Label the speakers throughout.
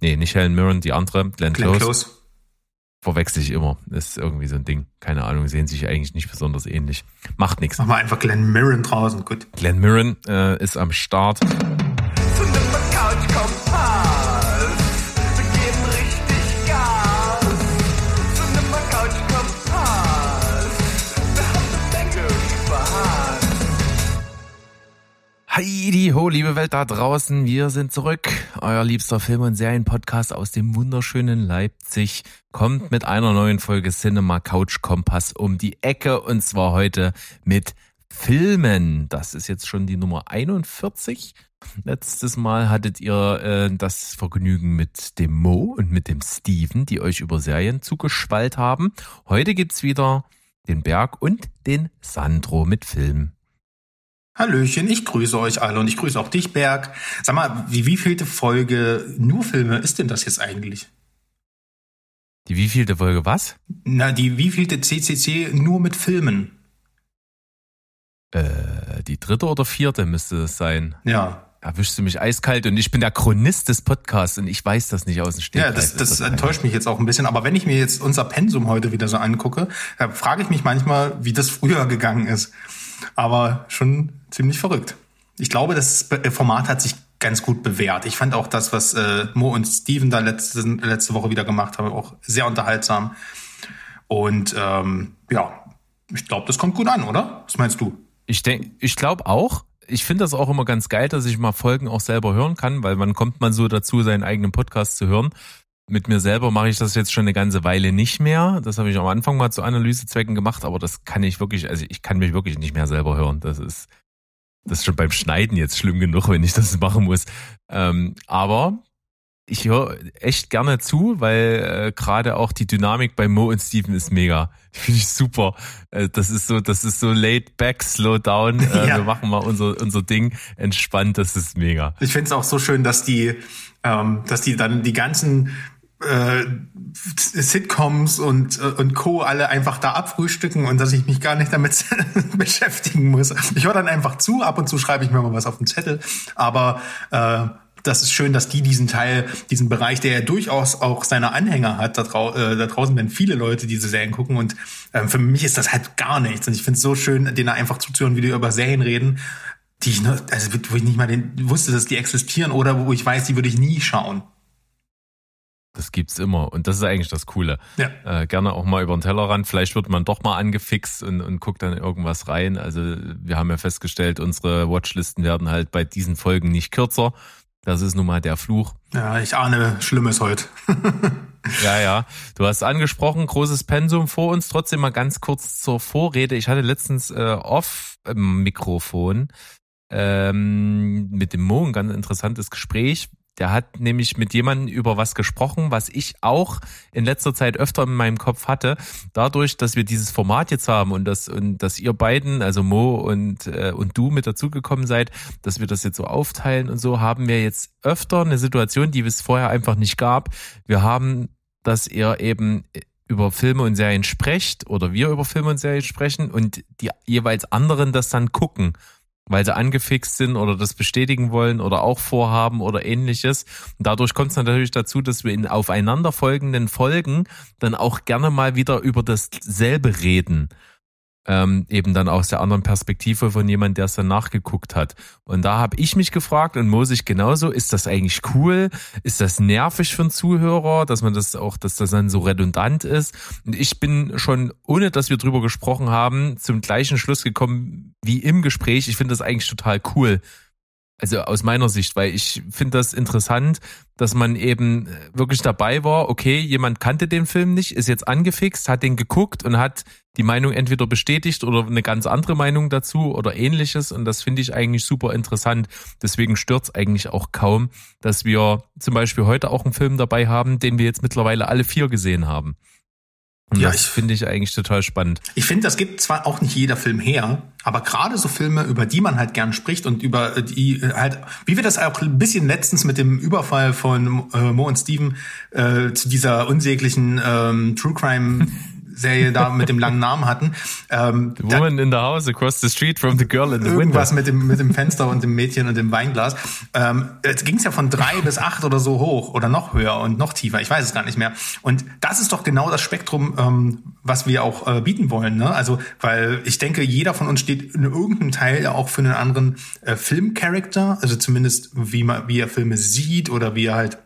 Speaker 1: Nee, nicht Helen Mirren, die andere, Glenn,
Speaker 2: Glenn
Speaker 1: Close.
Speaker 2: Close.
Speaker 1: Verwechsel ich immer. Ist irgendwie so ein Ding. Keine Ahnung, sehen sich eigentlich nicht besonders ähnlich. Macht nichts.
Speaker 2: Mach mal einfach Glenn Mirren draußen. Gut.
Speaker 1: Glenn Mirren äh, ist am Start. Heidi ho, liebe Welt da draußen, wir sind zurück. Euer liebster Film- und Serienpodcast aus dem wunderschönen Leipzig kommt mit einer neuen Folge Cinema Couch Kompass um die Ecke und zwar heute mit Filmen. Das ist jetzt schon die Nummer 41. Letztes Mal hattet ihr äh, das Vergnügen mit dem Mo und mit dem Steven, die euch über Serien zugeschwallt haben. Heute gibt's wieder den Berg und den Sandro mit Film.
Speaker 2: Hallöchen, ich grüße euch alle und ich grüße auch dich, Berg. Sag mal, wie wievielte Folge nur Filme ist denn das jetzt eigentlich?
Speaker 1: Die wievielte Folge was?
Speaker 2: Na, die wievielte CCC nur mit Filmen?
Speaker 1: Äh, die dritte oder vierte müsste das sein.
Speaker 2: Ja.
Speaker 1: Erwischst du mich eiskalt und ich bin der Chronist des Podcasts und ich weiß das nicht aus dem
Speaker 2: Ja,
Speaker 1: Stegreif.
Speaker 2: das, das
Speaker 1: ein-
Speaker 2: enttäuscht mich jetzt auch ein bisschen. Aber wenn ich mir jetzt unser Pensum heute wieder so angucke, da frage ich mich manchmal, wie das früher gegangen ist. Aber schon ziemlich verrückt. Ich glaube, das Be- Format hat sich ganz gut bewährt. Ich fand auch das, was äh, Mo und Steven da letzte, letzte Woche wieder gemacht haben, auch sehr unterhaltsam. Und ähm, ja, ich glaube, das kommt gut an, oder? Was meinst du?
Speaker 1: Ich denke, ich glaube auch. Ich finde das auch immer ganz geil, dass ich mal Folgen auch selber hören kann, weil wann kommt man so dazu, seinen eigenen Podcast zu hören? Mit mir selber mache ich das jetzt schon eine ganze Weile nicht mehr. Das habe ich am Anfang mal zu Analysezwecken gemacht, aber das kann ich wirklich, also ich kann mich wirklich nicht mehr selber hören. Das ist, das ist schon beim Schneiden jetzt schlimm genug, wenn ich das machen muss. Ähm, aber ich höre echt gerne zu, weil äh, gerade auch die Dynamik bei Mo und Steven ist mega. Finde ich super. Äh, das ist so, das ist so laid back, slow down. Äh,
Speaker 2: Ja.
Speaker 1: Wir machen mal unser, unser Ding entspannt. Das ist mega.
Speaker 2: Ich finde es auch so schön, dass die, ähm, dass die dann die ganzen äh, Sitcoms und, äh, und Co. alle einfach da abfrühstücken und dass ich mich gar nicht damit beschäftigen muss. Ich höre dann einfach zu, ab und zu schreibe ich mir mal was auf den Zettel, aber äh, das ist schön, dass die diesen Teil, diesen Bereich, der ja durchaus auch seine Anhänger hat, da, drau äh, da draußen werden viele Leute diese Serien gucken und ähm, für mich ist das halt gar nichts. Und ich finde es so schön, denen einfach zuzuhören, wie die über Serien reden, die ich nur, also wo ich nicht mal den, wusste, dass die existieren oder wo ich weiß, die würde ich nie schauen.
Speaker 1: Das gibt's immer. Und das ist eigentlich das Coole.
Speaker 2: Ja.
Speaker 1: Äh, gerne auch mal über den Tellerrand. Vielleicht wird man doch mal angefixt und, und guckt dann irgendwas rein. Also wir haben ja festgestellt, unsere Watchlisten werden halt bei diesen Folgen nicht kürzer. Das ist nun mal der Fluch.
Speaker 2: Ja, ich ahne Schlimmes heute.
Speaker 1: Ja, ja. Du hast angesprochen, großes Pensum vor uns. Trotzdem mal ganz kurz zur Vorrede. Ich hatte letztens äh, off im Mikrofon ähm, mit dem Mo ein ganz interessantes Gespräch. Der hat nämlich mit jemandem über was gesprochen, was ich auch in letzter Zeit öfter in meinem Kopf hatte. Dadurch, dass wir dieses Format jetzt haben und dass, und dass ihr beiden, also Mo und, äh, und du mit dazugekommen seid, dass wir das jetzt so aufteilen und so, haben wir jetzt öfter eine Situation, die es vorher einfach nicht gab. Wir haben, dass ihr eben über Filme und Serien sprecht oder wir über Filme und Serien sprechen und die jeweils anderen das dann gucken weil sie angefixt sind oder das bestätigen wollen oder auch vorhaben oder ähnliches. Und dadurch kommt es natürlich dazu, dass wir in aufeinanderfolgenden Folgen dann auch gerne mal wieder über dasselbe reden. Ähm, eben dann aus der anderen Perspektive von jemand, der es dann nachgeguckt hat. Und da habe ich mich gefragt und Mo sich genauso, ist das eigentlich cool? Ist das nervig für einen Zuhörer, dass man das auch, dass das dann so redundant ist? Und ich bin schon, ohne dass wir drüber gesprochen haben, zum gleichen Schluss gekommen wie im Gespräch. Ich finde das eigentlich total cool. Also aus meiner Sicht, weil ich finde das interessant, dass man eben wirklich dabei war, okay, jemand kannte den Film nicht, ist jetzt angefixt, hat den geguckt und hat die Meinung entweder bestätigt oder eine ganz andere Meinung dazu oder ähnliches. Und das finde ich eigentlich super interessant. Deswegen stört's eigentlich auch kaum, dass wir zum Beispiel heute auch einen Film dabei haben, den wir jetzt mittlerweile alle vier gesehen haben. Und
Speaker 2: Ja,
Speaker 1: das
Speaker 2: ich-
Speaker 1: finde ich eigentlich total spannend.
Speaker 2: Ich finde, das gibt zwar auch nicht jeder Film her, aber gerade so Filme, über die man halt gern spricht und über die äh, halt, wie wir das auch ein bisschen letztens mit dem Überfall von äh, Mo und Steven äh, zu dieser unsäglichen ähm, True Crime Serie da mit dem langen Namen hatten. Ähm,
Speaker 1: The woman in the house across the street from the girl in the window.
Speaker 2: irgendwas mit dem, mit dem Fenster und dem Mädchen und dem Weinglas. Ähm, jetzt ging es ja von drei bis acht oder so hoch oder noch höher und noch tiefer. Ich weiß es gar nicht mehr. Und das ist doch genau das Spektrum, ähm, was wir auch äh, bieten wollen. Ne? Also, weil ich denke, jeder von uns steht in irgendeinem Teil ja auch für einen anderen äh, Filmcharakter, also zumindest wie man, wie er Filme sieht oder wie er halt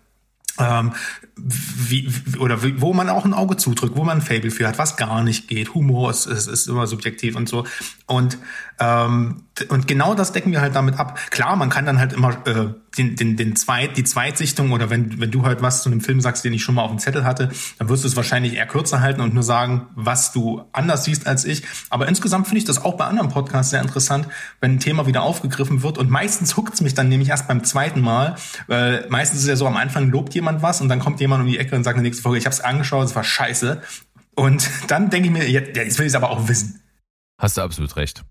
Speaker 2: ähm, wie, oder wie, wo man auch ein Auge zudrückt, wo man ein Fable für hat, was gar nicht geht. Humor ist, ist, ist immer subjektiv und so. Und ähm, und genau das decken wir halt damit ab. Klar, man kann dann halt immer äh, den, den, den Zweit, die Zweitsichtung oder wenn, wenn du halt was zu einem Film sagst, den ich schon mal auf dem Zettel hatte, dann wirst du es wahrscheinlich eher kürzer halten und nur sagen, was du anders siehst als ich. Aber insgesamt finde ich das auch bei anderen Podcasts sehr interessant, wenn ein Thema wieder aufgegriffen wird. Und meistens huckt's mich dann nämlich erst beim zweiten Mal, weil meistens ist ja so, am Anfang lobt jemand was und dann kommt jemand um die Ecke und sagt in der nächsten Folge, ich habe es angeschaut, es war scheiße. Und dann denke ich mir, jetzt, jetzt will ich es aber auch wissen.
Speaker 1: Hast du absolut recht.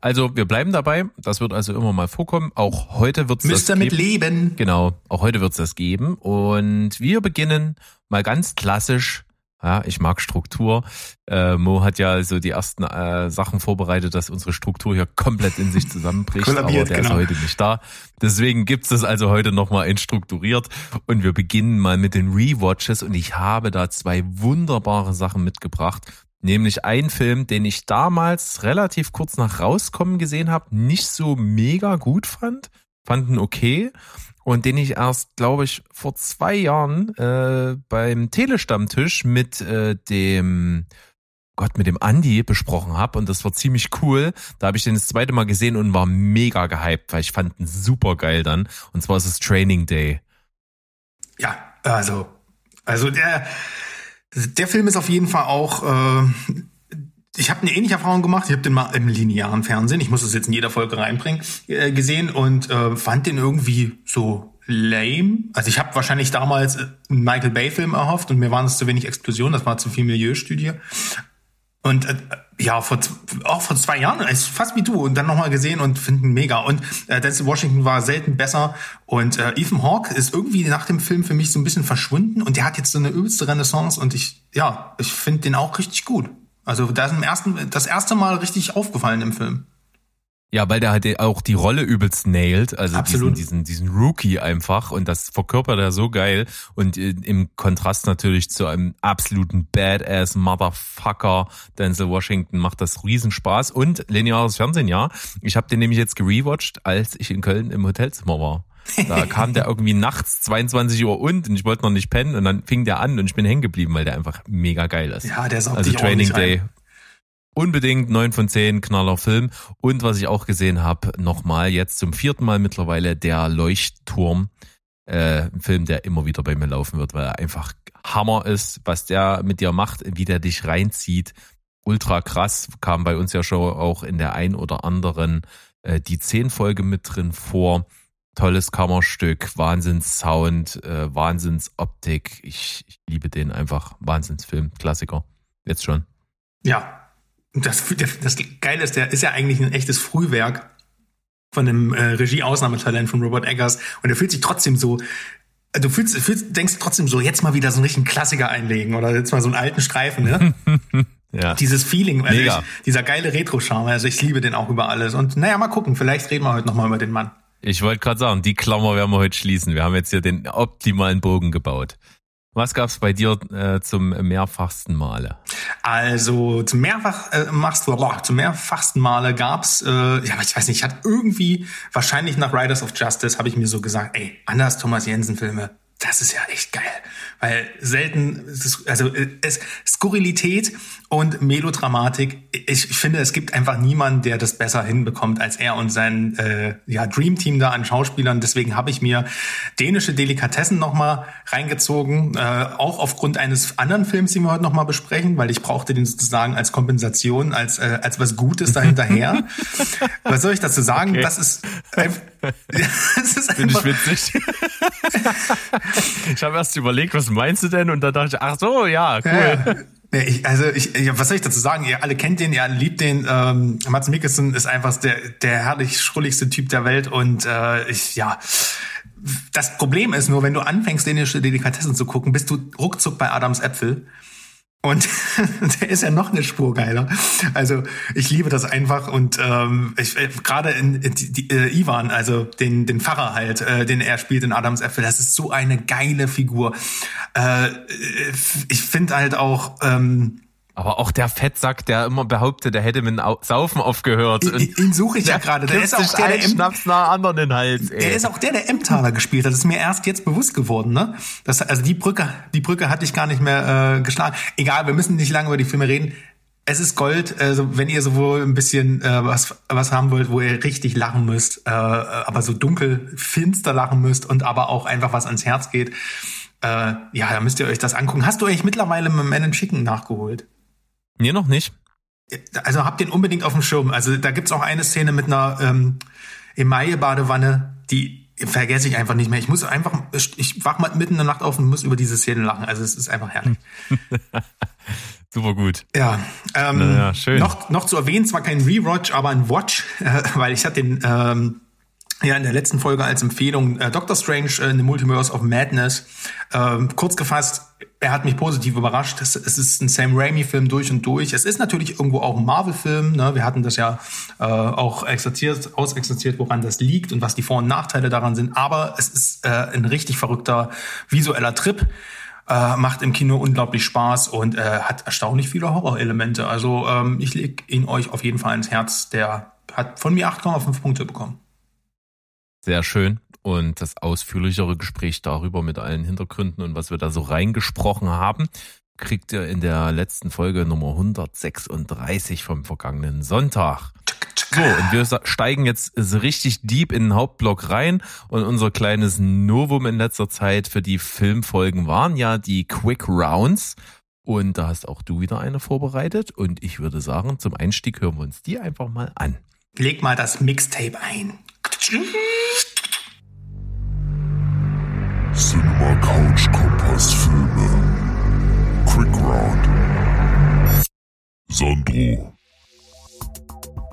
Speaker 1: Also wir bleiben dabei. Das wird also immer mal vorkommen. Auch heute wird es das
Speaker 2: Müsst ihr mit
Speaker 1: geben.
Speaker 2: leben.
Speaker 1: Genau, auch heute wird es das geben. Und wir beginnen mal ganz klassisch. Ja, ich mag Struktur. Äh, Mo hat ja so die ersten äh, Sachen vorbereitet, dass unsere Struktur hier komplett in sich zusammenbricht. aber der
Speaker 2: genau.
Speaker 1: ist heute nicht da. Deswegen gibt's das also heute nochmal instrukturiert. Und wir beginnen mal mit den Rewatches. Und ich habe da zwei wunderbare Sachen mitgebracht. Nämlich ein Film, den ich damals relativ kurz nach rauskommen gesehen habe, nicht so mega gut fand, fanden okay und den ich erst, glaube ich, vor zwei Jahren äh, beim Telestammtisch mit äh, dem Gott, mit dem Andi besprochen habe und das war ziemlich cool. Da habe ich den das zweite Mal gesehen und war mega gehypt, weil ich fand ihn super geil dann. Und zwar ist es Training Day.
Speaker 2: Ja, also, also der, der Film ist auf jeden Fall auch. Äh, ich habe eine ähnliche Erfahrung gemacht. Ich habe den mal im linearen Fernsehen, ich muss das jetzt in jeder Folge reinbringen, äh, gesehen und äh, fand den irgendwie so lame. Also ich habe wahrscheinlich damals einen Michael Bay-Film erhofft und mir waren es zu wenig Explosionen, das war zu viel Milieustudie. Und äh, ja, vor, auch vor zwei Jahren, ist fast wie du, und dann nochmal gesehen und finden mega. Und äh, Denzel Washington war selten besser. Und äh, Ethan Hawke ist irgendwie nach dem Film für mich so ein bisschen verschwunden und der hat jetzt so eine übelste Renaissance und ich, ja, ich finde den auch richtig gut. Also da ist im ersten, das erste Mal richtig aufgefallen im Film.
Speaker 1: Ja, weil der halt auch die Rolle übelst nailt, also
Speaker 2: Absolut.
Speaker 1: diesen, diesen, diesen Rookie einfach und das verkörpert er so geil und äh, im Kontrast natürlich zu einem absoluten Badass Motherfucker Denzel Washington macht das Riesenspaß und lineares Fernsehen, ja. Ich habe den nämlich jetzt gerewatcht, als ich in Köln im Hotelzimmer war. Da kam der irgendwie nachts 22 Uhr und, und ich wollte noch nicht pennen und dann fing der an und ich bin hängen geblieben, weil der einfach mega geil ist.
Speaker 2: Ja, der saugt
Speaker 1: Also Training Day. Unbedingt 9 von 10, knaller Film. Und was ich auch gesehen habe, nochmal jetzt zum vierten Mal mittlerweile, der Leuchtturm. Äh, ein Film, der immer wieder bei mir laufen wird, weil er einfach Hammer ist, was der mit dir macht, wie der dich reinzieht. Ultra krass, kam bei uns ja schon auch in der ein oder anderen äh, die 10 Folge mit drin vor. Tolles Kammerstück, Wahnsinns-Sound, äh, Wahnsinns-Optik. Ich, ich liebe den einfach. Wahnsinnsfilm, Klassiker. Jetzt schon.
Speaker 2: Ja. Das, das Geile ist, der ist ja eigentlich ein echtes Frühwerk von dem äh, Regie-Ausnahmetalent von Robert Eggers. Und er fühlt sich trotzdem so, du fühlst, fühlst, denkst trotzdem so, jetzt mal wieder so einen richtigen Klassiker einlegen oder jetzt mal so einen alten Streifen, ne?
Speaker 1: Ja.
Speaker 2: Dieses Feeling, also ich, dieser geile Retro-Charme, also ich liebe den auch über alles. Und naja, mal gucken, vielleicht reden wir heute nochmal über den Mann.
Speaker 1: Ich wollte gerade sagen, die Klammer werden wir heute schließen. Wir haben jetzt hier den optimalen Bogen gebaut. Was gab's bei dir äh, zum mehrfachsten Male?
Speaker 2: Also zum mehrfach äh, machst zum mehrfachsten Male gab's, äh, ja, ich weiß nicht, ich hatte irgendwie wahrscheinlich nach Riders of Justice habe ich mir so gesagt, ey, Anders Thomas Jensen Filme, das ist ja echt geil, weil selten, es ist- also äh, es Skurrilität und Melodramatik. Ich, finde, es gibt einfach niemanden, der das besser hinbekommt als er und sein äh, ja Dream Team da an Schauspielern. Deswegen habe ich mir dänische Delikatessen noch mal reingezogen, äh, auch aufgrund eines anderen Films, den wir heute noch mal besprechen, weil ich brauchte den sozusagen als Kompensation, als äh, als was Gutes dahinterher. was soll ich dazu sagen?
Speaker 1: Okay.
Speaker 2: Das ist einfach, das ist
Speaker 1: Finde
Speaker 2: einfach
Speaker 1: ich witzig. ich habe erst überlegt, was meinst du denn? Und dann dachte ich, ach so, ja, cool.
Speaker 2: Ja. Ja, ich, also ich, ich, was soll ich dazu sagen? Ihr alle kennt den, ihr alle liebt den. Ähm, Mats Mikkelsen ist einfach der, der herrlich schrulligste Typ der Welt und äh, ich, ja. Das Problem ist nur, wenn du anfängst, dänische Delikatessen zu gucken, bist du ruckzuck bei Adams Äpfel. Und der ist ja noch eine Spur geiler. Also ich liebe das einfach und ähm, ich, äh, gerade in, die, die, äh, Ivan, also den den Pfarrer halt, äh, den er spielt in Adams Äpfel, das ist so eine geile Figur. Äh, ich finde halt auch ähm,
Speaker 1: aber auch der Fettsack, der immer behauptet, der hätte mit dem Saufen aufgehört.
Speaker 2: ihn, ihn suche ich ja gerade. Der ist auch der, der
Speaker 1: Schnaps nach anderen in Hals.
Speaker 2: Ey. Der ist auch der, der Emmentaler gespielt hat. Das ist mir erst jetzt bewusst geworden. Ne? Das, also die Brücke, die Brücke hatte ich gar nicht mehr äh, geschlagen. Egal, wir müssen nicht lange über die Filme reden. Es ist Gold, also wenn ihr sowohl ein bisschen äh, was was haben wollt, wo ihr richtig lachen müsst, äh, aber so dunkel, finster lachen müsst und aber auch einfach was ans Herz geht. Äh, ja, da müsst ihr euch das angucken. Hast du euch mittlerweile mit Man and Chicken nachgeholt?
Speaker 1: Nee, noch nicht.
Speaker 2: Also habt den unbedingt auf dem Schirm. Also da gibt's auch eine Szene mit einer ähm, Emaille-Badewanne, die vergesse ich einfach nicht mehr. Ich muss einfach, ich wach mal mitten in der Nacht auf und muss über diese Szene lachen. Also es ist einfach herrlich.
Speaker 1: Super gut.
Speaker 2: Ja, ähm, ja, schön. Noch, noch zu erwähnen, zwar kein Rewatch, aber ein Watch, äh, weil ich hatte den ähm, ja in der letzten Folge als Empfehlung äh, Doctor Strange äh, in the Multiverse of Madness. Ähm, kurz gefasst, er hat mich positiv überrascht. Es, es ist ein Sam Raimi-Film durch und durch. Es ist natürlich irgendwo auch ein Marvel-Film. Ne? Wir hatten das ja äh, auch exerziert, ausexerziert, woran das liegt und was die Vor- und Nachteile daran sind. Aber es ist äh, ein richtig verrückter visueller Trip. Äh, macht im Kino unglaublich Spaß und äh, hat erstaunlich viele Horrorelemente. Also ähm, ich lege ihn euch auf jeden Fall ins Herz. Der hat von mir 8,5 Punkte bekommen.
Speaker 1: Sehr schön. Und das ausführlichere Gespräch darüber mit allen Hintergründen und was wir da so reingesprochen haben, kriegt ihr in der letzten Folge Nummer 136 vom vergangenen Sonntag. So, und wir steigen jetzt so richtig deep in den Hauptblock rein und unser kleines Novum in letzter Zeit für die Filmfolgen waren ja die Quick Rounds. Und da hast auch du wieder eine vorbereitet. Und ich würde sagen, zum Einstieg hören wir uns die einfach mal an.
Speaker 2: Leg mal das Mixtape ein.
Speaker 3: Cinema Couch Kompass Filme. Quick Round. Sandro.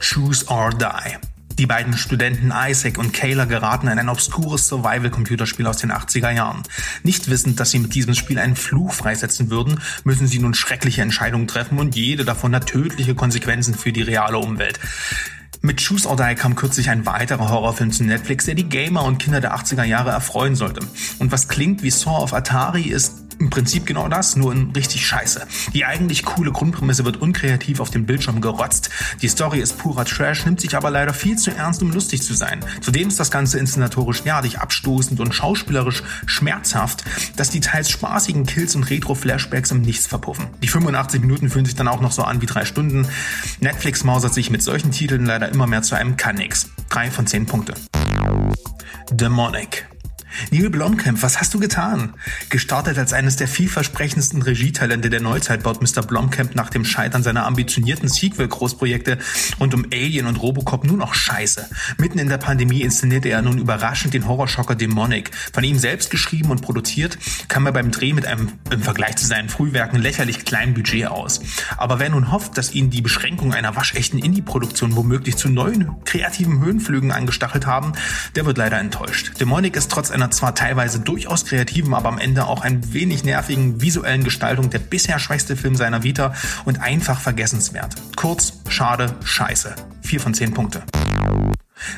Speaker 2: Choose or Die. Die beiden Studenten Isaac und Kayla geraten in ein obskures Survival-Computerspiel aus den 80er Jahren. Nicht wissend, dass sie mit diesem Spiel einen Fluch freisetzen würden, müssen sie nun schreckliche Entscheidungen treffen und jede davon hat tödliche Konsequenzen für die reale Umwelt. Mit Choose or Die kam kürzlich ein weiterer Horrorfilm zu Netflix, der die Gamer und Kinder der 80er Jahre erfreuen sollte. Und was klingt wie Saw of Atari ist im Prinzip genau das, nur in richtig scheiße. Die eigentlich coole Grundprämisse wird unkreativ auf den Bildschirm gerotzt. Die Story ist purer Trash, nimmt sich aber leider viel zu ernst, um lustig zu sein. Zudem ist das Ganze inszenatorisch nerdig, abstoßend und schauspielerisch schmerzhaft, dass die teils spaßigen Kills und Retro-Flashbacks im Nichts verpuffen. Die 85 Minuten fühlen sich dann auch noch so an wie drei Stunden. Netflix mausert sich mit solchen Titeln leider immer mehr zu einem Kannix. Drei von zehn Punkte. Demonic. Neil Blomkamp, was hast du getan? Gestartet als eines der vielversprechendsten Regietalente der Neuzeit baut Mr. Blomkamp nach dem Scheitern seiner ambitionierten Sequel-Großprojekte rund um Alien und Robocop nur noch Scheiße. Mitten in der Pandemie inszenierte er nun überraschend den Horrorschocker Demonic. Von ihm selbst geschrieben und produziert, kam er beim Dreh mit einem im Vergleich zu seinen Frühwerken lächerlich kleinen Budget aus. Aber wer nun hofft, dass ihn die Beschränkung einer waschechten Indie-Produktion womöglich zu neuen kreativen Höhenflügen angestachelt haben, der wird leider enttäuscht. Demonic ist trotz einer zwar teilweise durchaus kreativen, aber am Ende auch ein wenig nervigen visuellen Gestaltung der bisher schwächste Film seiner Vita und einfach vergessenswert. Kurz, schade, scheiße. Vier von zehn Punkte.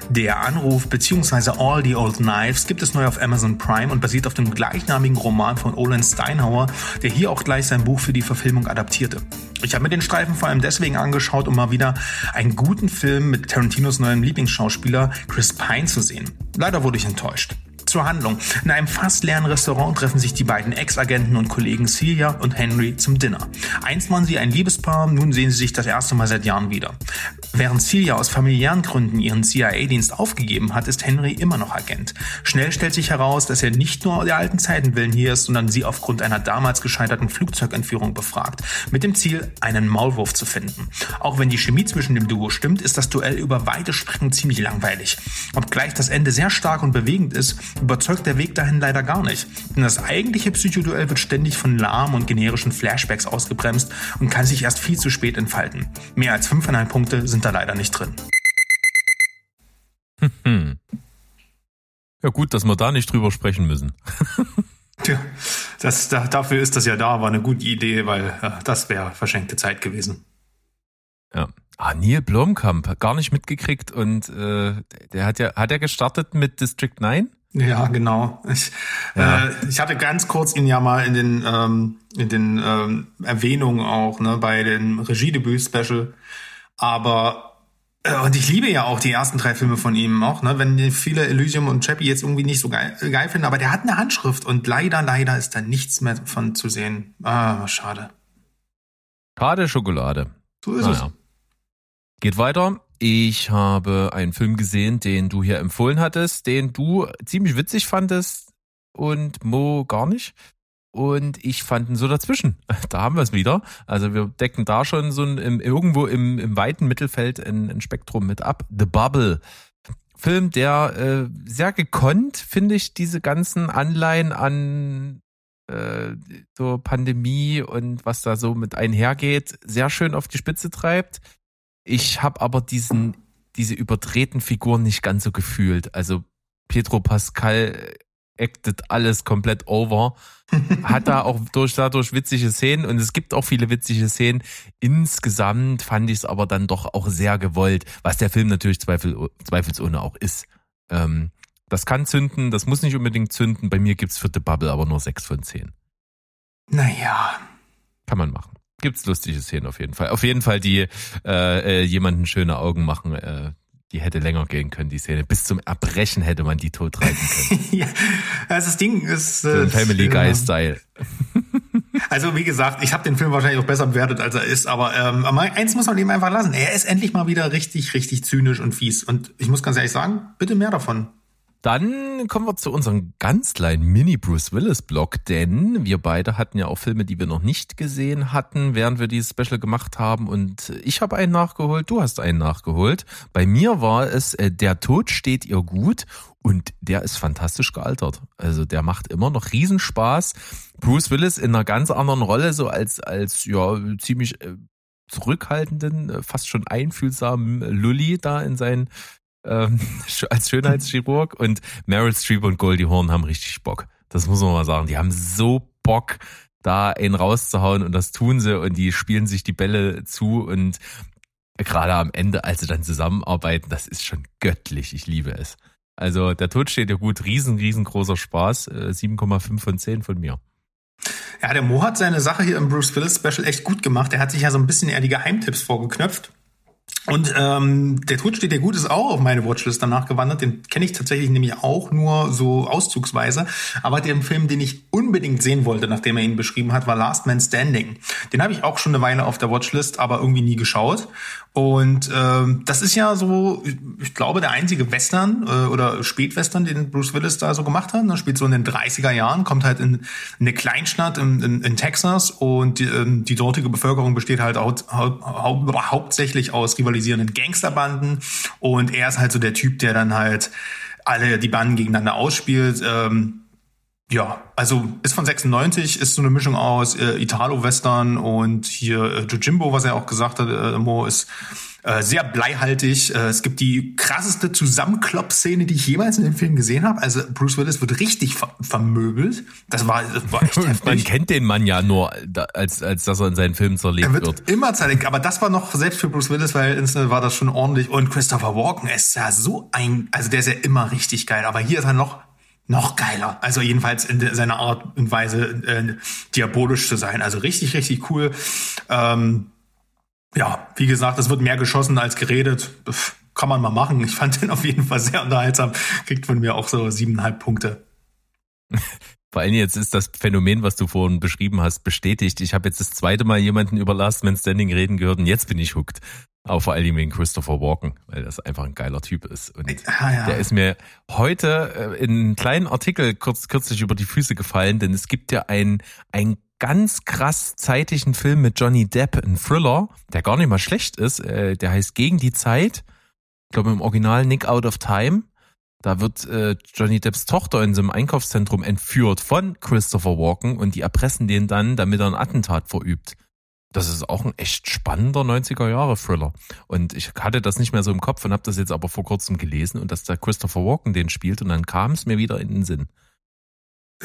Speaker 2: Der Anruf bzw. All the Old Knives gibt es neu auf Amazon Prime und basiert auf dem gleichnamigen Roman von Olin Steinhauer, der hier auch gleich sein Buch für die Verfilmung adaptierte. Ich habe mir den Streifen vor allem deswegen angeschaut, um mal wieder einen guten Film mit Tarantinos neuem Lieblingsschauspieler Chris Pine zu sehen. Leider wurde ich enttäuscht. Zur Handlung. In einem fast leeren Restaurant treffen sich die beiden Ex-Agenten und Kollegen Celia und Henry zum Dinner. Einst waren sie ein Liebespaar, nun sehen sie sich das erste Mal seit Jahren wieder. Während Celia aus familiären Gründen ihren CIA-Dienst aufgegeben hat, ist Henry immer noch Agent. Schnell stellt sich heraus, dass er nicht nur der alten Zeiten willen hier ist, sondern sie aufgrund einer damals gescheiterten Flugzeugentführung befragt, mit dem Ziel, einen Maulwurf zu finden. Auch wenn die Chemie zwischen dem Duo stimmt, ist das Duell über weite Strecken ziemlich langweilig. Obgleich das Ende sehr stark und bewegend ist, überzeugt der Weg dahin leider gar nicht. Denn das eigentliche Psychoduell wird ständig von lahm und generischen Flashbacks ausgebremst und kann sich erst viel zu spät entfalten. Mehr als 5,5 Punkte sind da leider nicht drin.
Speaker 1: Ja gut, dass wir da nicht drüber sprechen müssen.
Speaker 2: Tja, das, da, dafür ist das ja da, war eine gute Idee, weil äh, das wäre verschenkte Zeit gewesen.
Speaker 1: Ja. Ah, Neil Blomkamp, gar nicht mitgekriegt und äh, der hat ja, hat er gestartet mit District 9?
Speaker 2: Ja, genau. Ich,
Speaker 1: Ja.
Speaker 2: Äh, ich hatte ganz kurz ihn ja mal in den, ähm, in den ähm, Erwähnungen auch, ne, bei dem Regiedebüt-Special. Aber äh, und ich liebe ja auch die ersten drei Filme von ihm auch, ne? Wenn viele Elysium und Chappie jetzt irgendwie nicht so geil, geil finden, aber der hat eine Handschrift und leider, leider ist da nichts mehr von zu sehen. Ah, schade.
Speaker 1: Schade Schokolade.
Speaker 2: So ist
Speaker 1: Naja. Geht weiter. Ich habe einen Film gesehen, den du hier empfohlen hattest, den du ziemlich witzig fandest und Mo gar nicht. Und ich fand ihn so dazwischen. Da haben wir es wieder. Also wir decken da schon so ein, im, irgendwo im, im weiten Mittelfeld ein, ein Spektrum mit ab. The Bubble. Film, der äh, sehr gekonnt, finde ich, diese ganzen Anleihen an äh, so Pandemie und was da so mit einhergeht, sehr schön auf die Spitze treibt. Ich habe aber diesen, diese überdrehten Figuren nicht ganz so gefühlt. Also Pietro Pascal acted alles komplett over. Hat da auch durch, dadurch witzige Szenen und es gibt auch viele witzige Szenen. Insgesamt fand ich es aber dann doch auch sehr gewollt, was der Film natürlich zweifel, zweifelsohne auch ist. Ähm, das kann zünden, das muss nicht unbedingt zünden. Bei mir gibt's für The Bubble aber nur sechs von zehn.
Speaker 2: Naja.
Speaker 1: Kann man machen. Gibt's lustige Szenen auf jeden Fall. Auf jeden Fall die äh, äh, jemanden schöne Augen machen, äh, die hätte länger gehen können, die Szene. Bis zum Erbrechen hätte man die tot reiten können.
Speaker 2: ja, also das Ding ist.
Speaker 1: So ein
Speaker 2: äh,
Speaker 1: Family. Guy Style.
Speaker 2: Also wie gesagt, ich habe den Film wahrscheinlich auch besser bewertet, als er ist, aber ähm, aber eins muss man ihm einfach lassen. Er ist endlich mal wieder richtig, richtig zynisch und fies. Und ich muss ganz ehrlich sagen, bitte mehr davon.
Speaker 1: Dann kommen wir zu unserem ganz kleinen Mini-Bruce Willis-Blog, denn wir beide hatten ja auch Filme, die wir noch nicht gesehen hatten, während wir dieses Special gemacht haben. Und ich habe einen nachgeholt, du hast einen nachgeholt. Bei mir war es äh, Der Tod steht ihr gut und der ist fantastisch gealtert. Also der macht immer noch Riesenspaß. Bruce Willis in einer ganz anderen Rolle, so als, als ja, ziemlich äh, zurückhaltenden, äh, fast schon einfühlsamen Lully da in seinen ähm, als Schönheitschirurg und Meryl Streep und Goldie Hawn haben richtig Bock. Das muss man mal sagen. Die haben so Bock, da einen rauszuhauen und das tun sie und die spielen sich die Bälle zu und gerade am Ende, als sie dann zusammenarbeiten, das ist schon göttlich. Ich liebe es. Also der Tod steht ja gut. Riesen, riesengroßer Spaß. Äh, 7,5 von 10 von mir.
Speaker 2: Ja, der Mo hat seine Sache hier im Bruce Willis Special echt gut gemacht. Er hat sich ja so ein bisschen eher die Geheimtipps vorgeknöpft. Und ähm, der Tod steht dir gut ist auch auf meine Watchlist danach gewandert. Den kenne ich tatsächlich nämlich auch nur so auszugsweise. Aber den Film, den ich unbedingt sehen wollte, nachdem er ihn beschrieben hat, war Last Man Standing. Den habe ich auch schon eine Weile auf der Watchlist, aber irgendwie nie geschaut. Und ähm, das ist ja so, ich glaube, der einzige Western äh, oder Spätwestern, den Bruce Willis da so gemacht hat. Er spielt so in den 30er Jahren, kommt halt in, in eine Kleinstadt in, in, in Texas und die, ähm, die dortige Bevölkerung besteht halt hau hau hau hauptsächlich aus rivalisierenden Gangsterbanden und er ist halt so der Typ, der dann halt alle die Banden gegeneinander ausspielt. Ähm, ja, also ist von 96, ist so eine Mischung aus äh, Italo-Western und hier äh, Jojimbo, was er auch gesagt hat, äh, Mo, ist äh, sehr bleihaltig. Äh, es gibt die krasseste Zusammenklopp-Szene, die ich jemals in dem Film gesehen habe. Also Bruce Willis wird richtig ver vermöbelt. Das war, das war echt
Speaker 1: Man
Speaker 2: heftig.
Speaker 1: kennt den Mann ja nur, als, als dass er in seinen Filmen zerlegt
Speaker 2: Er wird,
Speaker 1: wird.
Speaker 2: immer zerlegt, aber das war noch, selbst für Bruce Willis, weil instant war das schon ordentlich. Und Christopher Walken ist ja so ein, also der ist ja immer richtig geil, aber hier ist er noch, noch geiler. Also jedenfalls in seiner Art und Weise äh, diabolisch zu sein. Also richtig, richtig cool. Ähm, ja, wie gesagt, es wird mehr geschossen als geredet. Pff, Kann man mal machen. Ich fand den auf jeden Fall sehr unterhaltsam. Kriegt von mir auch so siebeneinhalb Punkte.
Speaker 1: Vor allem jetzt ist das Phänomen, was du vorhin beschrieben hast, bestätigt. Ich habe jetzt das zweite Mal jemanden über Last Man Standing reden gehört und jetzt bin ich hooked. Aber vor allem wegen Christopher Walken, weil das einfach ein geiler Typ ist. Und
Speaker 2: Ah, ja.
Speaker 1: der ist mir heute äh, in einem kleinen Artikel kurz, kürzlich über die Füße gefallen, denn es gibt ja einen, einen ganz krass zeitigen Film mit Johnny Depp, ein Thriller, der gar nicht mal schlecht ist. Äh, der heißt Gegen die Zeit. Ich glaube im Original Nick Out of Time. Da wird äh, Johnny Depps Tochter in so einem Einkaufszentrum entführt von Christopher Walken und die erpressen den dann, damit er ein Attentat verübt. Das ist auch ein echt spannender 90er Jahre Thriller. Und ich hatte das nicht mehr so im Kopf und habe das jetzt aber vor kurzem gelesen und dass da Christopher Walken den spielt und dann kam es mir wieder in den Sinn.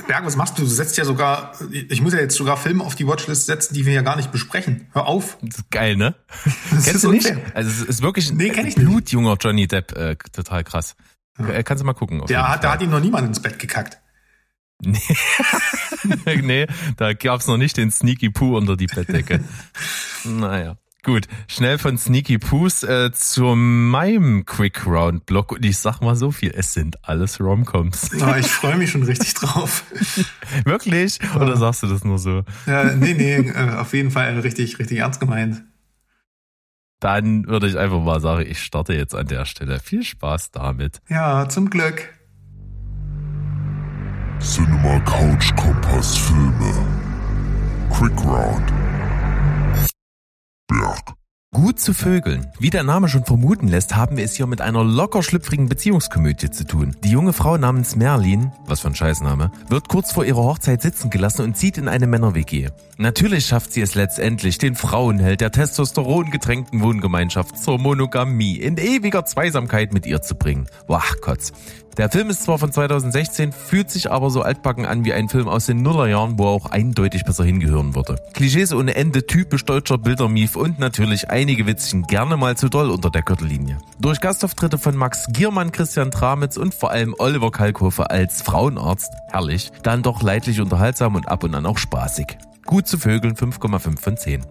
Speaker 2: Berg, was machst du? Du setzt ja sogar, ich muss ja jetzt sogar Filme auf die Watchlist setzen, die wir ja gar nicht besprechen. Hör auf.
Speaker 1: Das ist geil, ne? Kennst du nicht?
Speaker 2: unfair.
Speaker 1: Also es ist wirklich ein blutjunger Johnny Depp, äh, total krass. Äh, Kannst du mal gucken.
Speaker 2: Der hat, da hat ihm noch niemand ins Bett gekackt.
Speaker 1: nee, da gab's noch nicht den Sneaky Poo unter die Bettdecke. naja. Gut, schnell von Sneaky Poos äh, zu meinem Quick Round Block und ich sag mal so viel, es sind alles Romcoms.
Speaker 2: Aber ich freue mich schon richtig drauf.
Speaker 1: Wirklich? Oder sagst du das nur so?
Speaker 2: Ja, nee, nee, äh, auf jeden Fall richtig, richtig ernst gemeint.
Speaker 1: Dann würde ich einfach mal sagen, ich starte jetzt an der Stelle. Viel Spaß damit.
Speaker 2: Ja, zum Glück.
Speaker 3: Cinema Couch Kompass Filme. Quick Round. Berg.
Speaker 1: Gut zu Vögeln. Wie der Name schon vermuten lässt, haben wir es hier mit einer locker schlüpfrigen Beziehungskomödie zu tun. Die junge Frau namens Merlin, was für ein Scheißname, wird kurz vor ihrer Hochzeit sitzen gelassen und zieht in eine Männer-WG. Natürlich schafft sie es letztendlich, den Frauenheld der Testosteron getränkten Wohngemeinschaft zur Monogamie in ewiger Zweisamkeit mit ihr zu bringen. Wach, Kotz. Der Film ist zwar von 2016, fühlt sich aber so altbacken an wie ein Film aus den Nullerjahren, wo er auch eindeutig besser hingehören würde. Klischees ohne Ende, typisch deutscher Bildermief und natürlich einige Witzchen gerne mal zu doll unter der Gürtellinie. Durch Gastauftritte von Max Giermann, Christian Tramitz und vor allem Oliver Kalkofe als Frauenarzt, herrlich, dann doch leidlich unterhaltsam und ab und an auch spaßig. Gut zu Vögeln 5,5 von 10.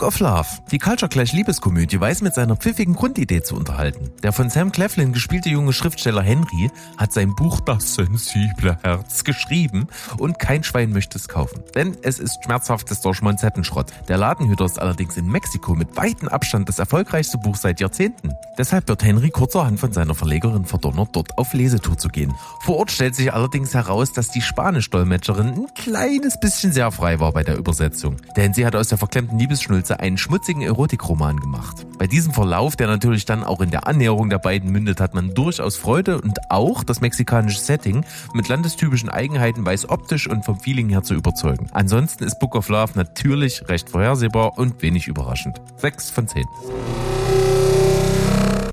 Speaker 1: Book of Love. Die Culture Clash Liebeskomödie weiß mit seiner pfiffigen Grundidee zu unterhalten. Der von Sam Cleflin gespielte junge Schriftsteller Henry hat sein Buch Das sensible Herz geschrieben und kein Schwein möchte es kaufen. Denn es ist schmerzhaftester Schmonzettenschrott. Der Ladenhüter ist allerdings in Mexiko mit weitem Abstand das erfolgreichste Buch seit Jahrzehnten. Deshalb wird Henry kurzerhand von seiner Verlegerin verdonnert, dort auf Lesetour zu gehen. Vor Ort stellt sich allerdings heraus, dass die Spanisch-Dolmetscherin ein kleines bisschen sehr frei war bei der Übersetzung. Denn sie hat aus der verklemmten Liebesschnulze einen schmutzigen Erotikroman gemacht. Bei diesem Verlauf, der natürlich dann auch in der Annäherung der beiden mündet, hat man durchaus Freude und auch das mexikanische Setting mit landestypischen Eigenheiten weiß optisch und vom Feeling her zu überzeugen. Ansonsten ist Book of Love natürlich recht vorhersehbar und wenig überraschend. 6 von 10.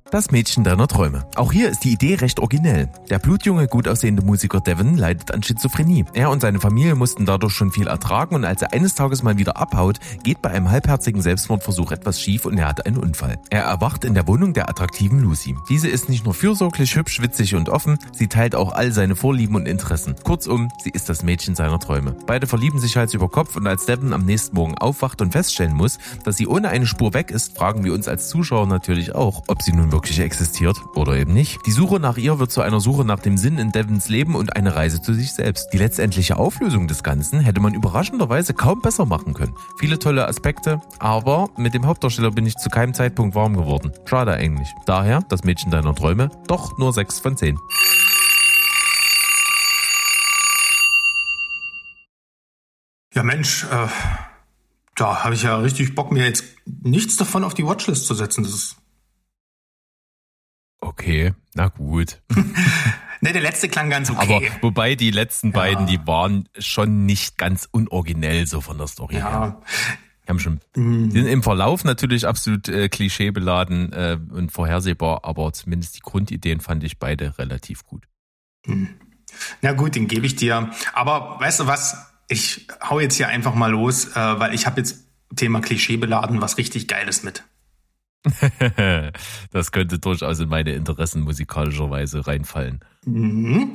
Speaker 1: Das Mädchen deiner Träume. Auch hier ist die Idee recht originell. Der blutjunge, gut aussehende Musiker Devin leidet an Schizophrenie. Er und seine Familie mussten dadurch schon viel ertragen und als er eines Tages mal wieder abhaut, geht bei einem halbherzigen Selbstmordversuch etwas schief und er hat einen Unfall. Er erwacht in der Wohnung der attraktiven Lucy. Diese ist nicht nur fürsorglich, hübsch, witzig und offen, sie teilt auch all seine Vorlieben und Interessen. Kurzum, sie ist das Mädchen seiner Träume. Beide verlieben sich Hals über Kopf und als Devin am nächsten Morgen aufwacht und feststellen muss, dass sie ohne eine Spur weg ist, fragen wir uns als Zuschauer natürlich auch, ob sie nun wirklich existiert oder eben nicht. Die Suche nach ihr wird zu einer Suche nach dem Sinn in Devins Leben und eine Reise zu sich selbst. Die letztendliche Auflösung des Ganzen hätte man überraschenderweise kaum besser machen können. Viele tolle Aspekte, aber mit dem Hauptdarsteller bin ich zu keinem Zeitpunkt warm geworden. Schade eigentlich. Daher, das Mädchen deiner Träume, doch nur 6 von 10.
Speaker 2: Ja, Mensch, äh, da habe ich ja richtig Bock, mir jetzt nichts davon auf die Watchlist zu setzen. Das ist,
Speaker 1: Okay, na gut.
Speaker 2: ne, der letzte klang ganz okay.
Speaker 1: Aber wobei die letzten beiden, die waren schon nicht ganz unoriginell so von der Story her.
Speaker 2: ja,
Speaker 1: Die haben schon die sind im Verlauf natürlich absolut äh, klischeebeladen äh, und vorhersehbar, aber zumindest die Grundideen fand ich beide relativ gut.
Speaker 2: na gut, den gebe ich dir. Aber weißt du was? Ich hau jetzt hier einfach mal los, äh, weil ich habe jetzt Thema Klischee beladen, was richtig Geiles mit.
Speaker 1: das könnte durchaus in meine Interessen musikalischerweise reinfallen.
Speaker 2: Mhm.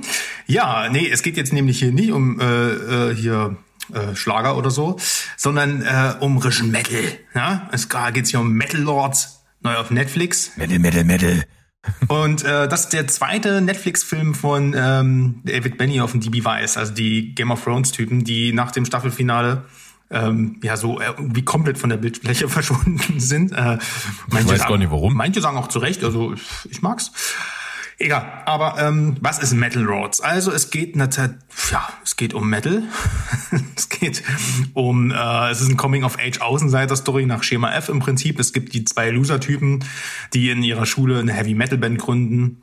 Speaker 2: Ja, nee, es geht jetzt nämlich hier nicht um äh, äh, hier äh, Schlager oder so, sondern äh, um Rischen Metal. Ja? Es geht hier um Metal Lords, neu auf Netflix.
Speaker 1: Metal, Metal, Metal.
Speaker 2: Und äh, das ist der zweite Netflix-Film von ähm, David Benioff und DB Weiss, also die Game of Thrones-Typen, die nach dem Staffelfinale ähm, ja so irgendwie komplett von der Bildfläche verschwunden sind. Äh, manche
Speaker 1: weiß
Speaker 2: sagen,
Speaker 1: gar nicht, warum.
Speaker 2: Manche sagen auch zu Recht, also ich, ich mag's. Egal, aber ähm, was ist Metal Lords? Also es geht natürlich, ja, es geht um Metal. es geht um, äh, es ist ein Coming-of-Age-Außenseiter-Story nach Schema F im Prinzip. Es gibt die zwei Loser-Typen, die in ihrer Schule eine Heavy-Metal-Band gründen.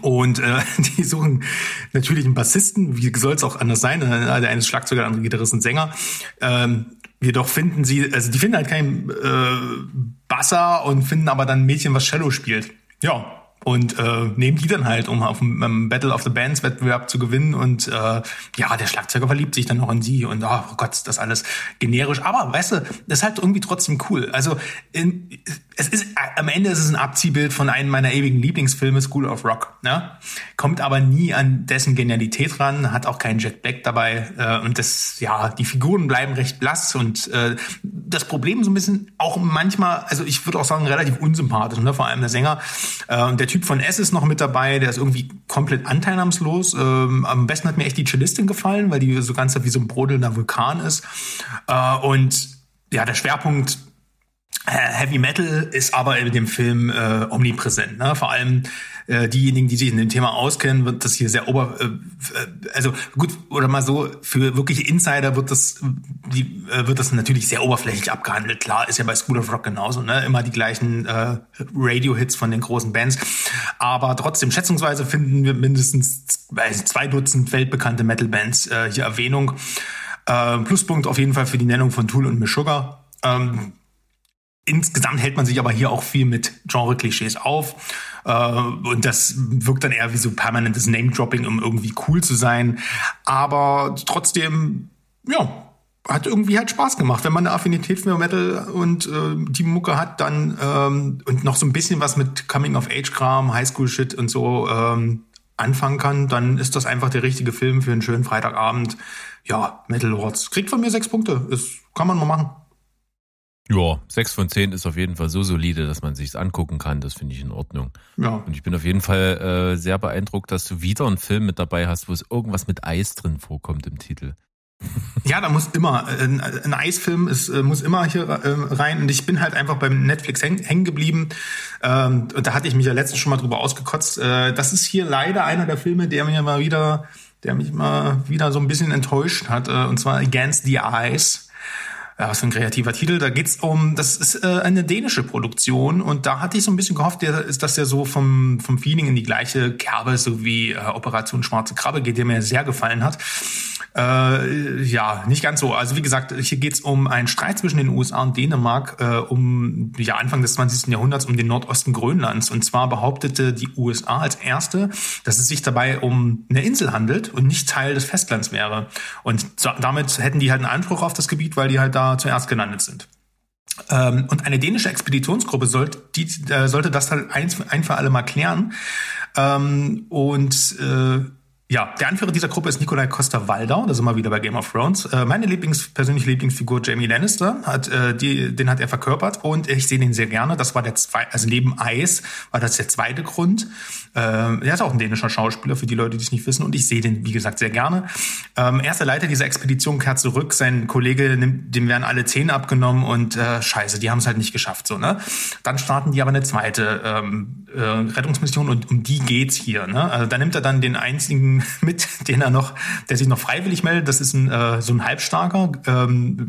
Speaker 2: Und äh, die suchen natürlich einen Bassisten, wie soll es auch anders sein? Äh, Der eine ist Schlagzeuger, der andere Gitarrist und Sänger. Ähm, jedoch finden sie, also die finden halt keinen äh, Basser und finden aber dann ein Mädchen, was Cello spielt. Ja, und äh, nehmen die dann halt, um auf dem ähm, Battle of the Bands Wettbewerb zu gewinnen. Und äh, ja, der Schlagzeuger verliebt sich dann noch in sie und oh Gott, ist das alles generisch. Aber weißt du, das ist halt irgendwie trotzdem cool. Also in, es ist am Ende ist es ein Abziehbild von einem meiner ewigen Lieblingsfilme, School of Rock. Ne? Kommt aber nie an dessen Genialität ran, hat auch keinen Jack Black dabei. Äh, und das, ja, die Figuren bleiben recht blass und äh, das Problem so ein bisschen auch manchmal, also ich würde auch sagen, relativ unsympathisch, ne? vor allem der Sänger. Äh, der Typ von S ist noch mit dabei, der ist irgendwie komplett anteilnahmslos. Ähm, am besten hat mir echt die Cellistin gefallen, weil die so ganz wie so ein brodelnder Vulkan ist. Äh, und ja, der Schwerpunkt äh, Heavy Metal ist aber in dem Film äh, omnipräsent. Ne? Vor allem äh, diejenigen, die sich in dem Thema auskennen, wird das hier sehr ober, äh, also gut oder mal so für wirkliche Insider wird das, die, äh, wird das natürlich sehr oberflächlich abgehandelt. Klar, ist ja bei School of Rock genauso, ne? Immer die gleichen äh, Radio-Hits von den großen Bands, aber trotzdem schätzungsweise finden wir mindestens zwei Dutzend weltbekannte Metal-Bands äh, hier Erwähnung. Äh, Pluspunkt auf jeden Fall für die Nennung von Tool und Meshuggah. Ähm, Insgesamt hält man sich aber hier auch viel mit Genre-Klischees auf. Äh, und das wirkt dann eher wie so permanentes Name-Dropping, um irgendwie cool zu sein. Aber trotzdem, ja, hat irgendwie halt Spaß gemacht. Wenn man eine Affinität für Metal und äh, die Mucke hat, dann ähm, und noch so ein bisschen was mit Coming-of-Age-Kram, Highschool-Shit und so ähm, anfangen kann, dann ist das einfach der richtige Film für einen schönen Freitagabend. Ja, Metal Lords. Kriegt von mir sechs Punkte. Das kann man mal machen.
Speaker 1: Ja, sechs von zehn ist auf jeden Fall so solide, dass man sich's angucken kann. Das finde ich in Ordnung.
Speaker 2: Ja.
Speaker 1: Und ich bin auf jeden Fall äh, sehr beeindruckt, dass du wieder einen Film mit dabei hast, wo es irgendwas mit Eis drin vorkommt im Titel.
Speaker 2: Ja, da muss immer ein, ein Eisfilm ist äh, muss immer hier äh, rein und ich bin halt einfach beim Netflix hängen häng geblieben ähm, und da hatte ich mich ja letztens schon mal drüber ausgekotzt. Äh, das ist hier leider einer der Filme, der mir mal wieder, der mich mal wieder so ein bisschen enttäuscht hat äh, und zwar Against the Ice ja, was für ein kreativer Titel. Da geht's um, das ist äh, eine dänische Produktion und da hatte ich so ein bisschen gehofft, der, ist, dass der so vom, vom Feeling in die gleiche Kerbe, so wie äh, Operation Schwarze Krabbe geht, der mir sehr gefallen hat. Äh, ja, nicht ganz so. Also wie gesagt, hier geht's um einen Streit zwischen den USA und Dänemark äh, um ja Anfang des 20. Jahrhunderts um den Nordosten Grönlands. Und zwar behauptete die USA als erste, dass es sich dabei um eine Insel handelt und nicht Teil des Festlands wäre. Und so, damit hätten die halt einen Anspruch auf das Gebiet, weil die halt da zuerst gelandet sind. Ähm, und eine dänische Expeditionsgruppe sollte, die, äh, sollte das halt ein, ein für alle mal klären. Ähm, und äh, ja, der Anführer dieser Gruppe ist Nikolai Costa-Waldau, da sind wir wieder bei Game of Thrones. Äh, meine Lieblings, persönliche Lieblingsfigur Jamie Lannister, hat, äh, die, den hat er verkörpert und ich sehe den sehr gerne. Das war der zweite, also neben Eis war das der zweite Grund. Äh, er ist auch ein dänischer Schauspieler, für die Leute, die es nicht wissen und ich sehe den, wie gesagt, sehr gerne. Ähm, er ist der Leiter dieser Expedition, kehrt zurück, sein Kollege, nimmt, dem werden alle Zähne abgenommen und äh, scheiße, die haben es halt nicht geschafft. so ne? Dann starten die aber eine zweite ähm, äh, Rettungsmission und um die geht's hier. Ne? Also da nimmt er dann den einzigen mit, den er noch, der sich noch freiwillig meldet. Das ist ein, äh, so ein Halbstarker, ähm,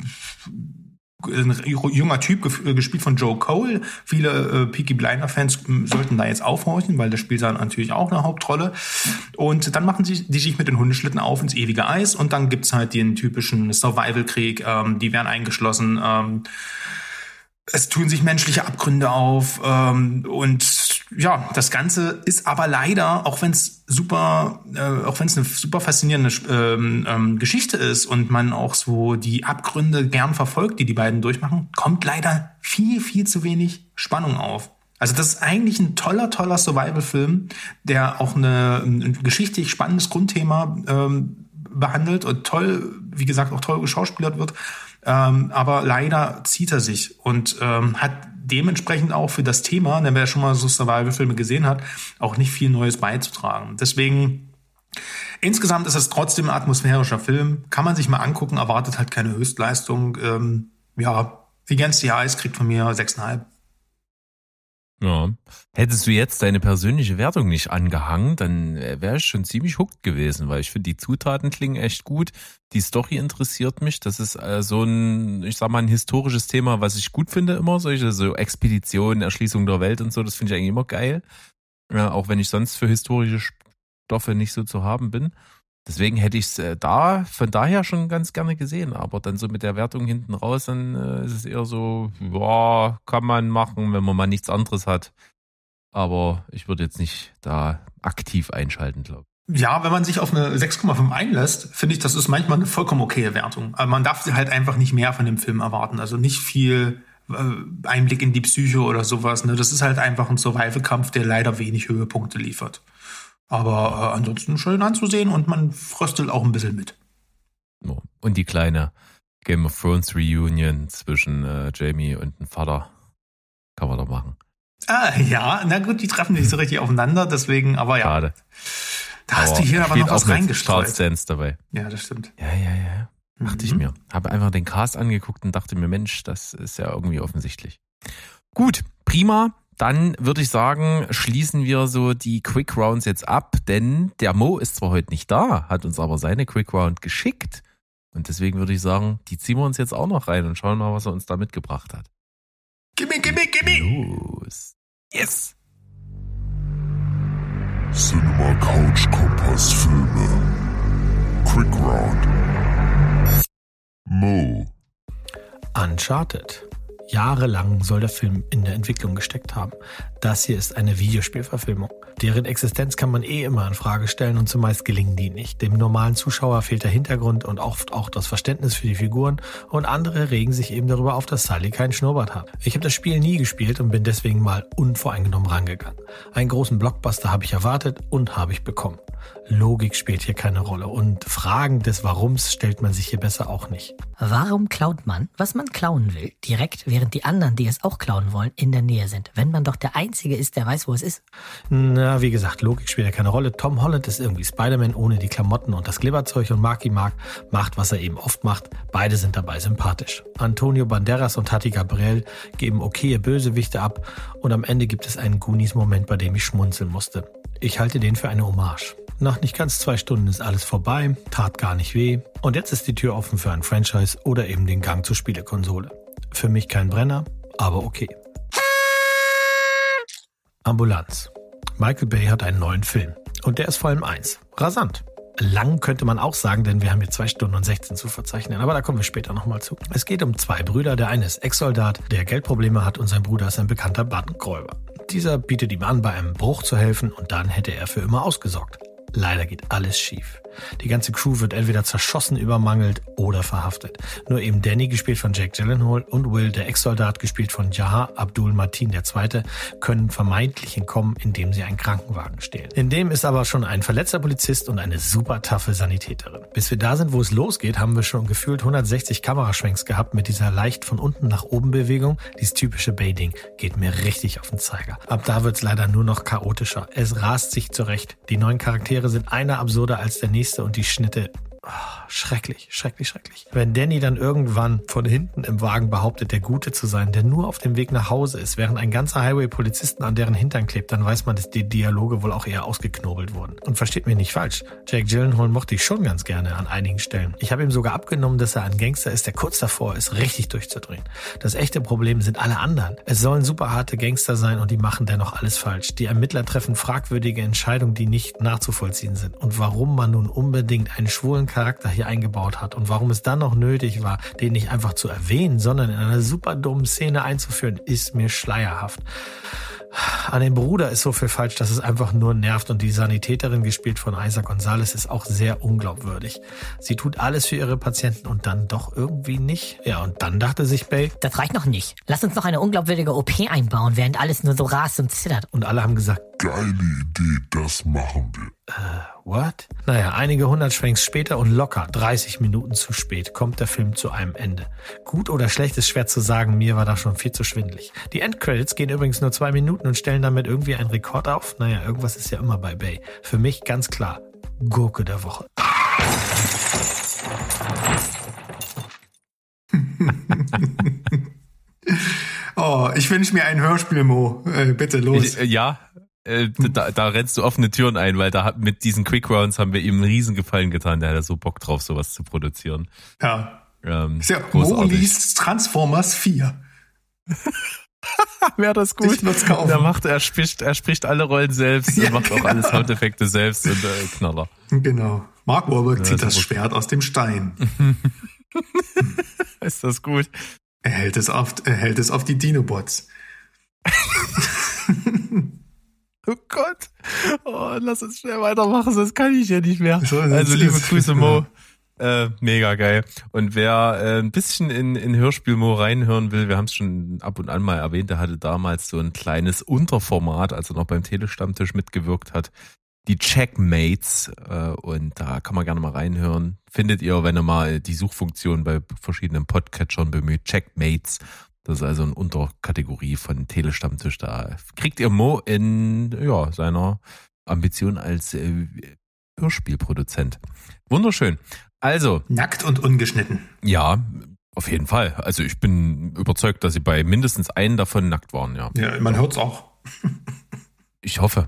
Speaker 2: ein junger Typ, gespielt von Joe Cole. Viele äh, Peaky Blinder-Fans hm, sollten da jetzt aufhorchen, weil der spielt da natürlich auch eine Hauptrolle. Und dann machen sie die sich mit den Hundeschlitten auf ins ewige Eis und dann gibt's halt den typischen Survival-Krieg. Ähm, die werden eingeschlossen. Ähm, es tun sich menschliche Abgründe auf ähm, und ja, das Ganze ist aber leider, auch wenn es super, äh, auch wenn es eine super faszinierende ähm, ähm, Geschichte ist und man auch so die Abgründe gern verfolgt, die die beiden durchmachen, kommt leider viel, viel zu wenig Spannung auf. Also das ist eigentlich ein toller, toller Survival-Film, der auch eine, ein geschichtlich spannendes Grundthema ähm, behandelt und toll, wie gesagt, auch toll geschauspielert wird. Ähm, aber leider zieht er sich und ähm, hat dementsprechend auch für das Thema, denn wer schon mal so Survival-Filme gesehen hat, auch nicht viel Neues beizutragen. Deswegen insgesamt ist es trotzdem ein atmosphärischer Film, kann man sich mal angucken, erwartet halt keine Höchstleistung. Ähm, ja, Against the Eyes kriegt von mir 6,5.
Speaker 1: Ja. Hättest du jetzt deine persönliche Wertung nicht angehangen, dann wäre ich schon ziemlich hooked gewesen, weil ich finde, die Zutaten klingen echt gut. Die Story interessiert mich. Das ist äh, so ein, ich sag mal, ein historisches Thema, was ich gut finde immer. Solche so Expeditionen, Erschließung der Welt und so, das finde ich eigentlich immer geil. Ja, auch wenn ich sonst für historische Stoffe nicht so zu haben bin. Deswegen hätte ich es äh, da von daher schon ganz gerne gesehen, aber dann so mit der Wertung hinten raus, dann äh, ist es eher so, ja, kann man machen, wenn man mal nichts anderes hat. aber ich würde jetzt nicht da aktiv einschalten, glaube
Speaker 2: Ja, wenn man sich auf eine 6,5 einlässt, finde ich, das ist manchmal eine vollkommen okaye Wertung. Aber man darf halt einfach nicht mehr von dem Film erwarten. Also nicht viel äh, Einblick in die Psyche oder sowas. Ne? Das ist halt einfach ein Survival-Kampf, der leider wenig Höhepunkte liefert. Aber äh, ansonsten schön anzusehen und man fröstelt auch ein bisschen mit.
Speaker 1: ich. Oh. Und die kleine Game of Thrones Reunion zwischen äh, Jamie und dem Vater kann man doch machen.
Speaker 2: Ah, ja, na gut, die treffen nicht so richtig aufeinander, deswegen, aber ja.
Speaker 1: Schade.
Speaker 2: Da hast du hier aber noch was reingestreut.
Speaker 1: Dance dabei.
Speaker 2: Ja, das stimmt.
Speaker 1: Ja, ja, ja. Dachte ich
Speaker 2: Mhm.
Speaker 1: mir. Habe einfach den Cast angeguckt und dachte mir, Mensch, das ist ja irgendwie offensichtlich. Gut, prima. Dann würde ich sagen, schließen wir so die Quick Rounds jetzt ab, denn der Mo ist zwar heute nicht da, hat uns aber seine Quick Round geschickt. Und deswegen würde ich sagen, die ziehen wir uns jetzt auch noch rein und schauen mal, was er uns da mitgebracht hat.
Speaker 2: Gimme, gimme, gimme!
Speaker 1: Los. Yes!
Speaker 3: Cinema Couch Kompass Filme. Quick Round. Mo.
Speaker 4: Uncharted. Jahrelang soll der Film in der Entwicklung gesteckt haben. Das hier ist eine Videospielverfilmung. Deren Existenz kann man eh immer in Frage stellen und zumeist gelingen die nicht. Dem normalen Zuschauer fehlt der Hintergrund und oft auch das Verständnis für die Figuren und andere regen sich eben darüber auf, dass Sully keinen Schnurrbart hat. Ich habe das Spiel nie gespielt und bin deswegen mal unvoreingenommen rangegangen. Einen großen Blockbuster habe ich erwartet und habe ich bekommen. Logik spielt hier keine Rolle und Fragen des Warums stellt man sich hier besser auch nicht.
Speaker 5: Warum klaut man, was man klauen will, direkt während die anderen, die es auch klauen wollen, in der Nähe sind, wenn man doch der Einzige ist, der weiß, wo es ist?
Speaker 4: Na, wie gesagt, Logik spielt ja keine Rolle. Tom Holland ist irgendwie Spider-Man ohne die Klamotten und das Glibberzeug und Marky Mark macht, was er eben oft macht. Beide sind dabei sympathisch. Antonio Banderas und Tati Gabriel geben okaye Bösewichte ab und am Ende gibt es einen Goonies-Moment, bei dem ich schmunzeln musste. Ich halte den für eine Hommage. Nach nicht ganz zwei Stunden ist alles vorbei, tat gar nicht weh und jetzt ist die Tür offen für ein Franchise oder eben den Gang zur Spielekonsole. Für mich kein Brenner, aber okay. Ambulanz. Michael Bay hat einen neuen Film. Und der ist vor allem eins. Rasant. Lang könnte man auch sagen, denn wir haben hier zwei Stunden und 16 zu verzeichnen. Aber da kommen wir später nochmal zu. Es geht um zwei Brüder. Der eine ist Ex-Soldat, der Geldprobleme hat und sein Bruder ist ein bekannter Bandenräuber. Dieser bietet ihm an, bei einem Bruch zu helfen und dann hätte er für immer ausgesorgt. Leider geht alles schief. Die ganze Crew wird entweder zerschossen, übermangelt oder verhaftet. Nur eben Danny, gespielt von Jake Gyllenhaal, und Will, der Ex-Soldat, gespielt von Jahar Abdul Martin II., können vermeintlich entkommen, indem sie einen Krankenwagen stehlen. In dem ist aber schon ein verletzter Polizist und eine super taffe Sanitäterin. Bis wir da sind, wo es losgeht, haben wir schon gefühlt 160 Kameraschwenks gehabt mit dieser leicht von unten nach oben Bewegung. Dieses typische Bay-Ding geht mir richtig auf den Zeiger. Ab da wird's leider nur noch chaotischer. Es rast sich zurecht. Die neuen Charaktere sind einer absurder als der nächste und die Schnitte ah, schrecklich, schrecklich, schrecklich. Wenn Danny dann irgendwann von hinten im Wagen behauptet, der Gute zu sein, der nur auf dem Weg nach Hause ist, während ein ganzer Highway Polizisten an deren Hintern klebt, dann weiß man, dass die Dialoge wohl auch eher ausgeknobelt wurden. Und versteht mich nicht falsch, Jake Gyllenhaal mochte ich schon ganz gerne an einigen Stellen. Ich habe ihm sogar abgenommen, dass er ein Gangster ist, der kurz davor ist, richtig durchzudrehen. Das echte Problem sind alle anderen. Es sollen super harte Gangster sein und die machen dennoch alles falsch. Die Ermittler treffen fragwürdige Entscheidungen, die nicht nachzuvollziehen sind. Und warum man nun unbedingt einen schwulen Charakter hier eingebaut hat und warum es dann noch nötig war, den nicht einfach zu erwähnen, sondern in einer super dummen Szene einzuführen, ist mir schleierhaft. An dem Bruder ist so viel falsch, dass es einfach nur nervt und die Sanitäterin, gespielt von Isa Gonzalez, ist auch sehr unglaubwürdig. Sie tut alles für ihre Patienten und dann doch irgendwie nicht. Ja, und dann dachte sich Bay,
Speaker 5: Das reicht noch nicht. Lass uns noch eine unglaubwürdige OP einbauen, während alles nur so rast und zittert.
Speaker 4: und alle haben gesagt,
Speaker 3: Geile Idee, das machen wir.
Speaker 4: What? Naja, einige hundert Schwenks später und locker 30 Minuten zu spät kommt der Film zu einem Ende. Gut oder schlecht ist schwer zu sagen, mir war das schon viel zu schwindlig. Die Endcredits gehen übrigens nur zwei Minuten und stellen damit irgendwie einen Rekord auf. Naja, irgendwas ist ja immer bei Bay. Für mich ganz klar, Gurke der Woche.
Speaker 2: Oh, ich wünsche mir ein Hörspiel, Mo. Äh, bitte, los.
Speaker 1: Ich, äh, ja, äh, da, da rennst du offene Türen ein, weil da mit diesen Quick Rounds haben wir ihm einen riesen Gefallen getan. Der hat ja so Bock drauf, sowas zu produzieren.
Speaker 2: ja.
Speaker 1: Ähm,
Speaker 2: Ist ja Mo liest Transformers 4.
Speaker 1: Wäre das gut.
Speaker 2: Ich würd's kaufen.
Speaker 1: Der macht, er spricht, er spricht alle Rollen selbst
Speaker 2: Ja,
Speaker 1: und macht auch
Speaker 2: genau.
Speaker 1: alle Soundeffekte selbst und äh, Knaller.
Speaker 2: Genau. Mark Wahlberg zieht
Speaker 1: das
Speaker 2: das Schwert aus dem Stein.
Speaker 1: Ist das gut?
Speaker 2: Er hält es auf, er hält es auf die Dinobots.
Speaker 1: Oh Gott. Oh, lass uns schnell weitermachen, sonst kann ich ja nicht mehr.
Speaker 2: So,
Speaker 1: Also liebe Grüße, Mo. Äh, mega geil. Und wer äh, ein bisschen in, in Hörspiel Mo reinhören will, wir haben es schon ab und an mal erwähnt, der hatte damals so ein kleines Unterformat, als er noch beim Telestammtisch mitgewirkt hat. Die Checkmates. Äh, und da kann man gerne mal reinhören. Findet ihr, wenn ihr mal die Suchfunktion bei verschiedenen Podcatchern bemüht, Checkmates. Das ist also eine Unterkategorie von Telestammtisch. Da kriegt ihr Mo in ja, seiner Ambition als äh, Hörspielproduzent. Wunderschön. Also,
Speaker 2: Nackt und ungeschnitten.
Speaker 1: ja, auf jeden Fall. Also ich bin überzeugt, dass sie bei mindestens einen davon nackt waren, ja.
Speaker 2: Ja, man hört's auch.
Speaker 1: Ich hoffe.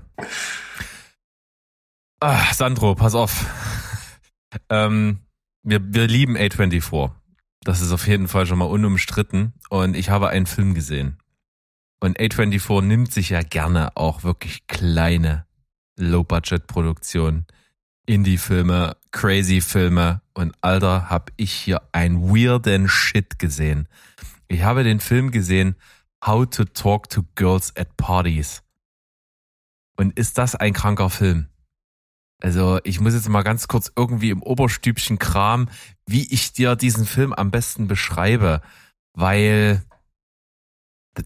Speaker 1: Ah, Sandro, pass auf. ähm, wir, wir lieben A24. Das ist auf jeden Fall schon mal unumstritten. Und ich habe einen Film gesehen. Und A24 nimmt sich ja gerne auch wirklich kleine Low-Budget-Produktionen, Indie-Filme, Crazy-Filme. Und Alter, hab ich hier einen weirden Shit gesehen. Ich habe den Film gesehen, How to Talk to Girls at Parties. Und ist das ein kranker Film? Also ich muss jetzt mal ganz kurz irgendwie im Oberstübchen Kram, wie ich dir diesen Film am besten beschreibe, weil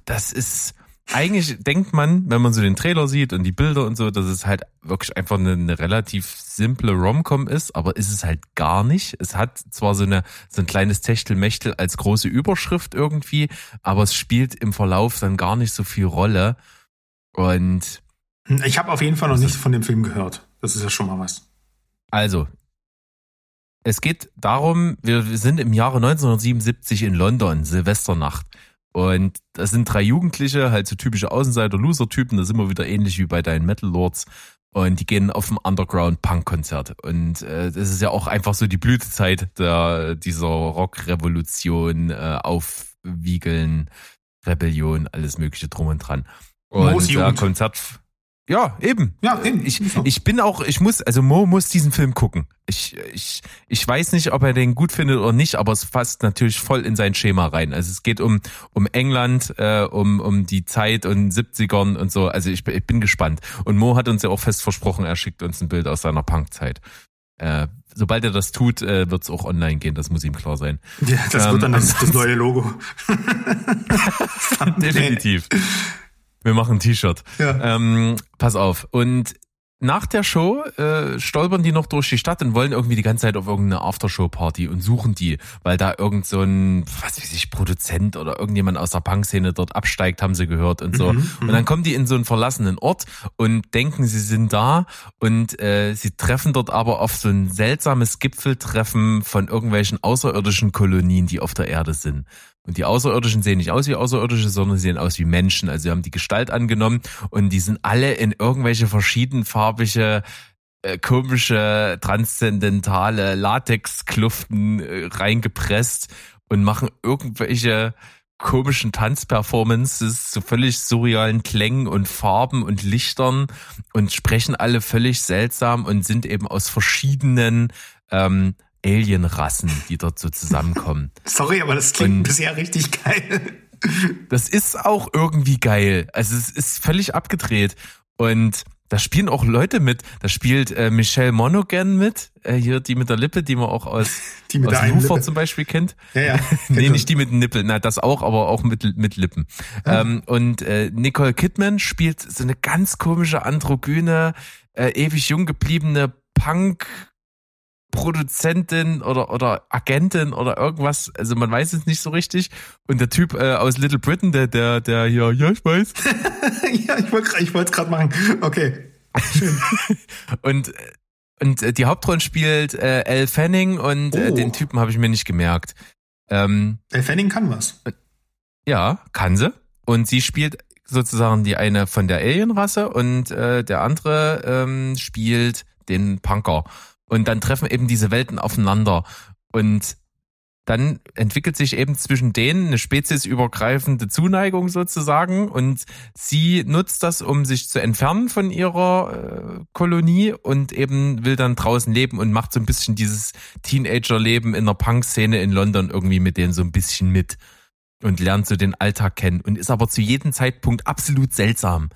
Speaker 1: das ist eigentlich denkt man, wenn man so den Trailer sieht und die Bilder und so, dass es halt wirklich einfach eine, eine relativ simple Romcom ist, aber ist es halt gar nicht. Es hat zwar so eine so ein kleines Techtelmechtel als große Überschrift irgendwie, aber es spielt im Verlauf dann gar nicht so viel Rolle und
Speaker 2: Ich habe auf jeden Fall noch nichts von dem Film gehört. Das ist ja schon mal was.
Speaker 1: Also, es geht darum, wir sind im Jahre 1977 in London, Silvesternacht. Und das sind drei Jugendliche, halt so typische Außenseiter-Loser-Typen, das ist immer wieder ähnlich wie bei deinen Metal Lords. Und die gehen auf ein Underground-Punk-Konzert. Und äh, das ist ja auch einfach so die Blütezeit der, dieser Rock-Revolution, äh, Aufwiegeln, Rebellion, alles mögliche drum und dran. Und
Speaker 2: Jugend.
Speaker 1: Konzert, ja, eben.
Speaker 2: Ja, eben.
Speaker 1: Ich, ich bin auch, ich muss, also Mo muss diesen Film gucken. Ich, ich, ich weiß nicht, ob er den gut findet oder nicht, aber es passt natürlich voll in sein Schema rein. Also es geht um, um England, äh, um, um die Zeit und 70ern und so. Also ich, bin- ich bin gespannt. Und Mo hat uns ja auch fest versprochen, er schickt uns ein Bild aus seiner Punkzeit. Äh, sobald er das tut, äh, wird es auch online gehen, das muss ihm klar sein.
Speaker 2: ja, das
Speaker 1: ähm,
Speaker 2: wird dann das, das neue Logo.
Speaker 1: Definitiv. Wir machen ein T-Shirt.
Speaker 2: Ja.
Speaker 1: Ähm, pass auf. Und nach der Show äh, stolpern die noch durch die Stadt und wollen irgendwie die ganze Zeit auf irgendeine Aftershow-Party und suchen die, weil da irgend so ein, was weiß ich, Produzent oder irgendjemand aus der Punk-Szene dort absteigt, haben sie gehört und so. und dann kommen die in so einen verlassenen Ort und denken, sie sind da und äh, sie treffen dort aber auf so ein seltsames Gipfeltreffen von irgendwelchen außerirdischen Kolonien, die auf der Erde sind. Und die Außerirdischen sehen nicht aus wie Außerirdische, sondern sie sehen aus wie Menschen. Also sie haben die Gestalt angenommen und die sind alle in irgendwelche verschiedenfarbige, äh, komische, transzendentale Latexkluften äh, reingepresst und machen irgendwelche komischen Tanzperformances zu völlig surrealen Klängen und Farben und Lichtern und sprechen alle völlig seltsam und sind eben aus verschiedenen ähm, Alienrassen, die dort so zusammenkommen.
Speaker 2: Sorry, aber das klingt
Speaker 1: Und-
Speaker 2: bisher richtig geil.
Speaker 1: Das ist auch irgendwie geil. Also es ist völlig abgedreht. Und da spielen auch Leute mit. Da spielt äh, Michelle Monaghan mit, äh, hier die mit der Lippe, die man auch aus,
Speaker 2: Die mit
Speaker 1: aus
Speaker 2: der Lippe.
Speaker 1: zum Beispiel kennt.
Speaker 2: Ja, ja.
Speaker 1: nee, nicht die mit den Nippeln. Na, das auch, aber auch mit, mit Lippen. Ähm, und äh, Nicole Kidman spielt so eine ganz komische, androgyne, äh, ewig jung gebliebene Punk- Produzentin oder oder Agentin oder irgendwas, also man weiß es nicht so richtig. Und der Typ äh, aus Little Britain, der der der hier, ja ich weiß.
Speaker 2: ja, ich wollte ich wollte es gerade machen. Okay.
Speaker 1: Und äh, und äh, die Hauptrollen spielt äh, Elle Fanning und äh,
Speaker 2: Oh.
Speaker 1: den Typen habe ich mir nicht gemerkt. Ähm,
Speaker 2: Der Fanning kann was.
Speaker 1: Ja, kann sie. Und sie spielt sozusagen die eine von der Alienrasse und äh, der andere ähm, spielt den Punker. Und dann treffen eben diese Welten aufeinander. Und dann entwickelt sich eben zwischen denen eine speziesübergreifende Zuneigung sozusagen. Und sie nutzt das, um sich zu entfernen von ihrer äh, Kolonie und eben will dann draußen leben und macht so ein bisschen dieses Teenager-Leben in der Punk-Szene in London irgendwie mit denen so ein bisschen mit und lernt so den Alltag kennen und ist aber zu jedem Zeitpunkt absolut seltsam.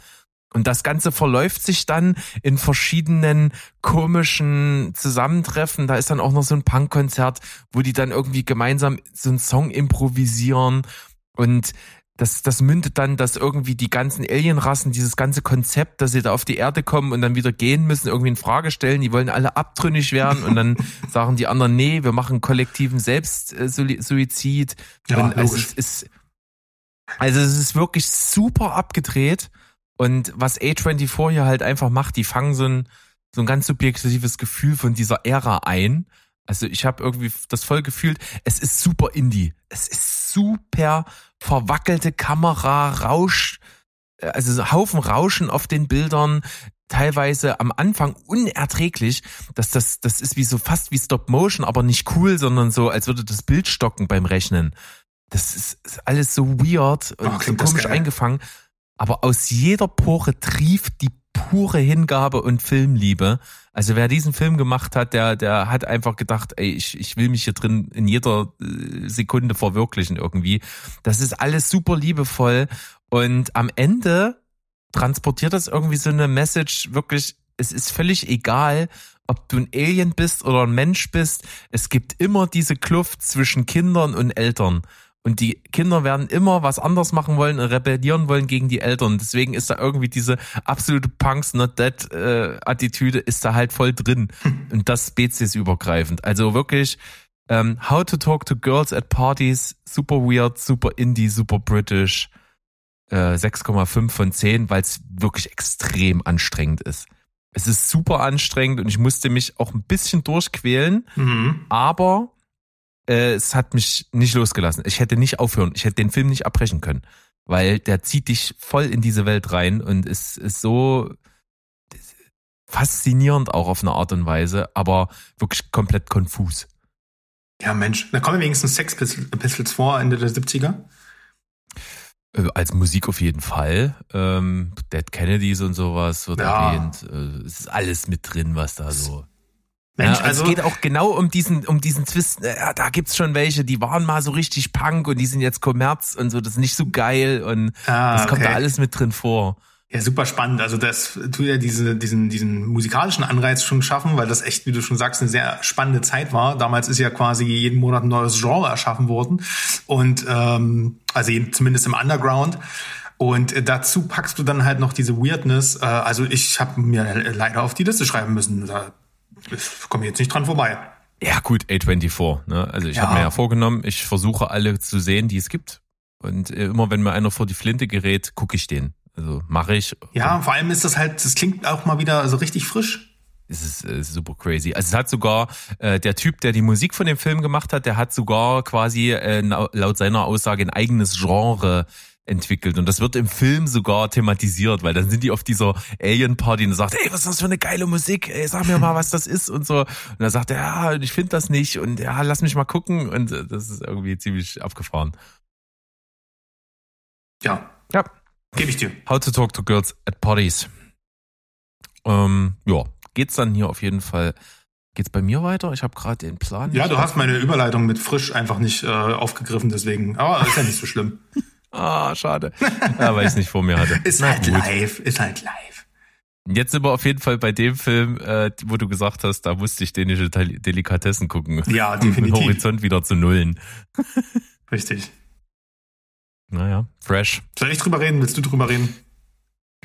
Speaker 1: Und das Ganze verläuft sich dann in verschiedenen komischen Zusammentreffen. Da ist dann auch noch so ein Punkkonzert, wo die dann irgendwie gemeinsam so einen Song improvisieren. Und das, das mündet dann, dass irgendwie die ganzen Alienrassen dieses ganze Konzept, dass sie da auf die Erde kommen und dann wieder gehen müssen, irgendwie in Frage stellen. Die wollen alle abtrünnig werden und dann sagen die anderen, nee, wir machen kollektiven Selbstsuizid.
Speaker 2: Ja,
Speaker 1: und also es ist, also es ist wirklich super abgedreht. Und was A24 hier halt einfach macht, die fangen so ein, so ein ganz subjektives Gefühl von dieser Ära ein. Also ich habe irgendwie das voll gefühlt, es ist super Indie. Es ist super verwackelte Kamera, Rausch, äh, also so Haufen Rauschen auf den Bildern, teilweise am Anfang unerträglich, dass das, das ist wie so fast wie Stop Motion, aber nicht cool, sondern so, als würde das Bild stocken beim Rechnen. Das ist, ist alles so weird und
Speaker 2: Oh,
Speaker 1: so komisch
Speaker 2: geil.
Speaker 1: eingefangen. Aber aus jeder Pore trieft die pure Hingabe und Filmliebe. Also wer diesen Film gemacht hat, der, der hat einfach gedacht, ey, ich, ich will mich hier drin in jeder äh, Sekunde verwirklichen irgendwie. Das ist alles super liebevoll. Und am Ende transportiert das irgendwie so eine Message wirklich, es ist völlig egal, ob du ein Alien bist oder ein Mensch bist. Es gibt immer diese Kluft zwischen Kindern und Eltern. Und die Kinder werden immer was anders machen wollen und rebellieren wollen gegen die Eltern. Deswegen ist da irgendwie diese absolute Punks not dead äh, Attitüde ist da halt voll drin. Und das speziesübergreifend. Also wirklich ähm, How to Talk to Girls at Parties, super weird, super indie, super british. Äh, 6,5 von 10, weil es wirklich extrem anstrengend ist. Es ist super anstrengend und ich musste mich auch ein bisschen durchquälen,
Speaker 2: Mhm.
Speaker 1: aber äh, es hat mich nicht losgelassen. Ich hätte nicht aufhören, ich hätte den Film nicht abbrechen können, weil der zieht dich voll in diese Welt rein und ist, ist so faszinierend auch auf eine Art und Weise, aber wirklich komplett konfus.
Speaker 2: Ja, Mensch. Da kommen wenigstens Sex Pistols vor, Ende der 70er.
Speaker 1: Äh, Als Musik auf jeden Fall. Ähm, Dead Kennedys und sowas wird
Speaker 2: Ja.
Speaker 1: erwähnt. Äh, Es ist alles mit drin, was da so.
Speaker 2: Mensch,
Speaker 1: ja,
Speaker 2: also,
Speaker 1: es geht auch genau um diesen, um diesen Twist. äh, Ja, da gibt's schon welche, die waren mal so richtig Punk und die sind jetzt Kommerz und so. Das ist nicht so geil und
Speaker 2: Ah,
Speaker 1: das kommt
Speaker 2: okay.
Speaker 1: da alles mit drin vor.
Speaker 2: ja, super spannend. Also das tut ja diese, diesen, diesen musikalischen Anreiz schon schaffen, weil das echt, wie du schon sagst, eine sehr spannende Zeit war. Damals ist ja quasi jeden Monat ein neues Genre erschaffen worden. Und ähm, also zumindest im Underground. Und äh, dazu packst du dann halt noch diese Weirdness. Äh, also ich habe mir leider auf die Liste schreiben müssen. Da komme ich jetzt nicht dran vorbei.
Speaker 1: Ja, gut, A24. Ne? Also ich
Speaker 2: Ja.
Speaker 1: habe mir ja vorgenommen, ich versuche alle zu sehen, die es gibt. Und äh, immer wenn mir einer vor die Flinte gerät, gucke ich den. Also mache ich.
Speaker 2: Ja, vor allem ist das halt, das klingt auch mal wieder so richtig frisch.
Speaker 1: Es ist äh, super crazy. Also es hat sogar äh, der Typ, der die Musik von dem Film gemacht hat, der hat sogar quasi äh, laut seiner Aussage ein eigenes Genre entwickelt und das wird im Film sogar thematisiert, weil dann sind die auf dieser Alien Party und sagt, ey, was ist das für eine geile Musik? Ey, sag mir mal, was das ist und so. Und dann sagt er, ja, ich finde das nicht und ja, lass mich mal gucken und äh, das ist irgendwie ziemlich abgefahren.
Speaker 2: Ja,
Speaker 1: Ja,
Speaker 2: gebe ich dir.
Speaker 1: How to Talk to Girls at Parties. Ähm, ja, geht's dann hier auf jeden Fall. Geht's bei mir weiter? Ich habe gerade den Plan.
Speaker 2: Ja, du hast meine Überleitung mit frisch einfach nicht äh, aufgegriffen, deswegen. Aber ist ja nicht so schlimm.
Speaker 1: Ah, schade. Ja, weil ich es nicht vor mir hatte.
Speaker 2: Ist halt live, ist halt live.
Speaker 1: Jetzt sind wir auf jeden Fall bei dem Film, äh, wo du gesagt hast, da musste ich dänische Del- Delikatessen gucken.
Speaker 2: Ja,
Speaker 1: Um den
Speaker 2: definitiv.
Speaker 1: Horizont wieder zu nullen.
Speaker 2: Richtig.
Speaker 1: Naja, fresh.
Speaker 2: Soll ich drüber reden? Willst du drüber reden?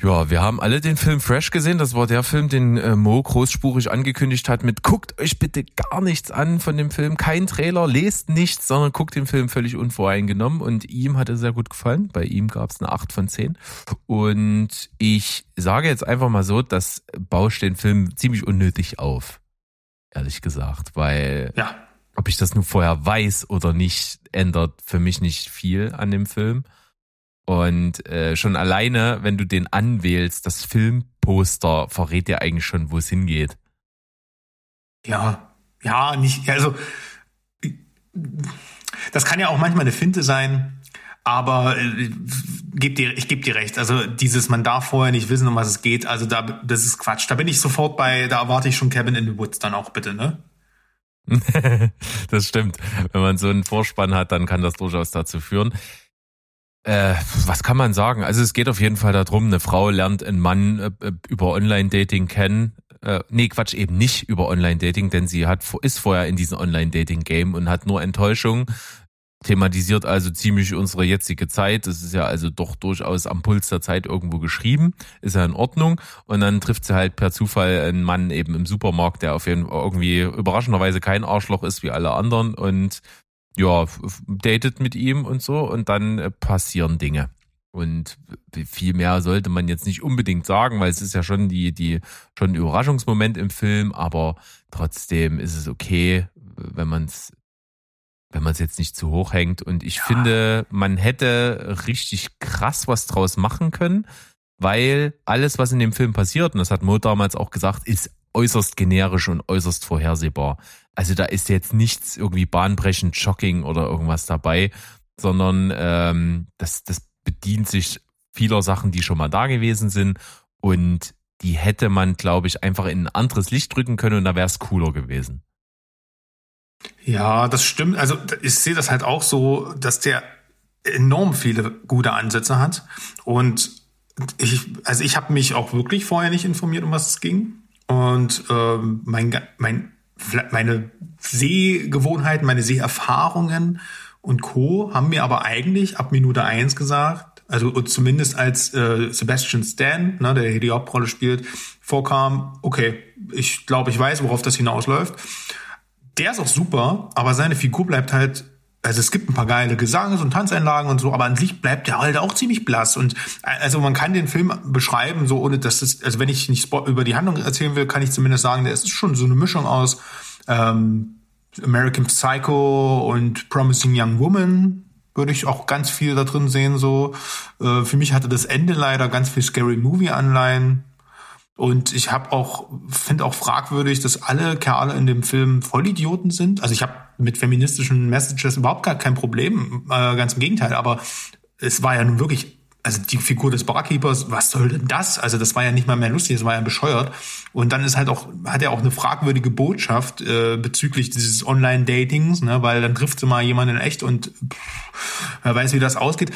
Speaker 1: Ja, wir haben alle den Film Fresh gesehen. Das war der Film, den äh, Mo großspurig angekündigt hat mit guckt euch bitte gar nichts an von dem Film. Kein Trailer, lest nichts, sondern guckt den Film völlig unvoreingenommen. Und ihm hat er sehr gut gefallen. Bei ihm gab es eine 8 von 10. Und ich sage jetzt einfach mal so, das bauscht den Film ziemlich unnötig auf. Ehrlich gesagt, weil
Speaker 2: Ja.
Speaker 1: ob ich das nur vorher weiß oder nicht, ändert für mich nicht viel an dem Film. Und äh, schon alleine, wenn du den anwählst, das Filmposter verrät dir eigentlich schon, wo es hingeht.
Speaker 2: Ja. Ja, nicht, also, das kann ja auch manchmal eine Finte sein, aber äh, geb dir, ich gebe dir recht. Also dieses, man darf vorher nicht wissen, um was es geht. Also da, das ist Quatsch. Da bin ich sofort bei, da erwarte ich schon Cabin in the Woods dann auch bitte, ne?
Speaker 1: das stimmt. Wenn man so einen Vorspann hat, dann kann das durchaus dazu führen. Äh, was kann man sagen? Also es geht auf jeden Fall darum, eine Frau lernt einen Mann äh, äh, über Online-Dating kennen. Äh, nee, Quatsch, eben nicht über Online-Dating, denn sie hat ist vorher in diesem Online-Dating-Game und hat nur Enttäuschung. Thematisiert also ziemlich unsere jetzige Zeit. Das ist ja also doch durchaus am Puls der Zeit irgendwo geschrieben. Ist ja in Ordnung. Und dann trifft sie halt per Zufall einen Mann eben im Supermarkt, der auf jeden Fall irgendwie überraschenderweise kein Arschloch ist wie alle anderen und ja, datet mit ihm und so und dann äh, passieren Dinge. Und viel mehr sollte man jetzt nicht unbedingt sagen, weil es ist ja schon die, die, schon ein Überraschungsmoment im Film, aber trotzdem ist es okay, wenn man es, wenn man es jetzt nicht zu hoch hängt. Und ich finde, man hätte richtig krass was draus machen können, weil alles, was in dem Film passiert, und das hat Mo damals auch gesagt, ist äußerst generisch und äußerst vorhersehbar. Also da ist jetzt nichts irgendwie bahnbrechend, shocking oder irgendwas dabei, sondern ähm, das, das bedient sich vieler Sachen, die schon mal da gewesen sind und die hätte man, glaube ich, einfach in ein anderes Licht drücken können und da wäre es cooler gewesen.
Speaker 2: Ja, das stimmt. Also ich sehe das halt auch so, dass der enorm viele gute Ansätze hat. Und ich, also ich habe mich auch wirklich vorher nicht informiert, um was es ging. Und ähm, mein, mein, meine Sehgewohnheiten, meine Seherfahrungen und Co. haben mir aber eigentlich ab Minute eins gesagt, also zumindest als äh, Sebastian Stan, ne, der hier die Hauptrolle spielt, vorkam, okay, ich glaube, ich weiß, worauf das hinausläuft. Der ist auch super, aber seine Figur bleibt halt, also es gibt ein paar geile Gesangs- und Tanzeinlagen und so, aber an sich bleibt der halt auch ziemlich blass. Und äh, also man kann den Film beschreiben, so ohne dass das, also wenn ich nicht über die Handlung erzählen will, kann ich zumindest sagen, der ist schon so eine Mischung aus ähm, American Psycho und Promising Young Woman würde ich auch ganz viel da drin sehen. So äh, für mich hatte das Ende leider ganz viel Scary Movie Anleihen. Und ich habe auch finde auch fragwürdig, dass alle Kerle in dem Film Vollidioten sind. Also ich habe mit feministischen Messages überhaupt gar kein Problem, äh, ganz im Gegenteil. Aber es war ja nun wirklich, also die Figur des Barkeepers, was soll denn das? Also das war ja nicht mal mehr lustig, das war ja bescheuert. Und dann ist halt auch, hat er auch eine fragwürdige Botschaft äh, bezüglich dieses Online-Datings, ne, weil dann trifft sie mal jemanden in echt und pff, wer weiß, wie das ausgeht.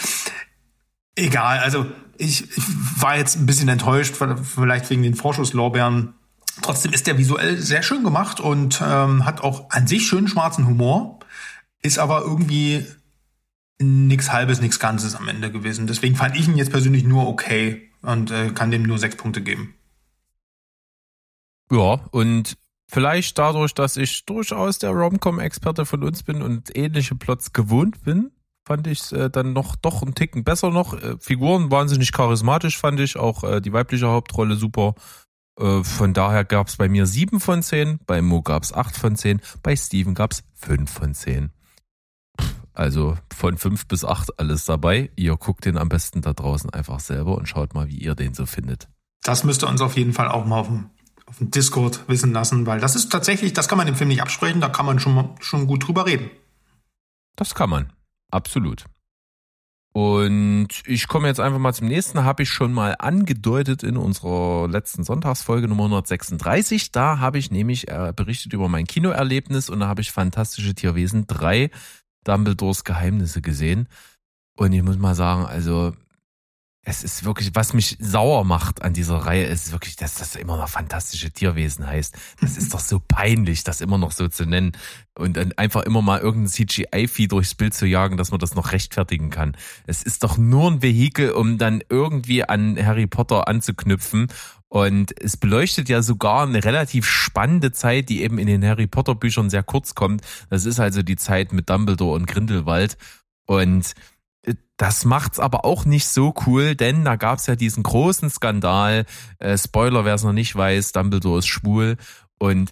Speaker 2: Egal, also ich, ich war jetzt ein bisschen enttäuscht, vielleicht wegen den Vorschusslorbeeren. Trotzdem ist der visuell sehr schön gemacht und ähm, hat auch an sich schönen schwarzen Humor, ist aber irgendwie nix halbes, nix ganzes am Ende gewesen. Deswegen fand ich ihn jetzt persönlich nur okay und äh, kann dem nur sechs Punkte geben.
Speaker 1: Ja, und vielleicht dadurch, dass ich durchaus der Rom-Com-Experte von uns bin und ähnliche Plots gewohnt bin, fand ich äh, dann noch doch einen Ticken besser noch. Äh, Figuren wahnsinnig charismatisch fand ich, auch äh, die weibliche Hauptrolle super. Äh, von daher gab's bei mir sieben von zehn, bei Mo gab's acht von zehn, bei Steven gab's fünf von zehn. Also von fünf bis acht alles dabei. Ihr guckt den am besten da draußen einfach selber und schaut mal, wie ihr den so findet.
Speaker 2: Das müsste uns auf jeden Fall auch mal auf dem, auf dem Discord wissen lassen, weil das ist tatsächlich, das kann man im Film nicht absprechen, da kann man schon, mal- schon gut drüber reden.
Speaker 1: Das kann man. Absolut. Und ich komme jetzt einfach mal zum nächsten. Habe ich schon mal angedeutet in unserer letzten Sonntagsfolge Nummer 136. Da habe ich nämlich äh, berichtet über mein Kinoerlebnis und da habe ich Fantastische Tierwesen 3 Dumbledores Geheimnisse gesehen. Und ich muss mal sagen, also es ist wirklich, was mich sauer macht an dieser Reihe, ist wirklich, dass das immer noch fantastische Tierwesen heißt. Das ist doch so peinlich, das immer noch so zu nennen. Und dann einfach immer mal irgendein CGI-Vieh durchs Bild zu jagen, dass man das noch rechtfertigen kann. Es ist doch nur ein Vehikel, um dann irgendwie an Harry Potter anzuknüpfen. Und es beleuchtet ja sogar eine relativ spannende Zeit, die eben in den Harry Potter Büchern sehr kurz kommt. Das ist also die Zeit mit Dumbledore und Grindelwald. Und das macht's aber auch nicht so cool, denn da gab's ja diesen großen Skandal. Äh, Spoiler, wer es noch nicht weiß, Dumbledore ist schwul. Und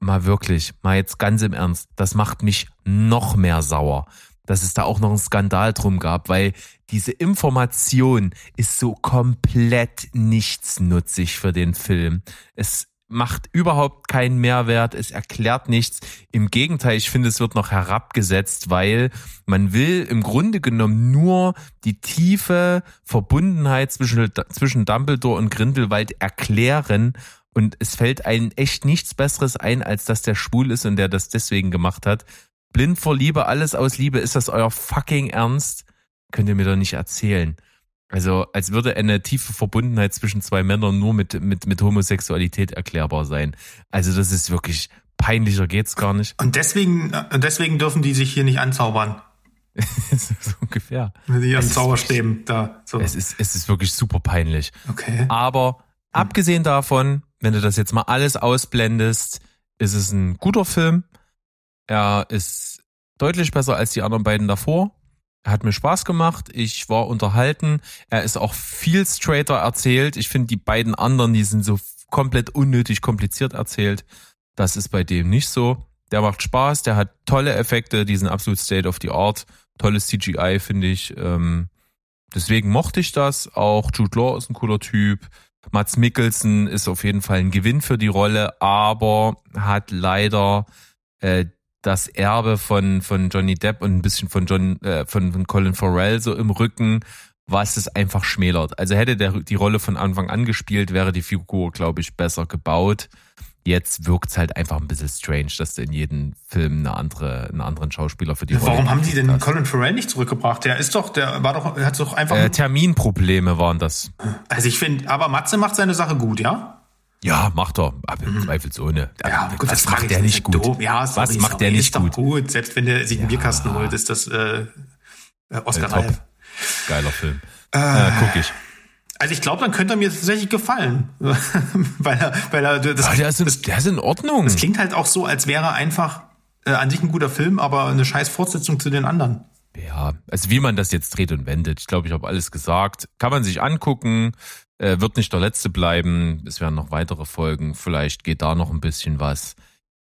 Speaker 1: mal wirklich, mal jetzt ganz im Ernst, das macht mich noch mehr sauer, dass es da auch noch einen Skandal drum gab, weil diese Information ist so komplett nichtsnutzig für den Film. Es macht überhaupt keinen Mehrwert, es erklärt nichts. Im Gegenteil, ich finde, es wird noch herabgesetzt, weil man will im Grunde genommen nur die tiefe Verbundenheit zwischen, zwischen Dumbledore und Grindelwald erklären und es fällt einem echt nichts Besseres ein, als dass der schwul ist und der das deswegen gemacht hat. Blind vor Liebe, alles aus Liebe, ist das euer fucking Ernst? könnt ihr mir doch nicht erzählen. Also, als würde eine tiefe Verbundenheit zwischen zwei Männern nur mit, mit, mit Homosexualität erklärbar sein. Also, das ist wirklich peinlicher geht's gar nicht.
Speaker 2: Und deswegen, deswegen dürfen die sich hier nicht anzaubern.
Speaker 1: so ungefähr. Es ist
Speaker 2: Zauberstäben da. So.
Speaker 1: Es ist, es ist wirklich super peinlich.
Speaker 2: Okay.
Speaker 1: Aber abgesehen davon, wenn du das jetzt mal alles ausblendest, ist es ein guter Film. Er ist deutlich besser als die anderen beiden davor. Er hat mir Spaß gemacht. Ich war unterhalten. Er ist auch viel straighter erzählt. Ich finde, die beiden anderen, die sind so komplett unnötig kompliziert erzählt. Das ist bei dem nicht so. Der macht Spaß. Der hat tolle Effekte. Die sind absolut state of the art. Tolles CGI, finde ich. Ähm, deswegen mochte ich das. Auch Jude Law ist ein cooler Typ. Mats Mikkelsen ist auf jeden Fall ein Gewinn für die Rolle, aber hat leider äh, das Erbe von von Johnny Depp und ein bisschen von John äh, von, von Colin Farrell so im Rücken, was es einfach schmälert. Also hätte der die Rolle von Anfang an gespielt, wäre die Figur, glaube ich, besser gebaut. Jetzt wirkt's halt einfach ein bisschen strange, dass du in jedem Film eine andere, einen anderen Schauspieler für die Rolle
Speaker 2: Warum haben die denn
Speaker 1: hast.
Speaker 2: Colin Farrell nicht zurückgebracht? Der ist doch, der war doch, er hat doch einfach.
Speaker 1: Äh, Terminprobleme waren das.
Speaker 2: also ich finde, aber Matze macht seine Sache gut, ja?
Speaker 1: Ja, macht er, aber zweifelsohne.
Speaker 2: Mhm. Ja, gut,
Speaker 1: was macht der nicht gut?
Speaker 2: Doof. Ja, sorry,
Speaker 1: was macht der nicht
Speaker 2: ist doch
Speaker 1: gut?
Speaker 2: gut. Selbst wenn der sich einen
Speaker 1: Ja.
Speaker 2: Bierkasten holt, ist das äh, äh, Oscar
Speaker 1: Top.
Speaker 2: reif.
Speaker 1: Geiler Film. Äh, guck ich.
Speaker 2: Also ich glaube, dann könnte er mir tatsächlich gefallen, weil er, weil er das,
Speaker 1: der, ist in,
Speaker 2: das,
Speaker 1: der ist in Ordnung.
Speaker 2: das klingt halt auch so, als wäre er einfach äh, an sich ein guter Film, aber eine scheiß Fortsetzung zu den anderen.
Speaker 1: Ja, also wie man das jetzt dreht und wendet. Ich glaube, ich habe alles gesagt. Kann man sich angucken. Äh, wird nicht der letzte bleiben. Es werden noch weitere Folgen. Vielleicht geht da noch ein bisschen was.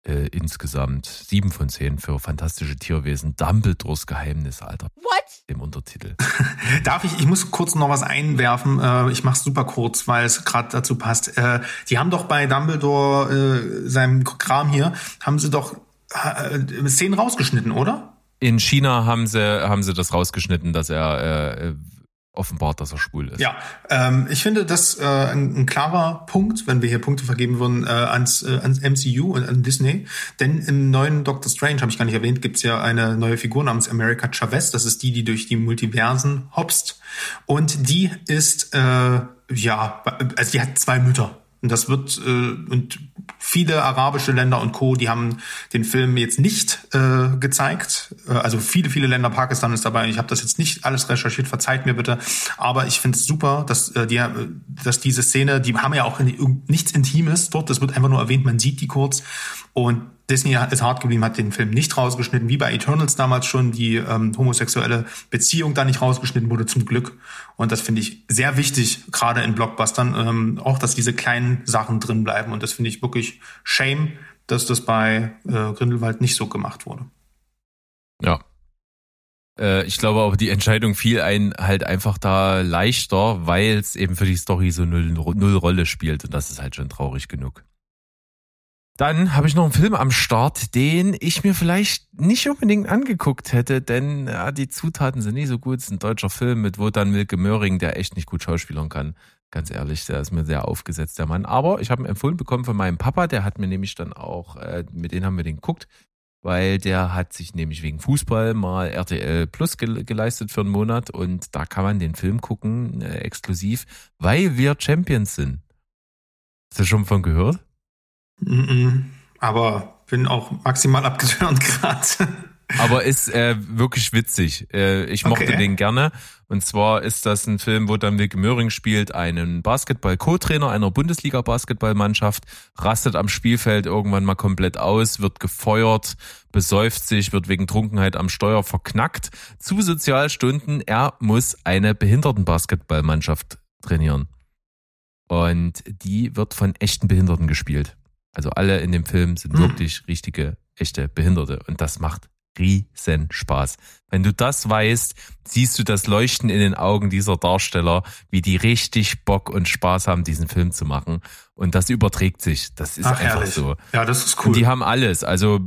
Speaker 1: Äh, insgesamt sieben von zehn für fantastische Tierwesen. Dumbledores Geheimnis, Alter. What? Dem Untertitel.
Speaker 2: Darf ich, ich muss kurz noch was einwerfen. Äh, ich mache super kurz, weil es gerade dazu passt. Äh, die haben doch bei Dumbledore, äh, seinem Kram hier, haben sie doch äh, Szenen rausgeschnitten, oder?
Speaker 1: In China haben sie, haben sie das rausgeschnitten, dass er äh, offenbart, dass er schwul ist.
Speaker 2: Ja, ähm, ich finde das äh, ein, ein klarer Punkt, wenn wir hier Punkte vergeben würden, äh, ans, äh, ans MCU und an Disney. Denn im neuen Doctor Strange, habe ich gar nicht erwähnt, gibt's ja eine neue Figur namens America Chavez. Das ist die, die durch die Multiversen hopst. Und die ist, äh, ja, also die hat zwei Mütter. Und das wird, äh, und viele arabische Länder und Co., die haben den Film jetzt nicht äh, gezeigt. Äh, also viele, viele Länder, Pakistan ist dabei. Ich habe das jetzt nicht alles recherchiert, verzeiht mir bitte. Aber ich finde es super, dass, äh, die, äh, dass diese Szene, die haben ja auch nichts Intimes dort. Das wird einfach nur erwähnt, man sieht die kurz. Und Disney ist hart geblieben, hat den Film nicht rausgeschnitten, wie bei Eternals damals schon die ähm, homosexuelle Beziehung da nicht rausgeschnitten wurde, zum Glück. Und das finde ich sehr wichtig, gerade in Blockbustern, ähm, auch, dass diese kleinen Sachen drin bleiben. Und das finde ich wirklich shame, dass das bei äh, Grindelwald nicht so gemacht wurde.
Speaker 1: Ja. Äh, ich glaube aber, die Entscheidung fiel ein halt einfach da leichter, weil es eben für die Story so null, null Rolle spielt und das ist halt schon traurig genug. Dann habe ich noch einen Film am Start, den ich mir vielleicht nicht unbedingt angeguckt hätte, denn ja, die Zutaten sind nicht so gut. Es ist ein deutscher Film mit Wotan Wilke Möhring, der echt nicht gut schauspielern kann. Ganz ehrlich, der ist mir sehr aufgesetzt, der Mann. Aber ich habe ihn empfohlen bekommen von meinem Papa, der hat mir nämlich dann auch, äh, mit denen haben wir den geguckt, weil der hat sich nämlich wegen Fußball mal RTL Plus ge geleistet für einen Monat und da kann man den Film gucken, äh, exklusiv, weil wir Champions sind. Hast du schon von gehört?
Speaker 2: Aber bin auch maximal abgeturnt gerade.
Speaker 1: Aber ist äh, wirklich witzig. Äh, ich mochte
Speaker 2: Okay.
Speaker 1: den gerne. Und zwar ist das ein Film, wo dann Wilke Möhring spielt, einen Basketball-Co-Trainer einer Bundesliga-Basketballmannschaft, rastet am Spielfeld irgendwann mal komplett aus, wird gefeuert, besäuft sich, wird wegen Trunkenheit am Steuer verknackt. Zu Sozialstunden, er muss eine Behindertenbasketballmannschaft trainieren. Und die wird von echten Behinderten gespielt. Also alle in dem Film sind
Speaker 2: Hm.
Speaker 1: wirklich richtige, echte Behinderte. Und das macht riesen Spaß. Wenn du das weißt, siehst du das Leuchten in den Augen dieser Darsteller, wie die richtig Bock und Spaß haben, diesen Film zu machen. Und das überträgt sich. Das ist
Speaker 2: Ach,
Speaker 1: einfach
Speaker 2: herrlich.
Speaker 1: so.
Speaker 2: Ja, das ist
Speaker 1: Und
Speaker 2: cool.
Speaker 1: die haben alles, also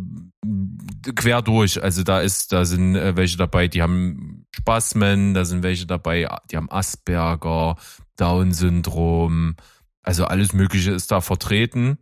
Speaker 1: quer durch. Also da ist, da sind äh, welche dabei, die haben Spasmen, da sind welche dabei, die haben Asperger, Down-Syndrom, also alles Mögliche ist da vertreten.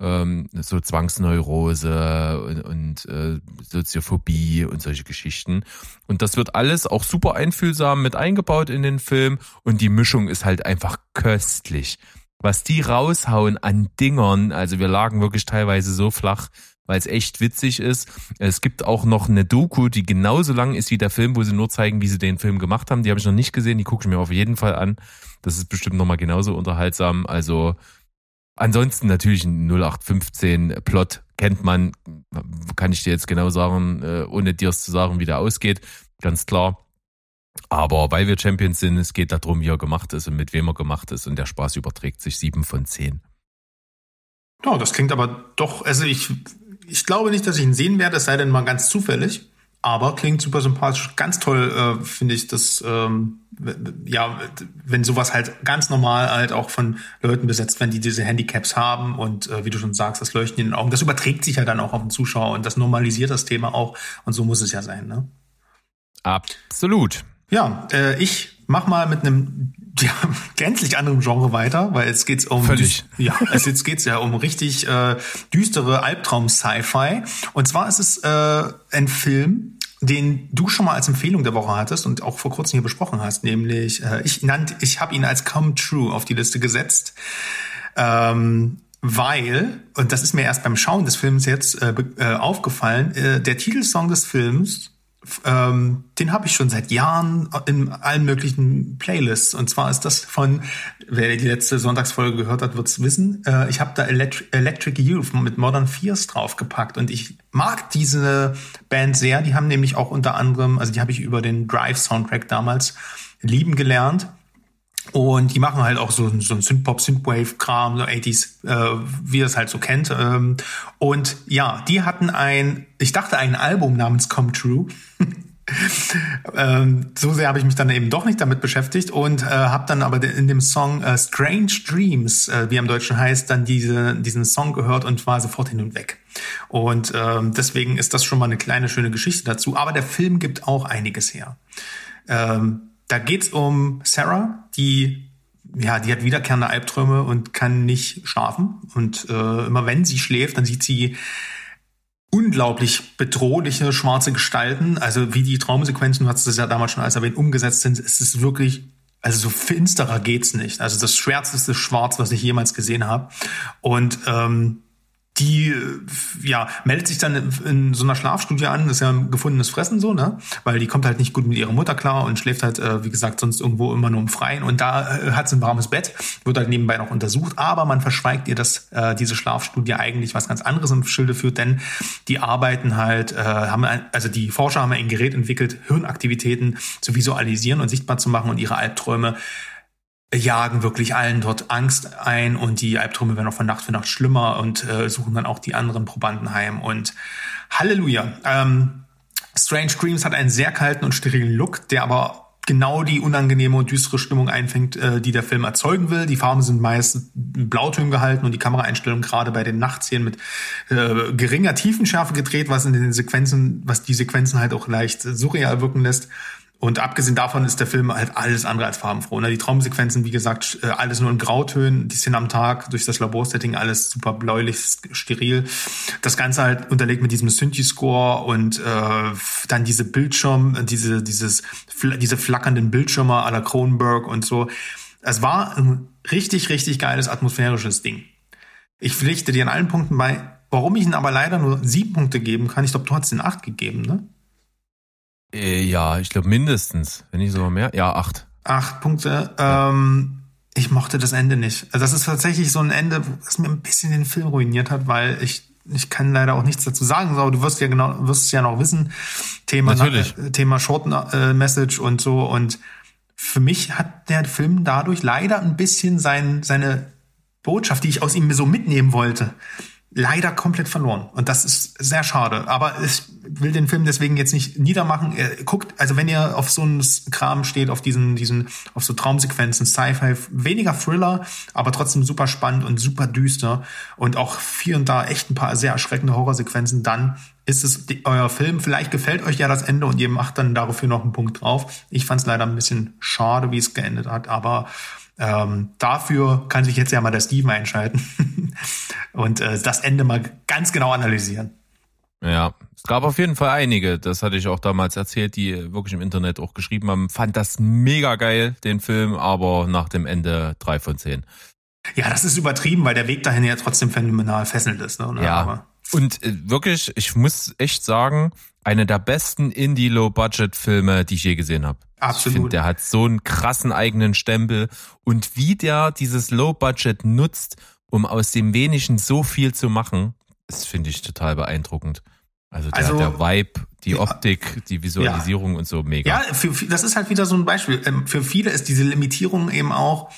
Speaker 1: Ähm, so Zwangsneurose und, und äh, Soziophobie und solche Geschichten. Und das wird alles auch super einfühlsam mit eingebaut in den Film und die Mischung ist halt einfach köstlich. Was die raushauen an Dingern, also wir lagen wirklich teilweise so flach, weil es echt witzig ist. Es gibt auch noch eine Doku, die genauso lang ist wie der Film, wo sie nur zeigen, wie sie den Film gemacht haben. Die habe ich noch nicht gesehen, die gucke ich mir auf jeden Fall an. Das ist bestimmt nochmal genauso unterhaltsam. Also Ansonsten natürlich ein 0815 Plot kennt man, kann ich dir jetzt genau sagen, äh, ohne dir es zu sagen, wie der ausgeht, ganz klar. Aber weil wir Champions sind, es geht darum, wie er gemacht ist und mit wem er gemacht ist und der Spaß überträgt sich sieben von zehn.
Speaker 2: Ja, das klingt aber doch, also ich, ich glaube nicht, dass ich ihn sehen werde, es sei denn mal ganz zufällig. Aber klingt super sympathisch, ganz toll, äh, finde ich, dass ähm, ja, wenn sowas halt ganz normal halt auch von Leuten besetzt werden, die diese Handicaps haben und äh, wie du schon sagst, das Leuchten in den Augen, das überträgt sich ja dann auch auf den Zuschauer und das normalisiert das Thema auch und so muss es ja sein, ne?
Speaker 1: Absolut.
Speaker 2: Ja, äh, ich mach mal mit einem ja, gänzlich anderem Genre weiter, weil jetzt geht's um
Speaker 1: Völlig.
Speaker 2: ja, es jetzt geht's ja um richtig äh, düstere Albtraum-Sci-Fi. Und zwar ist es äh, ein Film, den du schon mal als Empfehlung der Woche hattest und auch vor kurzem hier besprochen hast, nämlich äh, ich nannte, ich habe ihn als Come True auf die Liste gesetzt. Ähm, weil, und das ist mir erst beim Schauen des Films jetzt äh, äh, aufgefallen, äh, der Titelsong des Films ähm, den habe ich schon seit Jahren in allen möglichen Playlists. Und zwar ist das von, wer die letzte Sonntagsfolge gehört hat, wird's wissen. Äh, ich habe da Electric, Electric Youth mit Modern Fears draufgepackt. Und ich mag diese Band sehr. Die haben nämlich auch unter anderem, also die habe ich über den Drive-Soundtrack damals lieben gelernt. Und die machen halt auch so, so ein Synthpop, Synthwave-Kram, so 80s, äh, wie ihr es halt so kennt. Ähm, und ja, die hatten ein, ich dachte ein Album namens Come True. ähm, so sehr habe ich mich dann eben doch nicht damit beschäftigt und äh, habe dann aber in dem Song äh, Strange Dreams, äh, wie er im Deutschen heißt, dann diese, diesen Song gehört und war sofort hin und weg. Und ähm, deswegen ist das schon mal eine kleine schöne Geschichte dazu. Aber der Film gibt auch einiges her. Ähm, da geht's um Sarah, die ja, die hat wiederkehrende Albträume und kann nicht schlafen. Und äh, immer wenn sie schläft, dann sieht sie unglaublich bedrohliche schwarze Gestalten. Also wie die Traumsequenzen, du hast es ja damals schon als erwähnt, umgesetzt sind, ist es wirklich, also so finsterer geht's nicht. Also das schwärzeste Schwarz, was ich jemals gesehen habe. Und ähm, die ja meldet sich dann in, so einer Schlafstudie an, ist ja ein gefundenes Fressen so, ne? Weil die kommt halt nicht gut mit ihrer Mutter klar und schläft halt, äh, wie gesagt, sonst irgendwo immer nur im Freien. Und da äh, hat sie ein warmes Bett, wird halt nebenbei noch untersucht, aber man verschweigt ihr, dass äh, diese Schlafstudie eigentlich was ganz anderes im Schilde führt, denn die arbeiten halt, äh, haben ein, also die Forscher haben ein Gerät entwickelt, Hirnaktivitäten zu visualisieren und sichtbar zu machen und ihre Albträume jagen wirklich allen dort Angst ein und die Albträume werden auch von Nacht für Nacht schlimmer und äh, suchen dann auch die anderen Probanden heim. Und Halleluja. Ähm, Strange Dreams hat einen sehr kalten und sterilen Look, der aber genau die unangenehme und düstere Stimmung einfängt, äh, die der Film erzeugen will. Die Farben sind meist Blautönen gehalten und die Kameraeinstellung gerade bei den Nachtszenen mit äh, geringer Tiefenschärfe gedreht, was in den Sequenzen, was die Sequenzen halt auch leicht surreal wirken lässt. Und abgesehen davon ist der Film halt alles andere als farbenfroh. Ne? Die Traumsequenzen, wie gesagt, äh, alles nur in Grautönen, die Szene am Tag, durch das Laborsetting alles super bläulich, steril. Das Ganze halt unterlegt mit diesem Synthi-Score und äh, dann diese Bildschirm, diese, dieses, diese flackernden Bildschirme à la Cronenberg und so. Es war ein richtig, richtig geiles atmosphärisches Ding. Ich pflichte dir an allen Punkten bei. Warum ich ihn aber leider nur sieben Punkte geben kann, ich glaube, du hast den acht gegeben, ne?
Speaker 1: Äh, ja, ich glaube mindestens. Wenn nicht sogar mehr. Ja, acht.
Speaker 2: Acht Punkte. Ähm, ich mochte das Ende nicht. Also das ist tatsächlich so ein Ende, das mir ein bisschen den Film ruiniert hat, weil ich ich kann leider auch nichts dazu sagen, aber du wirst ja genau wirst es ja noch wissen. Thema
Speaker 1: Natürlich.
Speaker 2: äh, Thema Short äh, Message und so und für mich hat der Film dadurch leider ein bisschen sein, seine Botschaft, die ich aus ihm so mitnehmen wollte, leider komplett verloren. Und das ist sehr schade. Aber ich will den Film deswegen jetzt nicht niedermachen. Er guckt, also wenn ihr auf so einen Kram steht, auf diesen, diesen, auf so Traumsequenzen, Sci-Fi, weniger Thriller, aber trotzdem super spannend und super düster und auch hier und da echt ein paar sehr erschreckende Horrorsequenzen, dann ist es euer Film. Vielleicht gefällt euch ja das Ende und ihr macht dann dafür noch einen Punkt drauf. Ich fand es leider ein bisschen schade, wie es geendet hat, aber Ähm, dafür kann sich jetzt ja mal der Steven einschalten und äh, das Ende mal ganz genau analysieren.
Speaker 1: Ja, es gab auf jeden Fall einige, das hatte ich auch damals erzählt, die wirklich im Internet auch geschrieben haben, fand das mega geil, den Film, aber nach dem Ende drei von zehn.
Speaker 2: Ja, das ist übertrieben, weil der Weg dahin ja trotzdem phänomenal fesselnd ist. Ne?
Speaker 1: Ja.
Speaker 2: Aber,
Speaker 1: Und äh, wirklich, ich muss echt sagen, eine der besten Indie-Low-Budget-Filme, die ich je gesehen habe.
Speaker 2: Absolut.
Speaker 1: Ich finde, der hat so einen krassen eigenen Stempel und wie der dieses Low-Budget nutzt, um aus dem Wenigen so viel zu machen, das finde ich total beeindruckend. Also der,
Speaker 2: Also-
Speaker 1: der Vibe, die
Speaker 2: Ja.
Speaker 1: Optik, die Visualisierung und so mega.
Speaker 2: Ja, für, das ist halt wieder so ein Beispiel. Ähm, Für viele ist diese Limitierung eben auch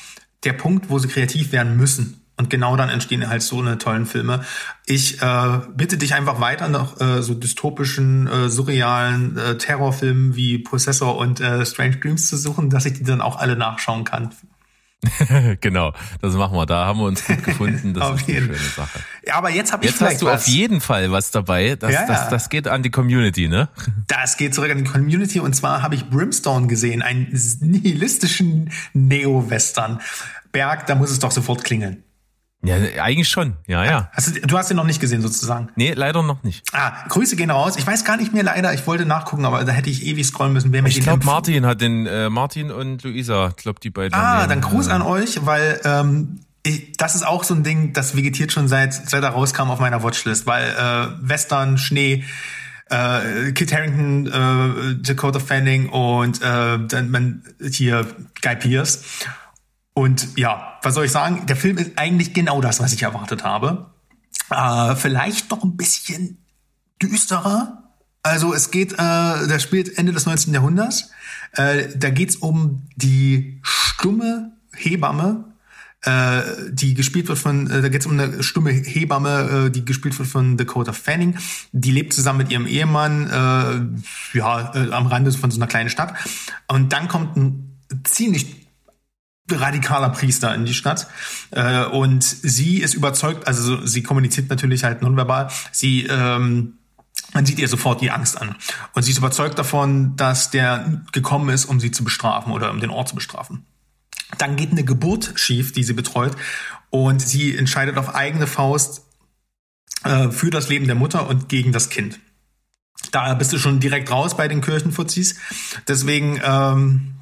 Speaker 2: der Punkt, wo sie kreativ werden müssen. Und genau dann entstehen halt so eine tollen Filme. Ich äh, bitte dich einfach weiter nach äh, so dystopischen, äh, surrealen äh, Terrorfilmen wie Possessor und äh, Strange Dreams zu suchen, dass ich die dann auch alle nachschauen kann.
Speaker 1: genau, das machen wir. Da haben wir uns gut gefunden. Das ist eine schöne Sache.
Speaker 2: Ja, aber jetzt habe ich
Speaker 1: Jetzt hast du
Speaker 2: was.
Speaker 1: auf jeden Fall was dabei. Das,
Speaker 2: Ja, ja.
Speaker 1: das, das geht an die Community, ne?
Speaker 2: Das geht zurück an die Community und zwar habe ich Brimstone gesehen, einen nihilistischen Neo-Western. Berg, da muss es doch sofort klingeln.
Speaker 1: Ja, eigentlich schon. Ja, ja.
Speaker 2: Hast du, du hast ihn noch nicht gesehen sozusagen.
Speaker 1: Nee, leider noch nicht.
Speaker 2: Ah, Grüße gehen raus. Ich weiß gar nicht mehr leider. Ich wollte nachgucken, aber da hätte ich ewig scrollen müssen. Wer mir
Speaker 1: Ich glaube, Martin hat den, äh, Martin und Luisa, ich glaube, die beiden.
Speaker 2: Ah, dann Gruß an euch, weil ähm, ich, das ist auch so ein Ding, das vegetiert schon seit seit er rauskam auf meiner Watchlist, weil äh, Western, Schnee, äh, Kit Harington, äh, Dakota Fanning und äh, dann man hier Guy Pearce. Und ja, was soll ich sagen? Der Film ist eigentlich genau das, was ich erwartet habe. Äh, vielleicht noch ein bisschen düsterer. Also es geht, äh, das spielt Ende des 19. Jahrhunderts. Äh, da geht's um die stumme Hebamme, äh, die gespielt wird von, äh, da geht's um eine stumme Hebamme, äh, die gespielt wird von Dakota Fanning. Die lebt zusammen mit ihrem Ehemann, äh, ja, äh, am Rande von so einer kleinen Stadt. Und dann kommt ein ziemlich radikaler Priester in die Stadt äh, und sie ist überzeugt, also so- sie kommuniziert natürlich halt nonverbal, sie ähm, man sieht ihr sofort die Angst an und sie ist überzeugt davon, dass der gekommen ist, um sie zu bestrafen oder um den Ort zu bestrafen. Dann geht eine Geburt schief, die sie betreut und sie entscheidet auf eigene Faust äh, für das Leben der Mutter und gegen das Kind. Da bist du schon direkt raus bei den Kirchenfuzis. Deswegen ähm,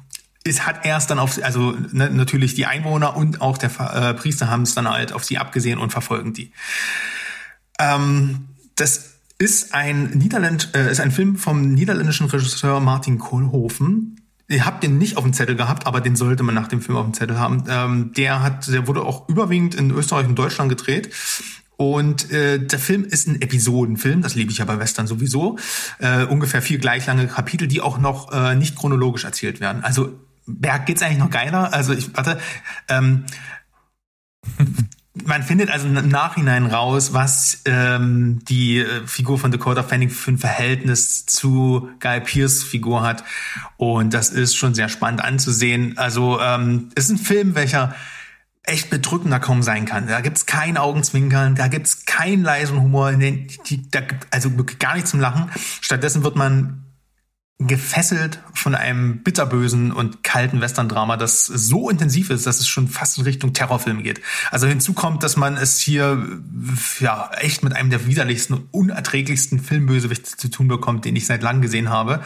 Speaker 2: es hat erst dann auf, also ne, natürlich die Einwohner und auch der äh, Priester haben es dann halt auf sie abgesehen und verfolgen die. Ähm, das ist ein Niederländ, äh, ist ein Film vom niederländischen Regisseur Martin Kohlhofen. Ihr habt den nicht auf dem Zettel gehabt, aber den sollte man nach dem Film auf dem Zettel haben. Ähm, der hat, der wurde auch überwiegend in Österreich und Deutschland gedreht. Und äh, der Film ist ein Episodenfilm, das liebe ich ja bei Western sowieso. Äh, ungefähr vier gleich lange Kapitel, die auch noch äh, nicht chronologisch erzählt werden. Also Berg geht's eigentlich noch geiler. Also ich warte, ähm, man findet also im Nachhinein raus, was ähm, die äh, Figur von Dakota Fanning für ein Verhältnis zu Guy Pearce Figur hat. Und das ist schon sehr spannend anzusehen. Also ähm, es ist ein Film, welcher echt bedrückender kaum sein kann. Da gibt's kein Augenzwinkern, da gibt's keinen leisen Humor, nee, die, da gibt also wirklich gar nichts zum Lachen. Stattdessen wird man gefesselt von einem bitterbösen und kalten Western-Drama, das so intensiv ist, dass es schon fast in Richtung Terrorfilm geht. Also hinzu kommt, dass man es hier ja echt mit einem der widerlichsten unerträglichsten Filmbösewichte zu tun bekommt, den ich seit langem gesehen habe.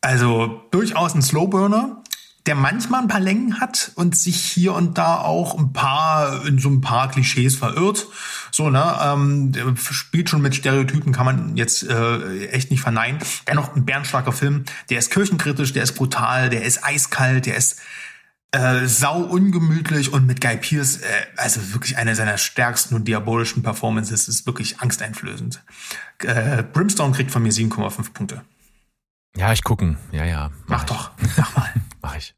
Speaker 2: Also durchaus ein Slowburner, der manchmal ein paar Längen hat und sich hier und da auch ein paar in so ein paar Klischees verirrt. So, ne, ähm, spielt schon mit Stereotypen, kann man jetzt äh, echt nicht verneinen. Dennoch ein bärenstarker Film. Der ist kirchenkritisch, der ist brutal, der ist eiskalt, der ist äh, sau ungemütlich und mit Guy Pearce, äh, also wirklich eine seiner stärksten und diabolischen Performances, ist wirklich angsteinflößend. Äh, Brimstone kriegt von mir 7,5 Punkte.
Speaker 1: Ja, ich gucken. Ja, ja.
Speaker 2: Mach
Speaker 1: ich.
Speaker 2: doch, mach mal.
Speaker 1: Mach ich.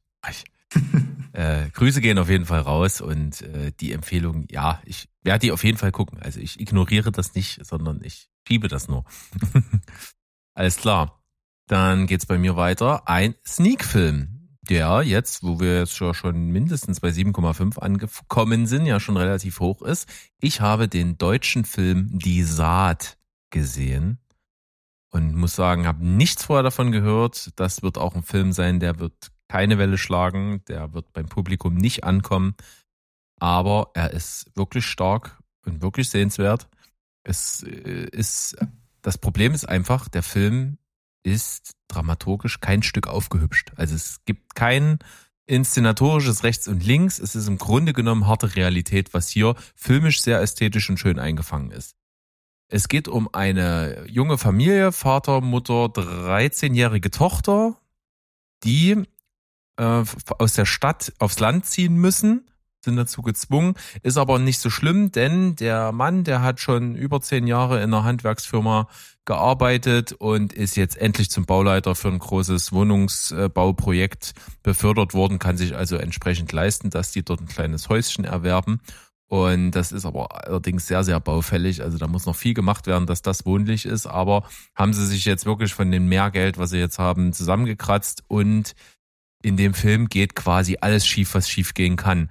Speaker 1: Äh, Grüße gehen auf jeden Fall raus und äh, die Empfehlung, ja, ich werde die auf jeden Fall gucken. Also ich ignoriere das nicht, sondern ich schiebe das nur. Alles klar. Dann geht's bei mir weiter. Ein Sneak-Film, der jetzt, wo wir jetzt schon- schon mindestens bei 7,5 angekommen sind, ja schon relativ hoch ist. Ich habe den deutschen Film Die Saat gesehen und muss sagen, habe nichts vorher davon gehört. Das wird auch ein Film sein, der wird keine Welle schlagen, der wird beim Publikum nicht ankommen, aber er ist wirklich stark und wirklich sehenswert. Es äh, ist, das Problem ist einfach, der Film ist dramaturgisch kein Stück aufgehübscht. Also es gibt kein inszenatorisches Rechts und Links. Es ist im Grunde genommen harte Realität, was hier filmisch sehr ästhetisch und schön eingefangen ist. Es geht um eine junge Familie, Vater, Mutter, 13-jährige Tochter, die äh, aus der Stadt aufs Land ziehen müssen, sind dazu gezwungen, ist aber nicht so schlimm, denn der Mann, der hat schon über zehn Jahre in einer Handwerksfirma gearbeitet und ist jetzt endlich zum Bauleiter für ein großes Wohnungsbauprojekt befördert worden, kann sich also entsprechend leisten, dass die dort ein kleines Häuschen erwerben und das ist aber allerdings sehr, sehr baufällig. Also da muss noch viel gemacht werden, dass das wohnlich ist. Aber haben sie sich jetzt wirklich von dem Mehrgeld, was sie jetzt haben, zusammengekratzt. Und in dem Film geht quasi alles schief, was schief gehen kann.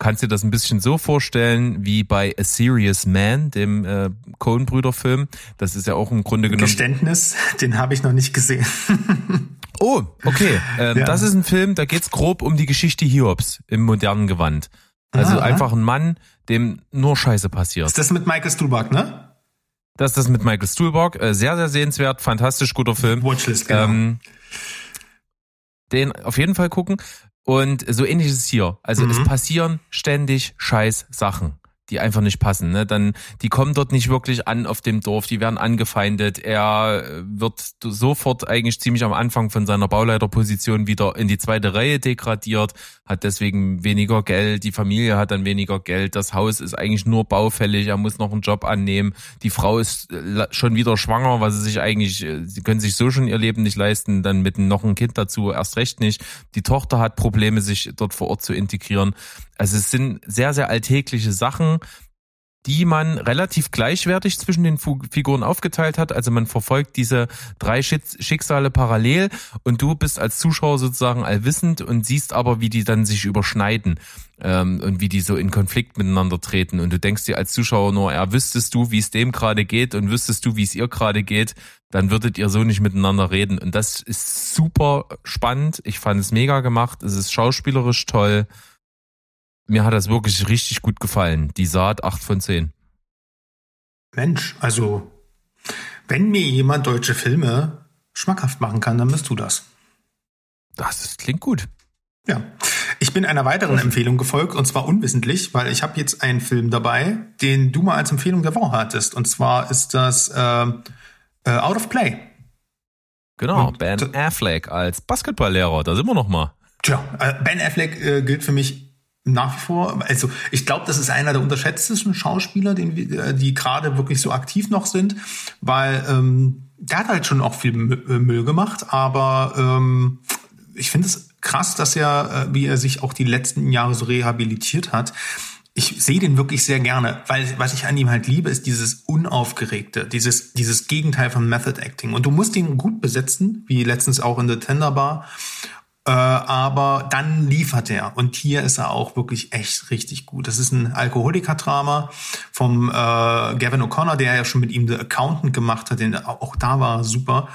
Speaker 1: Kannst dir das ein bisschen so vorstellen wie bei A Serious Man, dem äh, Coen-Brüder-Film? Das ist ja auch im Grunde genommen.
Speaker 2: Geständnis, den habe ich noch nicht gesehen.
Speaker 1: oh, okay. Ähm,
Speaker 2: Ja.
Speaker 1: Das ist ein Film, da geht's grob um die Geschichte Hiobs im modernen Gewand. Also
Speaker 2: Ah.
Speaker 1: einfach ein Mann, dem nur Scheiße passiert.
Speaker 2: Ist das mit Michael Stuhlbarg, ne?
Speaker 1: Das ist das mit Michael Stuhlbarg. Äh, Sehr, sehr sehenswert, fantastisch guter Film.
Speaker 2: Watchlist, genau.
Speaker 1: Ähm, den auf jeden Fall gucken. Und so ähnlich ist es hier. Also
Speaker 2: Mhm.
Speaker 1: es passieren ständig scheiß Sachen, die einfach nicht passen. Ne? Dann, die kommen dort nicht wirklich an auf dem Dorf, die werden angefeindet. Er äh, wird sofort eigentlich ziemlich am Anfang von seiner Bauleiterposition wieder in die zweite Reihe degradiert, hat deswegen weniger Geld, die Familie hat dann weniger Geld, das Haus ist eigentlich nur baufällig, er muss noch einen Job annehmen, die Frau ist äh, schon wieder schwanger, was sie sich eigentlich, äh, sie können sich so schon ihr Leben nicht leisten, dann mit noch ein Kind dazu erst recht nicht. Die Tochter hat Probleme, sich dort vor Ort zu integrieren. Also es sind sehr, sehr alltägliche Sachen, die man relativ gleichwertig zwischen den Figuren aufgeteilt hat. Also man verfolgt diese drei Schicksale parallel und du bist als Zuschauer sozusagen allwissend und siehst aber, wie die dann sich überschneiden ähm, und wie die so in Konflikt miteinander treten. Und du denkst dir als Zuschauer nur, ja, wüsstest du, wie es dem gerade geht und wüsstest du, wie es ihr gerade geht, dann würdet ihr so nicht miteinander reden. Und das ist super spannend. Ich fand es mega gemacht. Es ist schauspielerisch toll. Mir hat das wirklich richtig gut gefallen. Die Saat 8 von 10.
Speaker 2: Mensch, also wenn mir jemand deutsche Filme schmackhaft machen kann, dann bist du das.
Speaker 1: Das klingt gut.
Speaker 2: Ja. Ich bin einer weiteren Empfehlung gefolgt und zwar unwissentlich, weil ich habe jetzt einen Film dabei, den du mal als Empfehlung der Woche hattest. Und zwar ist das äh, äh, Out of Play.
Speaker 1: Genau,
Speaker 2: Und-
Speaker 1: Ben Affleck als Basketballlehrer, da sind wir noch mal.
Speaker 2: Tja, äh, Ben Affleck äh, gilt für mich nach wie vor, also ich glaube, das ist einer der unterschätztesten Schauspieler, den, wir- äh, die gerade wirklich so aktiv noch sind, weil ähm, der hat halt schon auch viel äh, Müll gemacht, aber ähm, ich finde es krass, dass er, äh, wie er sich auch die letzten Jahre so rehabilitiert hat. Ich sehe den wirklich sehr gerne, weil was ich an ihm halt liebe, ist dieses Unaufgeregte, dieses, dieses Gegenteil von Method Acting. Und du musst ihn gut besetzen, wie letztens auch in The Tender Bar. Äh, aber dann liefert er. Und hier ist er auch wirklich echt richtig gut. Das ist ein Alkoholiker-Drama vom äh, Gavin O'Connor, der ja schon mit ihm The Accountant gemacht hat. Den, auch da war er super.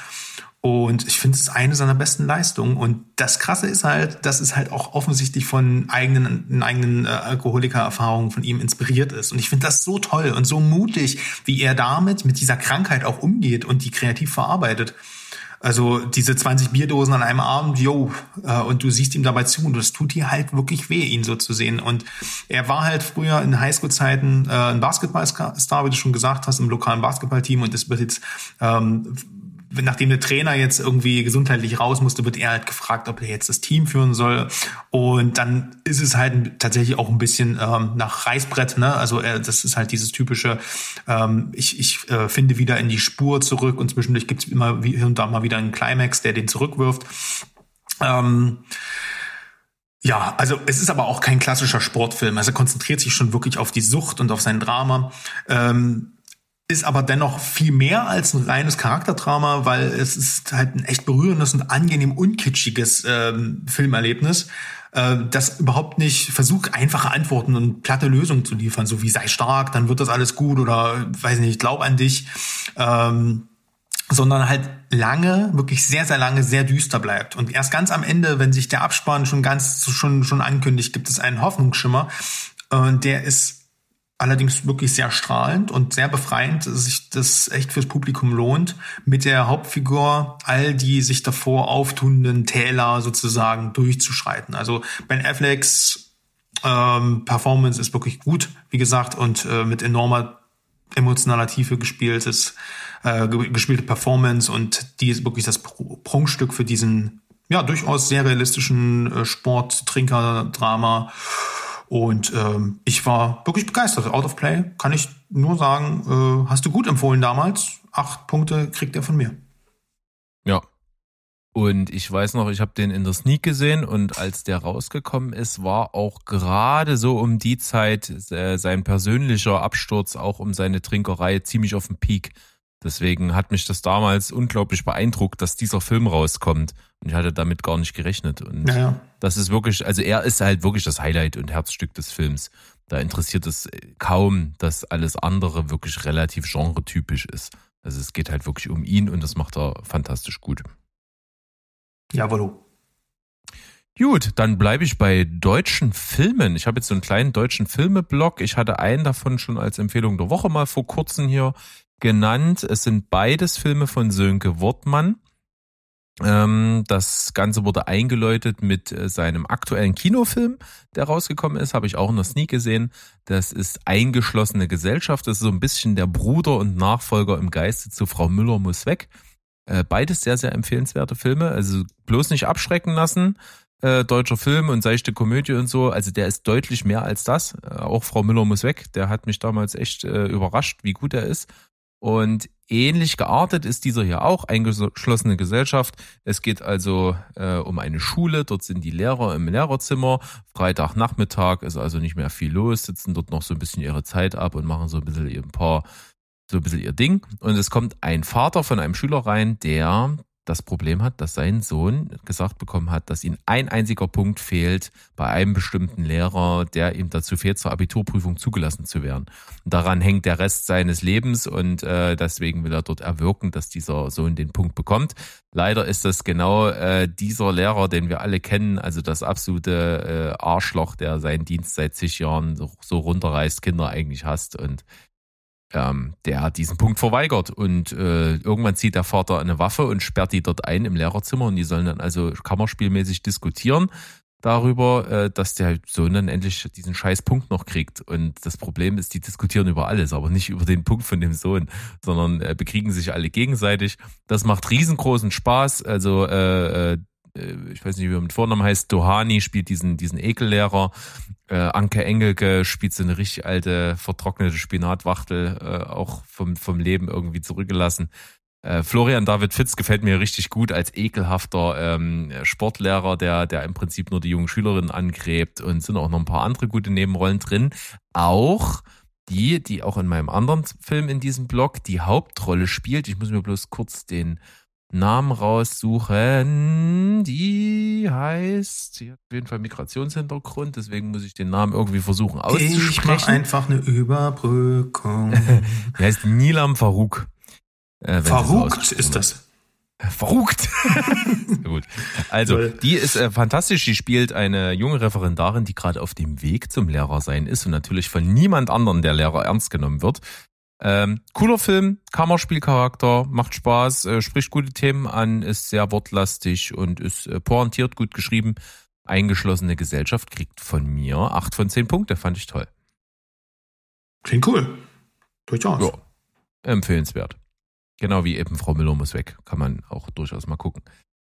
Speaker 2: Und ich finde es ist eine seiner besten Leistungen. Und das Krasse ist halt, dass es halt auch offensichtlich von eigenen, eigenen äh, Alkoholiker-Erfahrungen von ihm inspiriert ist. Und ich finde das so toll und so mutig, wie er damit, mit dieser Krankheit auch umgeht und die kreativ verarbeitet. Also diese 20 Bierdosen an einem Abend, yo, äh, und du siehst ihm dabei zu und es tut dir halt wirklich weh, ihn so zu sehen. Und er war halt früher in Highschool-Zeiten äh, ein Basketballstar, wie du schon gesagt hast, im lokalen Basketballteam und das wird jetzt ähm, nachdem der Trainer jetzt irgendwie gesundheitlich raus musste, wird er halt gefragt, ob er jetzt das Team führen soll. Und dann ist es halt tatsächlich auch ein bisschen ähm, nach Reißbrett, ne? Also äh, das ist halt dieses typische, ähm, ich, ich äh, finde wieder in die Spur zurück und zwischendurch gibt's immer wie- hier und da mal wieder einen Climax, der den zurückwirft. Ähm, ja, also es ist aber auch kein klassischer Sportfilm. Also er konzentriert sich schon wirklich auf die Sucht und auf sein Drama. Ähm, ist aber dennoch viel mehr als ein reines Charakterdrama, weil es ist halt ein echt berührendes und angenehm unkitschiges ähm, Filmerlebnis, äh, das überhaupt nicht versucht, einfache Antworten und platte Lösungen zu liefern, so wie sei stark, dann wird das alles gut oder weiß nicht, glaub an dich. Ähm, sondern halt lange, wirklich sehr, sehr lange, sehr düster bleibt. Und erst ganz am Ende, wenn sich der Abspann schon ganz schon, schon ankündigt, gibt es einen Hoffnungsschimmer. Und der ist allerdings wirklich sehr strahlend und sehr befreiend, dass sich das echt fürs Publikum lohnt, mit der Hauptfigur all die sich davor auftunenden Täler sozusagen durchzuschreiten. Also Ben Afflecks ähm, Performance ist wirklich gut, wie gesagt, und äh, mit enormer emotionaler Tiefe gespieltes, äh, ge- gespielte Performance und die ist wirklich das Pr- Prunkstück für diesen ja durchaus sehr realistischen äh, Sport-Trinker-Drama. Und ähm, ich war wirklich begeistert. Out of Play kann ich nur sagen, äh, hast du gut empfohlen damals. Acht Punkte kriegt er von mir.
Speaker 1: Ja. Und ich weiß noch, ich habe den in der Sneak gesehen und als der rausgekommen ist, war auch gerade so um die Zeit äh, sein persönlicher Absturz auch um seine Trinkerei ziemlich auf dem Peak. Deswegen hat mich das damals unglaublich beeindruckt, dass dieser Film rauskommt. Und ich hatte damit gar nicht gerechnet. Und
Speaker 2: Naja.
Speaker 1: das ist wirklich, also er ist halt wirklich das Highlight und Herzstück des Films. Da interessiert es kaum, dass alles andere wirklich relativ genretypisch ist. Also es geht halt wirklich um ihn und das macht er fantastisch gut.
Speaker 2: Jawohl.
Speaker 1: Gut, dann bleibe ich bei deutschen Filmen. Ich habe jetzt so einen kleinen deutschen Filmeblog. Ich hatte einen davon schon als Empfehlung der Woche mal vor kurzem hier genannt. Es sind beides Filme von Sönke Wortmann. Ähm, das Ganze wurde eingeläutet mit äh, seinem aktuellen Kinofilm, der rausgekommen ist, habe ich auch in der Sneak gesehen. Das ist Eingeschlossene Gesellschaft. Das ist so ein bisschen der Bruder und Nachfolger im Geiste zu Frau Müller muss weg. Äh, beides sehr, sehr empfehlenswerte Filme. Also bloß nicht abschrecken lassen. Äh, deutscher Film und seichte Komödie und so. Also der ist deutlich mehr als das. Auch Frau Müller muss weg. Der hat mich damals echt überrascht, wie gut er ist. Und ähnlich geartet ist dieser hier auch, eingeschlossene Gesellschaft. Es geht also äh, um eine Schule, dort sind die Lehrer im Lehrerzimmer. Freitagnachmittag ist also nicht mehr viel los, sitzen dort noch so ein bisschen ihre Zeit ab und machen so ein bisschen ihr ein paar, so ein bisschen ihr Ding. Und es kommt ein Vater von einem Schüler rein, der das Problem hat, dass sein Sohn gesagt bekommen hat, dass ihm ein einziger Punkt fehlt bei einem bestimmten Lehrer, der ihm dazu fehlt, zur Abiturprüfung zugelassen zu werden. Und daran hängt der Rest seines Lebens und äh, deswegen will er dort erwirken, dass dieser Sohn den Punkt bekommt. Leider ist das genau äh, dieser Lehrer, den wir alle kennen, also das absolute äh, Arschloch, der seinen Dienst seit zig Jahren so, so runterreißt, Kinder eigentlich hasst und ähm, der hat diesen Punkt verweigert und äh, irgendwann zieht der Vater eine Waffe und sperrt die dort ein im Lehrerzimmer und die sollen dann also kammerspielmäßig diskutieren darüber, äh, dass der Sohn dann endlich diesen scheiß Punkt noch kriegt. Und das Problem ist, die diskutieren über alles, aber nicht über den Punkt von dem Sohn, sondern äh, bekriegen sich alle gegenseitig. Das macht riesengroßen Spaß. Also äh, äh, ich weiß nicht, wie er mit Vornamen heißt, Dohani spielt diesen, diesen Ekellehrer. Äh, Anke Engelke spielt so eine richtig alte, vertrocknete Spinatwachtel, äh, auch vom, vom Leben irgendwie zurückgelassen. Äh, Florian David Fitz gefällt mir richtig gut als ekelhafter ähm, Sportlehrer, der, der im Prinzip nur die jungen Schülerinnen angräbt und sind auch noch ein paar andere gute Nebenrollen drin. Auch die, die auch in meinem anderen Film in diesem Blog die Hauptrolle spielt. Ich muss mir bloß kurz den Namen raussuchen. Die heißt, sie hat auf jeden Fall Migrationshintergrund, deswegen muss ich den Namen irgendwie versuchen
Speaker 2: Ich mach
Speaker 1: auszusprechen.
Speaker 2: einfach eine Überbrückung.
Speaker 1: Die heißt Nilam Farouk. Äh, ausgesprochen
Speaker 2: ist das.
Speaker 1: Verrückt. Gut. Also, die ist äh, fantastisch. Die spielt eine junge Referendarin, die gerade auf dem Weg zum Lehrer sein ist und natürlich von niemand anderen der Lehrer ernst genommen wird. Ähm, cooler Film, Kammerspielcharakter, macht Spaß, äh, spricht gute Themen an, ist sehr wortlastig und ist äh, pointiert, gut geschrieben. Eingeschlossene Gesellschaft kriegt von mir acht von zehn Punkte, fand ich toll.
Speaker 2: Klingt cool. Durchaus.
Speaker 1: Ja. Empfehlenswert. Genau wie eben Frau Müller muss weg. Kann man auch durchaus mal gucken.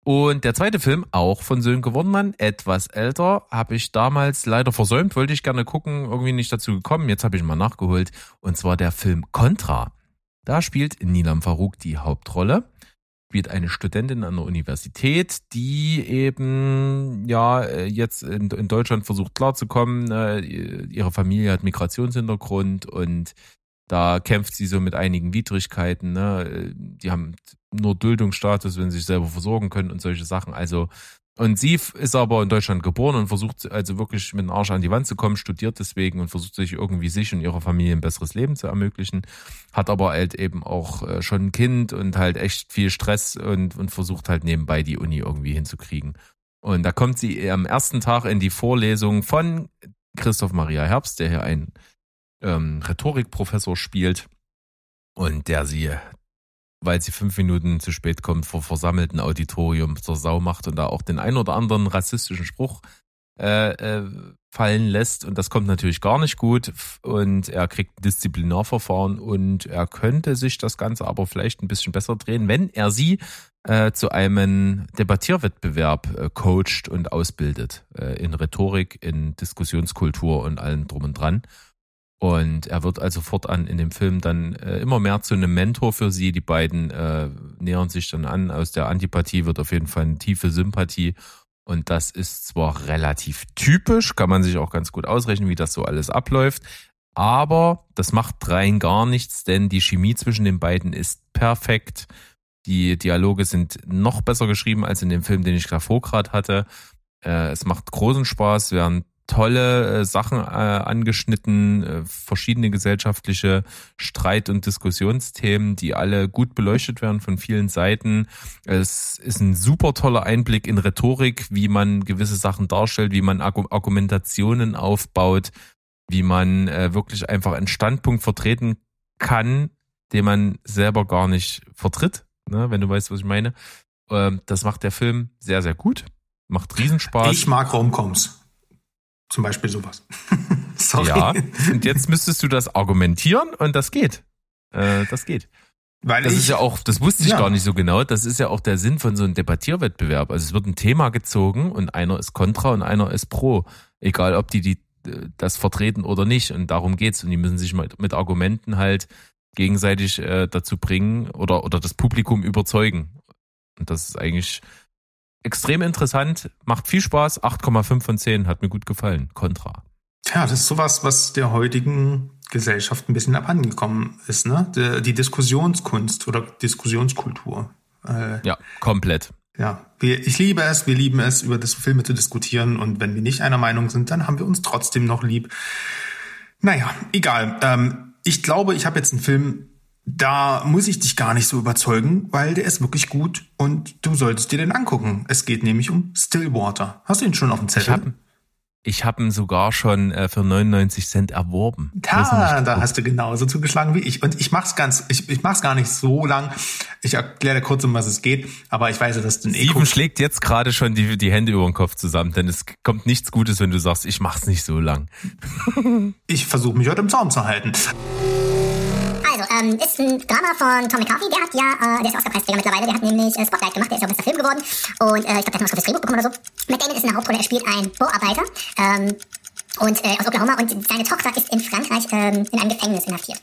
Speaker 1: Und der zweite Film, auch von Sönke Wornmann, etwas älter, habe ich damals leider versäumt, wollte ich gerne gucken, irgendwie nicht dazu gekommen. Jetzt habe ich mal nachgeholt. Und zwar der Film Contra. Da spielt Nilam Farouk die Hauptrolle. Spielt eine Studentin an der Universität, die eben ja äh, jetzt in, in Deutschland versucht klarzukommen. Äh, Ihre Familie hat Migrationshintergrund und da kämpft sie so mit einigen Widrigkeiten. Ne? Die haben nur Duldungsstatus, wenn sie sich selber versorgen können und solche Sachen. Also Und sie ist aber in Deutschland geboren und versucht also wirklich mit dem Arsch an die Wand zu kommen, studiert deswegen und versucht sich irgendwie sich und ihrer Familie ein besseres Leben zu ermöglichen. Hat aber halt eben auch äh, schon ein Kind und halt echt viel Stress und, und versucht halt nebenbei die Uni irgendwie hinzukriegen. Und da kommt sie am ersten Tag in die Vorlesung von Christoph Maria Herbst, der hier einen ähm, Rhetorikprofessor spielt und der sie, weil sie fünf Minuten zu spät kommt, vor versammelten Auditorium zur Sau macht und da auch den ein oder anderen rassistischen Spruch äh, äh, fallen lässt. Und das kommt natürlich gar nicht gut. Und er kriegt ein Disziplinarverfahren und er könnte sich das Ganze aber vielleicht ein bisschen besser drehen, wenn er sie äh, zu einem Debattierwettbewerb äh, coacht und ausbildet. Äh, in Rhetorik, in Diskussionskultur und allem drum und dran. Und er wird also fortan in dem Film dann äh, immer mehr zu einem Mentor für sie. Die beiden äh, nähern sich dann an. Aus der Antipathie wird auf jeden Fall eine tiefe Sympathie. Und das ist zwar relativ typisch, kann man sich auch ganz gut ausrechnen, wie das so alles abläuft. Aber das macht rein gar nichts, denn die Chemie zwischen den beiden ist perfekt. Die Dialoge sind noch besser geschrieben als in dem Film, den ich davor gerade hatte. Äh, es macht großen Spaß, werden tolle äh, Sachen äh, angeschnitten, äh, verschiedene gesellschaftliche Streit- und Diskussionsthemen, die alle gut beleuchtet werden von vielen Seiten. Es ist ein super toller Einblick in Rhetorik, wie man gewisse Sachen darstellt, wie man Argu Argumentationen aufbaut, wie man äh, wirklich einfach einen Standpunkt vertreten kann, den man selber gar nicht vertritt, ne, wenn du weißt, was ich meine. Ähm, das macht der Film sehr, sehr gut. Macht Riesenspaß.
Speaker 2: Ich mag Romcoms. Zum Beispiel sowas. Sorry.
Speaker 1: Ja, und jetzt müsstest du das argumentieren und das geht. Äh, das geht.
Speaker 2: Weil
Speaker 1: Das
Speaker 2: ich,
Speaker 1: ist ja auch, das wusste ich
Speaker 2: Ja.
Speaker 1: gar nicht so genau. Das ist ja auch der Sinn von so einem Debattierwettbewerb. Also es wird ein Thema gezogen und einer ist kontra und einer ist pro. Egal, ob die, die äh, das vertreten oder nicht. Und darum geht's. Und die müssen sich mit, mit Argumenten halt gegenseitig äh, dazu bringen oder, oder das Publikum überzeugen. Und das ist eigentlich extrem interessant, macht viel Spaß. 8,5 von 10 hat mir gut gefallen. Contra.
Speaker 2: Ja, das ist sowas, was der heutigen Gesellschaft ein bisschen abhandengekommen ist, ne? Die, die Diskussionskunst oder Diskussionskultur. Äh,
Speaker 1: Ja, komplett.
Speaker 2: ja, wir, ich liebe es, wir lieben es, über das Filme zu diskutieren und wenn wir nicht einer Meinung sind, dann haben wir uns trotzdem noch lieb. Naja, egal. Ähm, ich glaube, ich habe jetzt einen Film, da muss ich dich gar nicht so überzeugen, weil der ist wirklich gut und du solltest dir den angucken. Es geht nämlich um Stillwater. Hast du ihn schon auf dem
Speaker 1: Ich
Speaker 2: Zettel?
Speaker 1: habe ich hab ihn sogar schon äh, für 99 Cent erworben.
Speaker 2: Da, da hast du genauso zugeschlagen wie ich. Und ich mach's ganz, ich, ich mach's gar nicht so lang. Ich erkläre dir kurz, um was es geht, aber ich weiß ja, dass du ein
Speaker 1: Steven schlägt jetzt gerade schon die, die Hände über den Kopf zusammen, denn es kommt nichts Gutes, wenn du sagst, ich mach's nicht so lang.
Speaker 2: Ich versuche mich heute im Zaum zu halten.
Speaker 6: Also, ähm, ist ein Drama von Tom McCarthy, der hat ja, äh, der ist Oscar-Preisträger mittlerweile, der hat nämlich äh, Spotlight gemacht, der ist ja auch bester Film geworden. Und äh, ich glaube, der hat noch was fürs Drehbuch bekommen oder so. Matt Damon ist in der Hauptrolle, er spielt einen Bauarbeiter ähm, und, äh, aus Oklahoma. Und seine Tochter ist in Frankreich ähm, in einem Gefängnis inhaftiert.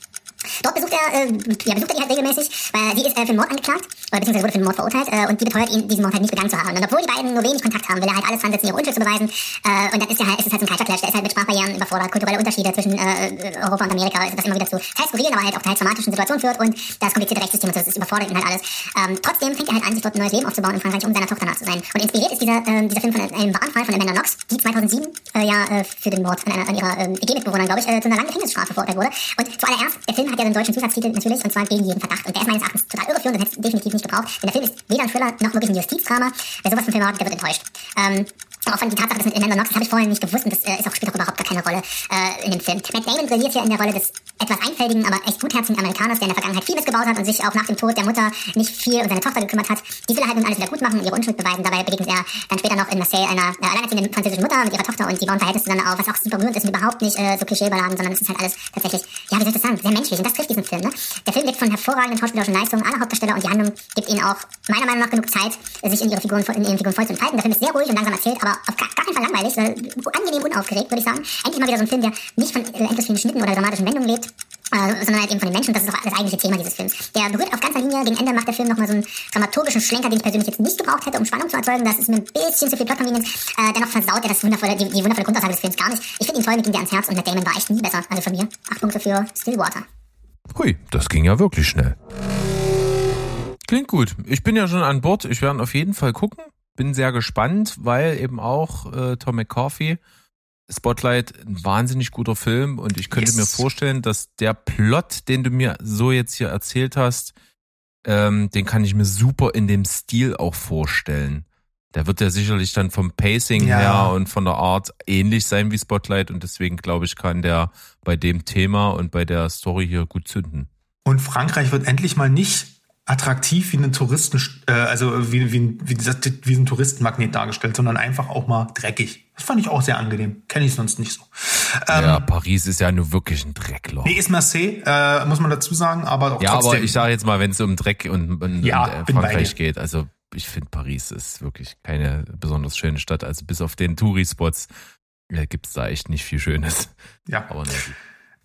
Speaker 6: Dort besucht er, äh, ja, besucht er die halt regelmäßig, weil sie ist äh, für Mord angeklagt, oder beziehungsweise wurde für Mord verurteilt, äh, und die beteuert ihn, diesen Mord halt nicht begangen zu haben. Und obwohl die beiden nur wenig Kontakt haben, will er halt alles dran setzen, ihre Unschuld zu beweisen. Äh, und dann ist ja halt, ist es halt so ein Culture Clash, der ist halt mit Sprachbarrieren überfordert, kulturelle Unterschiede zwischen äh, Europa und Amerika, das immer wieder zu teils skurrilen, aber halt auch teils dramatischen Situationen führt und das komplizierte Rechtssystem das überfordert ihn halt alles. Ähm, trotzdem fängt er halt an, sich dort ein neues Leben aufzubauen in Frankreich, um seiner Tochter nah zu sein. Und inspiriert ist dieser, ähm, dieser Film von einem wahren Fall von Amanda Knox, die 2007 äh, ja äh, für den Mord an, einer, an ihrer EG-Mitbewohnerin, glaube ich, äh, zu einer langen Gefängnisstrafe verurteilt wurde. Und zuallererst, der Film hat ja den deutschen Zusatztitel natürlich, und zwar gegen jeden Verdacht. Und der ist meines Erachtens total irreführend und hätte es definitiv nicht gebraucht. Denn der Film ist weder ein Thriller noch wirklich ein Justizdrama. Wer sowas vom Film erwartet, der wird enttäuscht. Ähm, auch von die Tatsache, dass mit Amanda Knox, das habe ich vorher nicht gewusst und das äh, ist auch, spielt auch überhaupt gar keine Rolle äh, in dem Film. Matt Damon brilliert hier in der Rolle des etwas einfältigen, aber echt gutherzigen Amerikaners, der in der Vergangenheit viel missgebaut hat und sich auch nach dem Tod der Mutter nicht viel um seine Tochter gekümmert hat. Die will er halt nun alles wieder gut machen und ihre Unschuld beweisen. Dabei begegnet er dann später noch in Marseille einer äh, alleinerziehenden französischen Mutter mit ihrer Tochter und die bauen Verhältnisse dann auf, was auch super berührend ist und überhaupt nicht äh, so klischeebeladen, sondern es ist halt alles tatsächlich, ja, wie soll ich das sagen, sehr menschlich und das trifft diesen Film. Ne? Der Film lebt von hervorragenden schauspielerischen Leistungen aller Hauptdarsteller und die Handlung gibt ihnen auch meiner Meinung nach genug Zeit, sich in ihre Figuren, in ihren Figuren voll zu entfalten. Der Film ist sehr ruhig und langsam erzählt, aber auf gar, gar keinen Fall langweilig, sondern angenehm unaufgeregt, würde ich sagen. Endlich mal wieder so ein Film, der nicht von äh, endlos vielen Schnitten oder dramatischen Wendungen lebt, äh, sondern halt eben von den Menschen. Das ist auch das eigentliche Thema dieses Films. Der berührt auf ganzer Linie. Gegen Ende macht der Film nochmal so einen dramaturgischen Schlenker, den ich persönlich jetzt nicht gebraucht hätte, um Spannung zu erzeugen. Das ist mir ein bisschen zu viel Plot-Convenience. Äh, dennoch versaut er das wundervolle, die, die wundervolle Grundaussage des Films gar nicht. Ich finde ihn toll, mir ging der ans Herz und Matt Damon war echt nie besser. Also von mir. Acht Punkte für Stillwater.
Speaker 1: Hui, das ging ja wirklich schnell. Klingt gut. Ich bin ja schon an Bord. Ich werde auf jeden Fall gucken. Bin sehr gespannt, weil eben auch äh, Tom McCarthy, Spotlight, ein wahnsinnig guter Film und ich könnte
Speaker 2: Yes.
Speaker 1: mir vorstellen, dass der Plot, den du mir so jetzt hier erzählt hast, ähm, den kann ich mir super in dem Stil auch vorstellen. Der wird ja sicherlich dann vom Pacing
Speaker 2: Ja.
Speaker 1: her und von der Art ähnlich sein wie Spotlight und deswegen glaube ich, kann der bei dem Thema und bei der Story hier gut zünden.
Speaker 2: Und Frankreich wird endlich mal nicht attraktiv wie eine Touristen, äh, also wie, wie, wie, wie ein Touristenmagnet dargestellt, sondern einfach auch mal dreckig. Das fand ich auch sehr angenehm. Kenne ich sonst nicht so. Ähm,
Speaker 1: ja, Paris ist ja nur wirklich ein Dreckloch.
Speaker 2: Nee, ist Marseille, äh, muss man dazu sagen, aber auch
Speaker 1: Ja,
Speaker 2: trotzdem.
Speaker 1: aber ich sage jetzt mal, wenn es um Dreck und, und,
Speaker 2: Ja,
Speaker 1: und äh, Frankreich geht, also ich finde Paris ist wirklich keine besonders schöne Stadt. Also bis auf den Touri-Spots äh, gibt's da echt nicht viel Schönes.
Speaker 2: ja.
Speaker 1: Aber.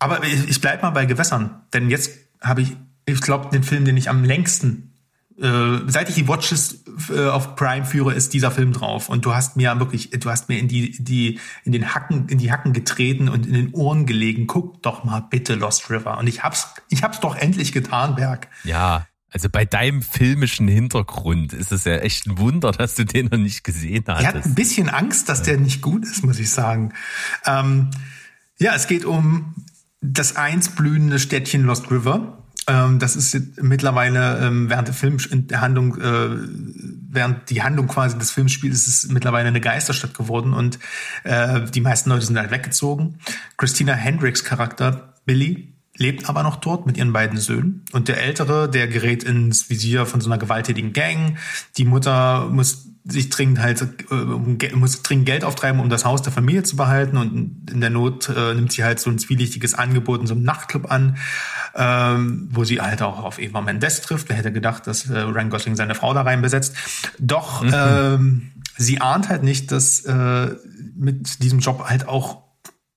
Speaker 2: Aber ich, ich bleib mal bei Gewässern, denn jetzt habe ich, ich glaube, den Film, den ich am längsten, äh, seit ich die Watches äh, auf Prime führe, ist dieser Film drauf. Und du hast mir wirklich, du hast mir in die, die, in den Hacken, in die Hacken getreten und in den Ohren gelegen. Guck doch mal bitte Lost River. Und ich hab's, ich hab's doch endlich getan, Berg.
Speaker 1: Ja, also bei deinem filmischen Hintergrund ist es ja echt ein Wunder, dass du den noch nicht gesehen
Speaker 2: Ich hatte ein bisschen Angst, dass der nicht gut ist, muss ich sagen. Ähm, ja, es geht um das einst blühende Städtchen Lost River. Ähm, das ist mittlerweile ähm, während der Handlung, äh, während die Handlung quasi des Films spielt, ist es mittlerweile eine Geisterstadt geworden und äh, die meisten Leute sind halt weggezogen. Christina Hendricks Charakter Billy lebt aber noch dort mit ihren beiden Söhnen. Und der Ältere, der gerät ins Visier von so einer gewalttätigen Gang. Die Mutter muss sich dringend halt, äh, muss dringend Geld auftreiben, um das Haus der Familie zu behalten. Und in der Not äh, nimmt sie halt so ein zwielichtiges Angebot in so einem Nachtclub an, ähm, wo sie halt auch auf Eva Mendes trifft. Wer hätte gedacht, dass äh, Ryan Gosling seine Frau da rein besetzt. Doch ähm, sie ahnt halt nicht, dass äh, mit diesem Job halt auch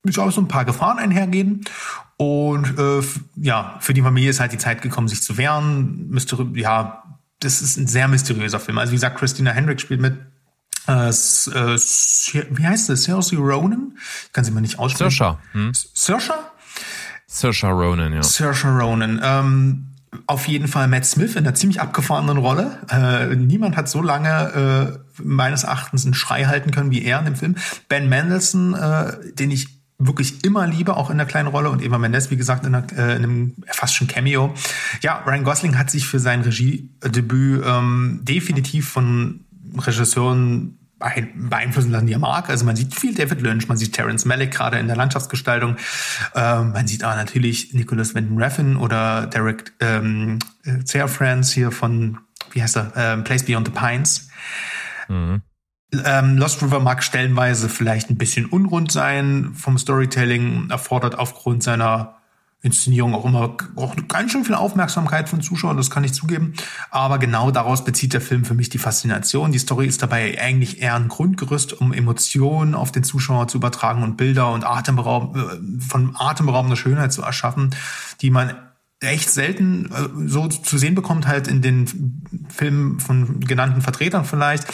Speaker 2: durchaus so ein paar Gefahren einhergehen. Und äh, ja, für die Familie ist halt die Zeit gekommen, sich zu wehren. Mysteri ja, das ist ein sehr mysteriöser Film. Also wie gesagt, Christina Hendricks spielt mit. Äh, äh, wie heißt das? Saoirse Ronan? Ich kann sie mal nicht aussprechen.
Speaker 1: Saoirse, hm?
Speaker 2: Saoirse?
Speaker 1: Saoirse Ronan, ja.
Speaker 2: Saoirse Ronan. Ähm, auf jeden Fall Matt Smith in einer ziemlich abgefahrenen Rolle. Äh, niemand hat so lange äh, meines Erachtens einen Schrei halten können wie er in dem Film. Ben Mendelsohn, äh, den ich wirklich immer liebe, auch in der kleinen Rolle und Eva Mendes, wie gesagt, in, einer, äh, in einem fast schon Cameo. Ja, Ryan Gosling hat sich für sein Regiedebüt ähm, definitiv von Regisseuren beein- beeinflussen lassen, die er mag. Also man sieht viel David Lynch, man sieht Terrence Malick gerade in der Landschaftsgestaltung. Ähm, man sieht aber natürlich Nicholas Winding Refn oder Derek ähm, äh, Franz hier von, wie heißt er, ähm, Place Beyond the Pines. Ähm, Lost River mag stellenweise vielleicht ein bisschen unrund sein vom Storytelling, erfordert aufgrund seiner Inszenierung auch immer auch ganz schön viel Aufmerksamkeit von Zuschauern, das kann ich zugeben. Aber genau daraus bezieht der Film für mich die Faszination. Die Story ist dabei eigentlich eher ein Grundgerüst, um Emotionen auf den Zuschauer zu übertragen und Bilder und Atemberaub, äh, von atemberaubender Schönheit zu erschaffen, die man echt selten äh, so zu sehen bekommt, halt in den Filmen von genannten Vertretern vielleicht.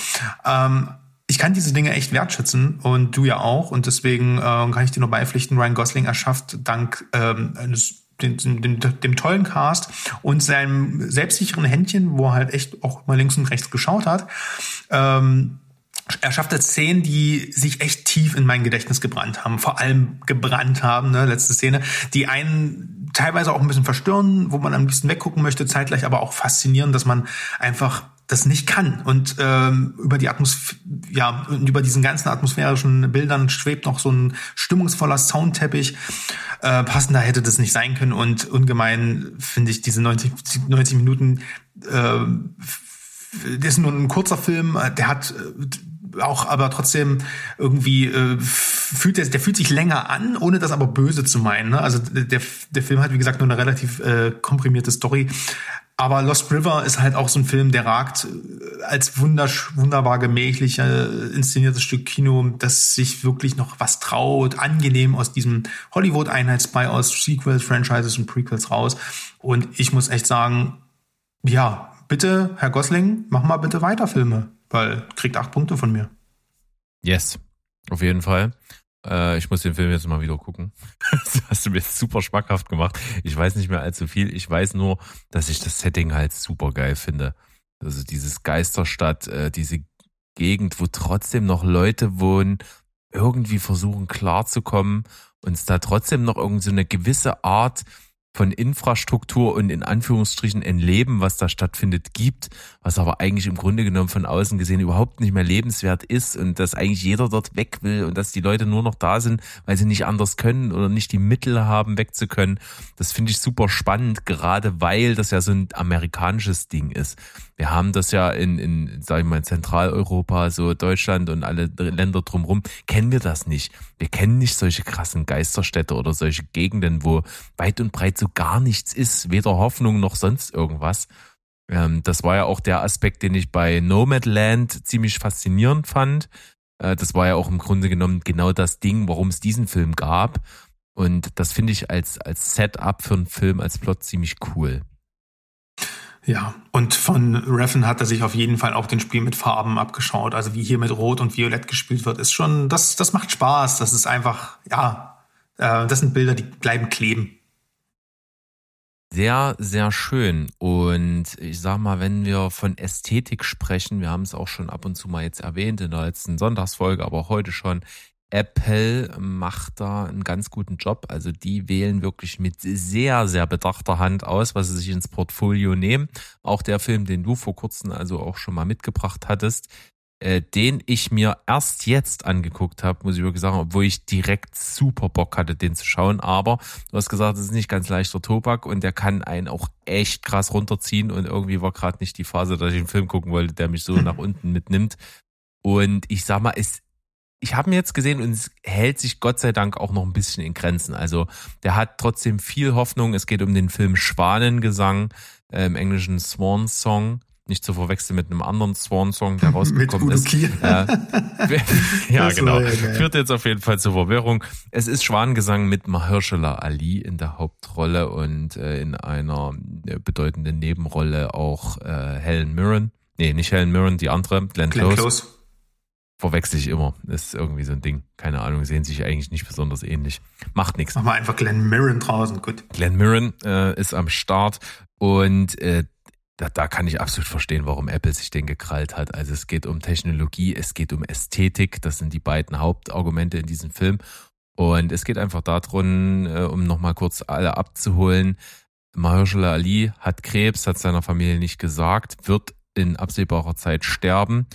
Speaker 2: Ähm, ich kann diese Dinge echt wertschätzen und du ja auch. Und deswegen äh, kann ich dir nur beipflichten, Ryan Gosling erschafft dank ähm, eines dem, dem, dem tollen Cast und seinem selbstsicheren Händchen, wo er halt echt auch mal links und rechts geschaut hat, ähm, er schafft jetzt Szenen, die sich echt tief in mein Gedächtnis gebrannt haben, vor allem gebrannt haben, ne, letzte Szene, die einen teilweise auch ein bisschen verstören, wo man am liebsten weggucken möchte, zeitgleich aber auch faszinieren, dass man einfach das nicht kann und ähm, über die Atmos ja über diesen ganzen atmosphärischen Bildern schwebt noch so ein stimmungsvoller Soundteppich. Äh, passender hätte das nicht sein können und ungemein finde ich diese 90, 90 Minuten äh, das ist nur ein kurzer Film, der hat äh, auch aber trotzdem irgendwie äh, fühlt der, der fühlt sich länger an, ohne das aber böse zu meinen. Ne? Also der, der Film hat wie gesagt nur eine relativ äh, komprimierte Story. Aber Lost River ist halt auch so ein Film, der ragt äh, als wundersch wunderbar gemächlich äh, inszeniertes Stück Kino, das sich wirklich noch was traut, angenehm aus diesem Hollywood-Einheitsbrei aus Sequels, Franchises und Prequels raus. Und ich muss echt sagen, ja, bitte, Herr Gosling, mach mal bitte weiter Filme, weil kriegt acht Punkte von mir.
Speaker 1: Yes, auf jeden Fall. Äh, ich muss den Film jetzt mal wieder gucken. Das hast du mir super schmackhaft gemacht. Ich weiß nicht mehr allzu viel. Ich weiß nur, dass ich das Setting halt super geil finde. Also dieses Geisterstadt, äh, diese Gegend, wo trotzdem noch Leute wohnen, irgendwie versuchen klarzukommen und es da trotzdem noch irgend so eine gewisse Art von Infrastruktur und in Anführungsstrichen ein Leben, was da stattfindet, gibt, was aber eigentlich im Grunde genommen von außen gesehen überhaupt nicht mehr lebenswert ist und dass eigentlich jeder dort weg will und dass die Leute nur noch da sind, weil sie nicht anders können oder nicht die Mittel haben, wegzukönnen. Das finde ich super spannend, gerade weil das ja so ein amerikanisches Ding ist. Wir haben das ja in, in sag ich mal, Zentraleuropa, so Deutschland und alle Länder drumherum, kennen wir das nicht. Wir kennen nicht solche krassen Geisterstädte oder solche Gegenden, wo weit und breit so gar nichts ist, weder Hoffnung noch sonst irgendwas. Ähm, das war ja auch der Aspekt, den ich bei Nomadland ziemlich faszinierend fand. Äh, das war ja auch im Grunde genommen genau das Ding, warum es diesen Film gab. Und das finde ich als, als Setup für einen Film, als Plot ziemlich cool.
Speaker 2: Ja, und von Reffen hat er sich auf jeden Fall auch den Spiel mit Farben abgeschaut. Also wie hier mit Rot und Violett gespielt wird, ist schon, das, das macht Spaß. Das ist einfach, ja, äh, das sind Bilder, die bleiben kleben.
Speaker 1: Sehr, sehr schön. Und ich sag mal, wenn wir von Ästhetik sprechen, wir haben es auch schon ab und zu mal jetzt erwähnt in der letzten Sonntagsfolge, aber auch heute schon, Apple macht da einen ganz guten Job. Also die wählen wirklich mit sehr, sehr bedachter Hand aus, was sie sich ins Portfolio nehmen. Auch der Film, den du vor kurzem also auch schon mal mitgebracht hattest, äh, den ich mir erst jetzt angeguckt habe, muss ich wirklich sagen, obwohl ich direkt super Bock hatte, den zu schauen. Aber du hast gesagt, es ist nicht ganz leichter Tobak und der kann einen auch echt krass runterziehen und irgendwie war gerade nicht die Phase, dass ich einen Film gucken wollte, der mich so nach unten mitnimmt. Und ich sag mal, es ich habe mir jetzt gesehen und es hält sich Gott sei Dank auch noch ein bisschen in Grenzen. Also der hat trotzdem viel Hoffnung. Es geht um den Film Schwanengesang, äh, im englischen Swan Song. Nicht zu verwechseln mit einem anderen Swan-Song, der rausgekommen ist. Äh, ja,
Speaker 2: Das
Speaker 1: genau.
Speaker 2: ja.
Speaker 1: Führt jetzt auf jeden Fall zur Verwirrung. Es ist Schwanengesang mit Mahershala Ali in der Hauptrolle und äh, in einer äh, bedeutenden Nebenrolle auch äh, Helen Mirren. Nee, nicht Helen Mirren, die andere, Glenn,
Speaker 2: Glenn
Speaker 1: Close
Speaker 2: Close.
Speaker 1: verwechsel ich immer. Das ist irgendwie so ein Ding. Keine Ahnung, sehen sich eigentlich nicht besonders ähnlich. Macht nichts.
Speaker 2: Mach mal einfach Glenn Mirren draußen, gut.
Speaker 1: Glenn Mirren äh, ist am Start und äh, da, da kann ich absolut verstehen, warum Apple sich den gekrallt hat. Also es geht um Technologie, es geht um Ästhetik. Das sind die beiden Hauptargumente in diesem Film. Und es geht einfach darum, äh, um nochmal kurz alle abzuholen. Mahershala Ali hat Krebs, hat seiner Familie nicht gesagt, wird in absehbarer Zeit sterben.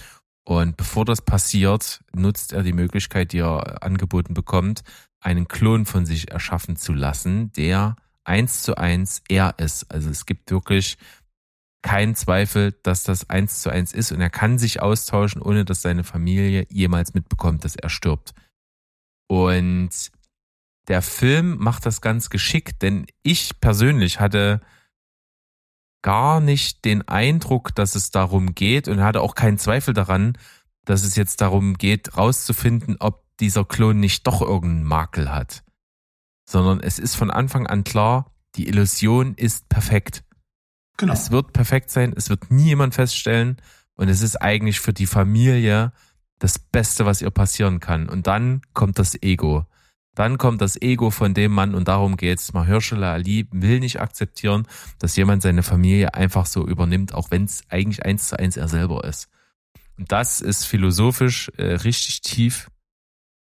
Speaker 1: Und bevor das passiert, nutzt er die Möglichkeit, die er angeboten bekommt, einen Klon von sich erschaffen zu lassen, der eins zu eins er ist. Also es gibt wirklich keinen Zweifel, dass das eins zu eins ist und er kann sich austauschen, ohne dass seine Familie jemals mitbekommt, dass er stirbt. Und der Film macht das ganz geschickt, denn ich persönlich hatte gar nicht den Eindruck, dass es darum geht und hatte auch keinen Zweifel daran, dass es jetzt darum geht, rauszufinden, ob dieser Klon nicht doch irgendeinen Makel hat. Sondern es ist von Anfang an klar, die Illusion ist perfekt.
Speaker 2: Genau.
Speaker 1: Es wird perfekt sein, es wird nie jemand feststellen und es ist eigentlich für die Familie das Beste, was ihr passieren kann. Und dann kommt das Ego. Dann kommt das Ego von dem Mann und darum geht's. Mahershala Ali will nicht akzeptieren, dass jemand seine Familie einfach so übernimmt, auch wenn es eigentlich eins zu eins er selber ist. Und das ist philosophisch äh, richtig tief.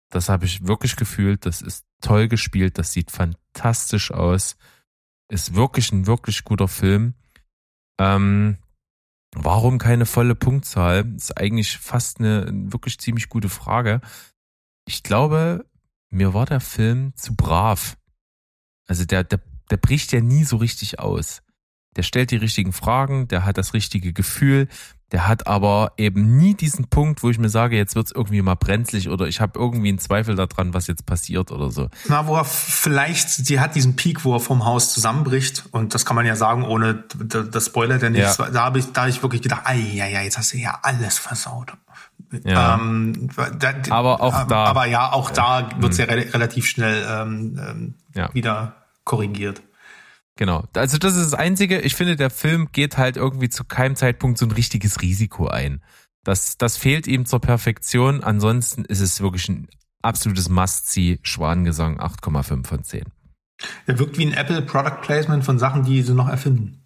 Speaker 1: Das habe ich wirklich gefühlt. Das ist toll gespielt. Das sieht fantastisch aus. Ist wirklich ein wirklich guter Film. Ähm, warum keine volle Punktzahl? Ist eigentlich fast eine wirklich ziemlich gute Frage. Ich glaube, mir war der Film zu brav. Also der, der, der bricht ja nie so richtig aus. Der stellt die richtigen Fragen, der hat das richtige Gefühl, der hat aber eben nie diesen Punkt, wo ich mir sage, jetzt wird's irgendwie mal brenzlig oder ich habe irgendwie einen Zweifel daran, was jetzt passiert oder so.
Speaker 2: Na, wo er vielleicht, sie hat diesen Peak, wo er vom Haus zusammenbricht. Und das kann man ja sagen, ohne das Spoiler, denn
Speaker 1: Ja.
Speaker 2: Da habe ich, da hab ich wirklich gedacht, ei, ja, ja, jetzt hast du ja alles versaut.
Speaker 1: Ja.
Speaker 2: Ähm, da,
Speaker 1: Aber auch
Speaker 2: aber,
Speaker 1: da-
Speaker 2: Aber ja, auch da wird's ja re relativ schnell ähm, ähm,
Speaker 1: Ja.
Speaker 2: wieder korrigiert.
Speaker 1: Genau. Also das ist das Einzige. Ich finde, der Film geht halt irgendwie zu keinem Zeitpunkt so ein richtiges Risiko ein. Das, das fehlt ihm zur Perfektion. Ansonsten ist es wirklich ein absolutes Must-See. Schwanengesang 8,5 von 10.
Speaker 2: Er wirkt wie ein Apple Product Placement von Sachen, die sie noch erfinden.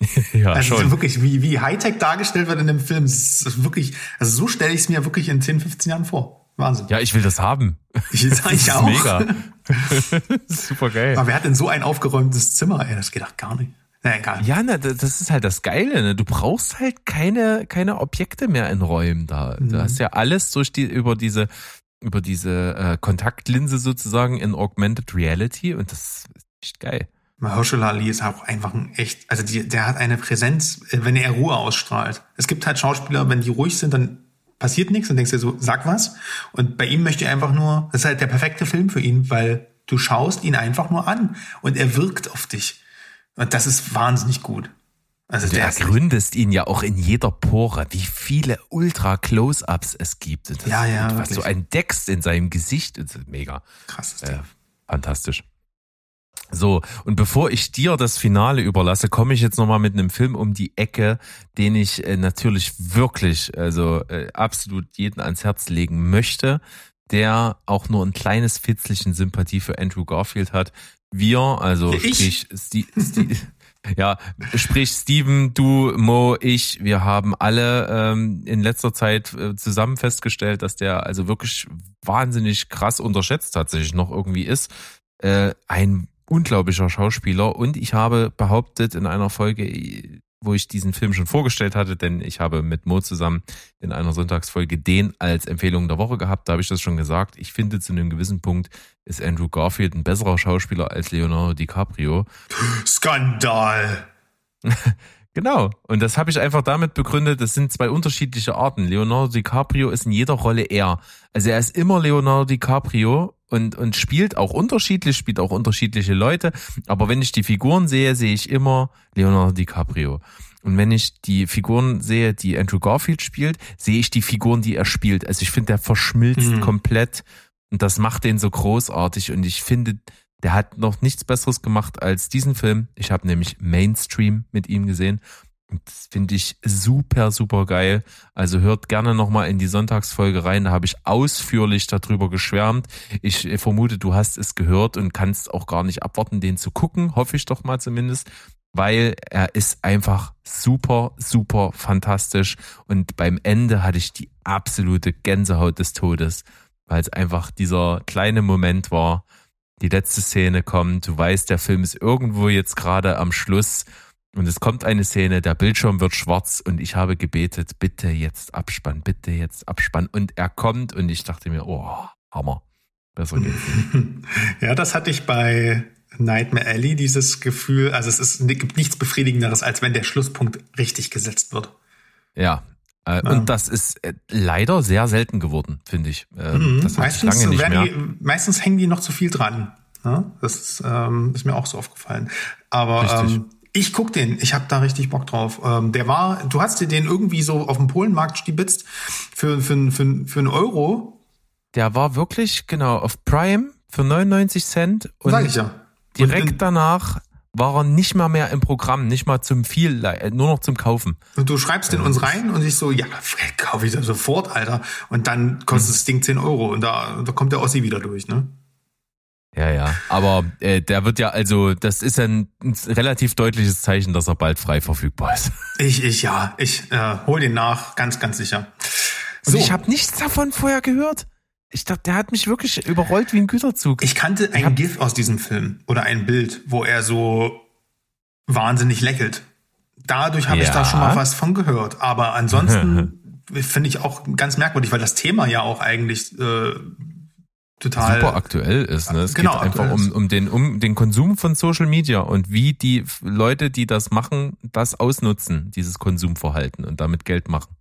Speaker 1: ja,
Speaker 2: Also
Speaker 1: schon.
Speaker 2: wirklich, wie, wie Hightech dargestellt wird in dem Film, das ist wirklich, also so stelle ich es mir wirklich in 10, 15 Jahren vor. Wahnsinn.
Speaker 1: Ja, ich will das haben.
Speaker 2: ich
Speaker 1: Das
Speaker 2: ich
Speaker 1: ist
Speaker 2: auch.
Speaker 1: mega. Super geil.
Speaker 2: Aber wer hat denn so ein aufgeräumtes Zimmer? Ey, das geht doch gar nicht. Na egal.
Speaker 1: Ja, ne, das ist halt das Geile. Ne? Du brauchst halt keine, keine Objekte mehr in Räumen da. Du hast ja alles durch die, über diese, über diese äh, Kontaktlinse sozusagen in Augmented Reality und das ist echt geil.
Speaker 2: Mahershala Ali ist auch einfach ein echt, also die, der hat eine Präsenz, äh, wenn er Ruhe ausstrahlt. Es gibt halt Schauspieler, wenn die ruhig sind, dann passiert nichts und denkst dir so, sag was. Und bei ihm möchte ich einfach nur, das ist halt der perfekte Film für ihn, weil du schaust ihn einfach nur an und er wirkt auf dich. Und das ist wahnsinnig gut. Also
Speaker 1: Du ergründest ihn ja auch in jeder Pore, wie viele Ultra-Close-Ups es gibt. Und das
Speaker 2: Ja, ja,
Speaker 1: und was
Speaker 2: wirklich.
Speaker 1: du entdeckst in seinem Gesicht, das ist mega.
Speaker 2: krasses
Speaker 1: Äh, fantastisch. So, und bevor ich dir das Finale überlasse, komme ich jetzt nochmal mit einem Film um die Ecke, den ich äh, natürlich wirklich, also äh, absolut jeden ans Herz legen möchte, der auch nur ein kleines Fitzelchen Sympathie für Andrew Garfield hat. Wir, also
Speaker 2: Ich?
Speaker 1: sprich, Sti Sti ja, sprich Steven, du, Mo, ich, wir haben alle ähm, in letzter Zeit äh, zusammen festgestellt, dass der also wirklich wahnsinnig krass unterschätzt tatsächlich noch irgendwie ist. Äh, ein unglaublicher Schauspieler und ich habe behauptet in einer Folge, wo ich diesen Film schon vorgestellt hatte, denn ich habe mit Mo zusammen in einer Sonntagsfolge den als Empfehlung der Woche gehabt, da habe ich das schon gesagt. Ich finde zu einem gewissen Punkt ist Andrew Garfield ein besserer Schauspieler als Leonardo DiCaprio.
Speaker 2: Skandal.
Speaker 1: Genau. Und das habe ich einfach damit begründet, das sind zwei unterschiedliche Arten. Leonardo DiCaprio ist in jeder Rolle er. Also er ist immer Leonardo DiCaprio und, und spielt auch unterschiedlich, spielt auch unterschiedliche Leute. Aber wenn ich die Figuren sehe, sehe ich immer Leonardo DiCaprio. Und wenn ich die Figuren sehe, die Andrew Garfield spielt, sehe ich die Figuren, die er spielt. Also ich finde, der verschmilzt
Speaker 2: Mhm.
Speaker 1: komplett und das macht den so großartig. Und ich finde, der hat noch nichts Besseres gemacht als diesen Film. Ich habe nämlich Mainstream mit ihm gesehen. Das finde ich super, super geil. Also hört gerne nochmal in die Sonntagsfolge rein. Da habe ich ausführlich darüber geschwärmt. Ich äh, vermute, du hast es gehört und kannst auch gar nicht abwarten, den zu gucken. Hoffe ich doch mal zumindest. Weil er ist einfach super, super fantastisch. Und beim Ende hatte ich die absolute Gänsehaut des Todes. Weil es einfach dieser kleine Moment war. Die letzte Szene kommt. Du weißt, der Film ist irgendwo jetzt gerade am Schluss. Und es kommt eine Szene, der Bildschirm wird schwarz und ich habe gebetet, bitte jetzt Abspann, bitte jetzt Abspann. Und er kommt und ich dachte mir, oh, Hammer. Besser geht's.
Speaker 2: Ja, das hatte ich bei Nightmare Alley, dieses Gefühl, also es ist, gibt nichts Befriedigenderes, als wenn der Schlusspunkt richtig gesetzt wird.
Speaker 1: Ja. Äh,
Speaker 2: Ja.
Speaker 1: Und das ist äh, leider sehr selten geworden, finde ich. Ähm,
Speaker 2: Mhm.
Speaker 1: Das
Speaker 2: meistens,
Speaker 1: lange nicht mehr.
Speaker 2: Die, meistens hängen die noch zu viel dran. Ja, das ist, ähm, ist mir auch so aufgefallen. Aber
Speaker 1: Richtig.
Speaker 2: ähm, ich guck den, ich habe da richtig Bock drauf. Ähm, der war, du hast dir den irgendwie so auf dem Polenmarkt stibitzt für, für, für, für einen Euro,
Speaker 1: Der war wirklich, genau, auf Prime für 99 Cent und
Speaker 2: sag ich ja.
Speaker 1: direkt
Speaker 2: Und,
Speaker 1: danach war er nicht mal mehr im Programm, nicht mal zum viel, äh, nur noch zum Kaufen.
Speaker 2: und du schreibst den uns rein und ich so, ja, kauf ich das sofort, Alter. Und dann kostet das Ding 10 Euro und da, da kommt der Ossi wieder durch, ne?
Speaker 1: Ja, ja. Aber äh, der wird ja, also, das ist ein, ein relativ deutliches Zeichen, dass er bald frei verfügbar ist.
Speaker 2: Ich, ich, ja, ich äh, hol den nach, ganz, ganz sicher.
Speaker 1: Und ich habe nichts davon vorher gehört. Ich dachte, der hat mich wirklich überrollt wie ein Güterzug.
Speaker 2: Ich kannte ein GIF aus diesem Film oder ein Bild, wo er so wahnsinnig lächelt. Dadurch habe ich
Speaker 1: Ja.
Speaker 2: da schon mal was von gehört. Aber ansonsten finde ich auch ganz merkwürdig, weil das Thema ja auch eigentlich äh, total.
Speaker 1: super aktuell ist. Ne? Es
Speaker 2: Genau,
Speaker 1: geht einfach um, um, den, um den Konsum von Social Media und wie die Leute, die das machen, das ausnutzen, dieses Konsumverhalten und damit Geld machen.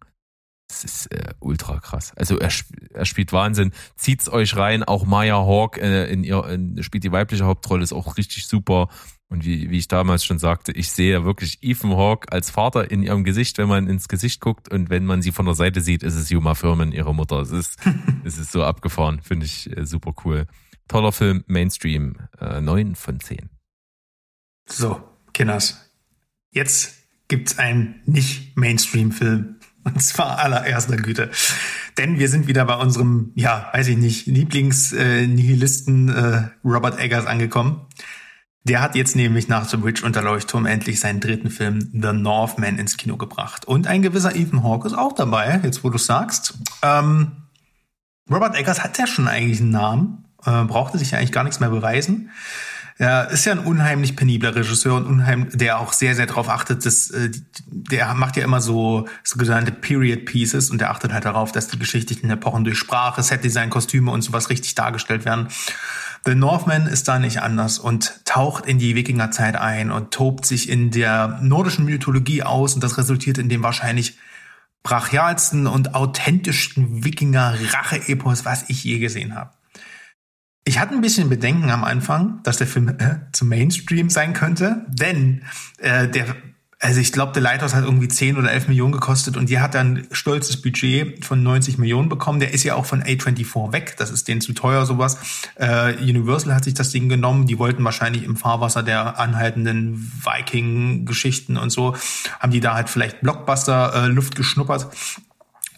Speaker 1: Das ist äh, ultra krass. Also er, er spielt Wahnsinn. Zieht's euch rein. Auch Maya Hawk äh, in ihr in, spielt die weibliche Hauptrolle, ist auch richtig super. Und wie, wie ich damals schon sagte, ich sehe wirklich Ethan Hawke als Vater in ihrem Gesicht, wenn man ins Gesicht guckt und wenn man sie von der Seite sieht, ist es Juma Firmen, ihre Mutter. Es ist, es ist so abgefahren, finde ich äh, super cool. Toller Film, Mainstream, äh, 9 von 10.
Speaker 2: So, Kinders. Jetzt gibt's einen nicht-Mainstream-Film. Und zwar allererster Güte. Denn wir sind wieder bei unserem, ja, weiß ich nicht, Lieblings-Nihilisten äh, Robert Eggers angekommen. Der hat jetzt nämlich nach The Bridge und der Leuchtturm endlich seinen dritten Film The Northman ins Kino gebracht. Und ein gewisser Ethan Hawke ist auch dabei, jetzt wo du sagst. Ähm, Robert Eggers hat ja schon eigentlich einen Namen, äh, brauchte sich ja eigentlich gar nichts mehr beweisen. Er ist ja ein unheimlich penibler Regisseur und unheimlich, der auch sehr, sehr darauf achtet, dass äh, der macht ja immer so sogenannte Period Pieces und der achtet halt darauf, dass die geschichtlichen Epochen durch Sprache, Setdesign, Kostüme und sowas richtig dargestellt werden. The Northman ist da nicht anders und taucht in die Wikingerzeit ein und tobt sich in der nordischen Mythologie aus und das resultiert in dem wahrscheinlich brachialsten und authentischsten Wikinger-Rache-Epos, was ich je gesehen habe. Ich hatte ein bisschen Bedenken am Anfang, dass der Film äh, zum Mainstream sein könnte, denn äh, der also ich glaube, The Lighthouse hat irgendwie 10 oder 11 Millionen gekostet und die hat dann stolzes Budget von 90 Millionen bekommen. Der ist ja auch von A24 weg. Das ist denen zu teuer, sowas. Äh, Universal hat sich das Ding genommen. Die wollten wahrscheinlich im Fahrwasser der anhaltenden Viking-Geschichten und so, haben die da halt vielleicht Blockbuster-Luft äh, geschnuppert.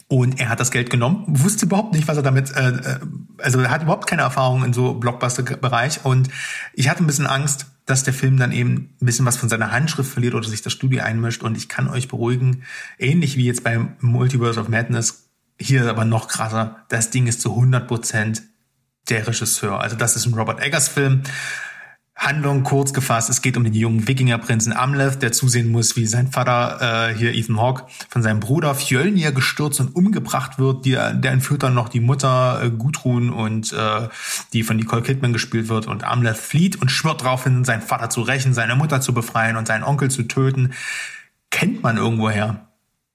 Speaker 2: Und er hat das Geld genommen, wusste überhaupt nicht, was er damit, äh, äh also er hat überhaupt keine Erfahrung in so Blockbuster-Bereich. Und ich hatte ein bisschen Angst, dass der Film dann eben ein bisschen was von seiner Handschrift verliert oder sich das Studio einmischt. Und ich kann euch beruhigen, ähnlich wie jetzt beim Multiverse of Madness, hier aber noch krasser, das Ding ist zu 100 Prozent der Regisseur. Also das ist ein Robert Eggers Film. Handlung kurz gefasst, es geht um den jungen Wikingerprinzen Amleth, der zusehen muss, wie sein Vater, äh, hier Ethan Hawke, von seinem Bruder Fjölnir gestürzt und umgebracht wird. Die, der entführt dann noch die Mutter äh, Gudrun und äh, die von Nicole Kidman gespielt wird. Und Amleth flieht und schwört darauf hin, seinen Vater zu rächen, seine Mutter zu befreien und seinen Onkel zu töten. Kennt man irgendwoher.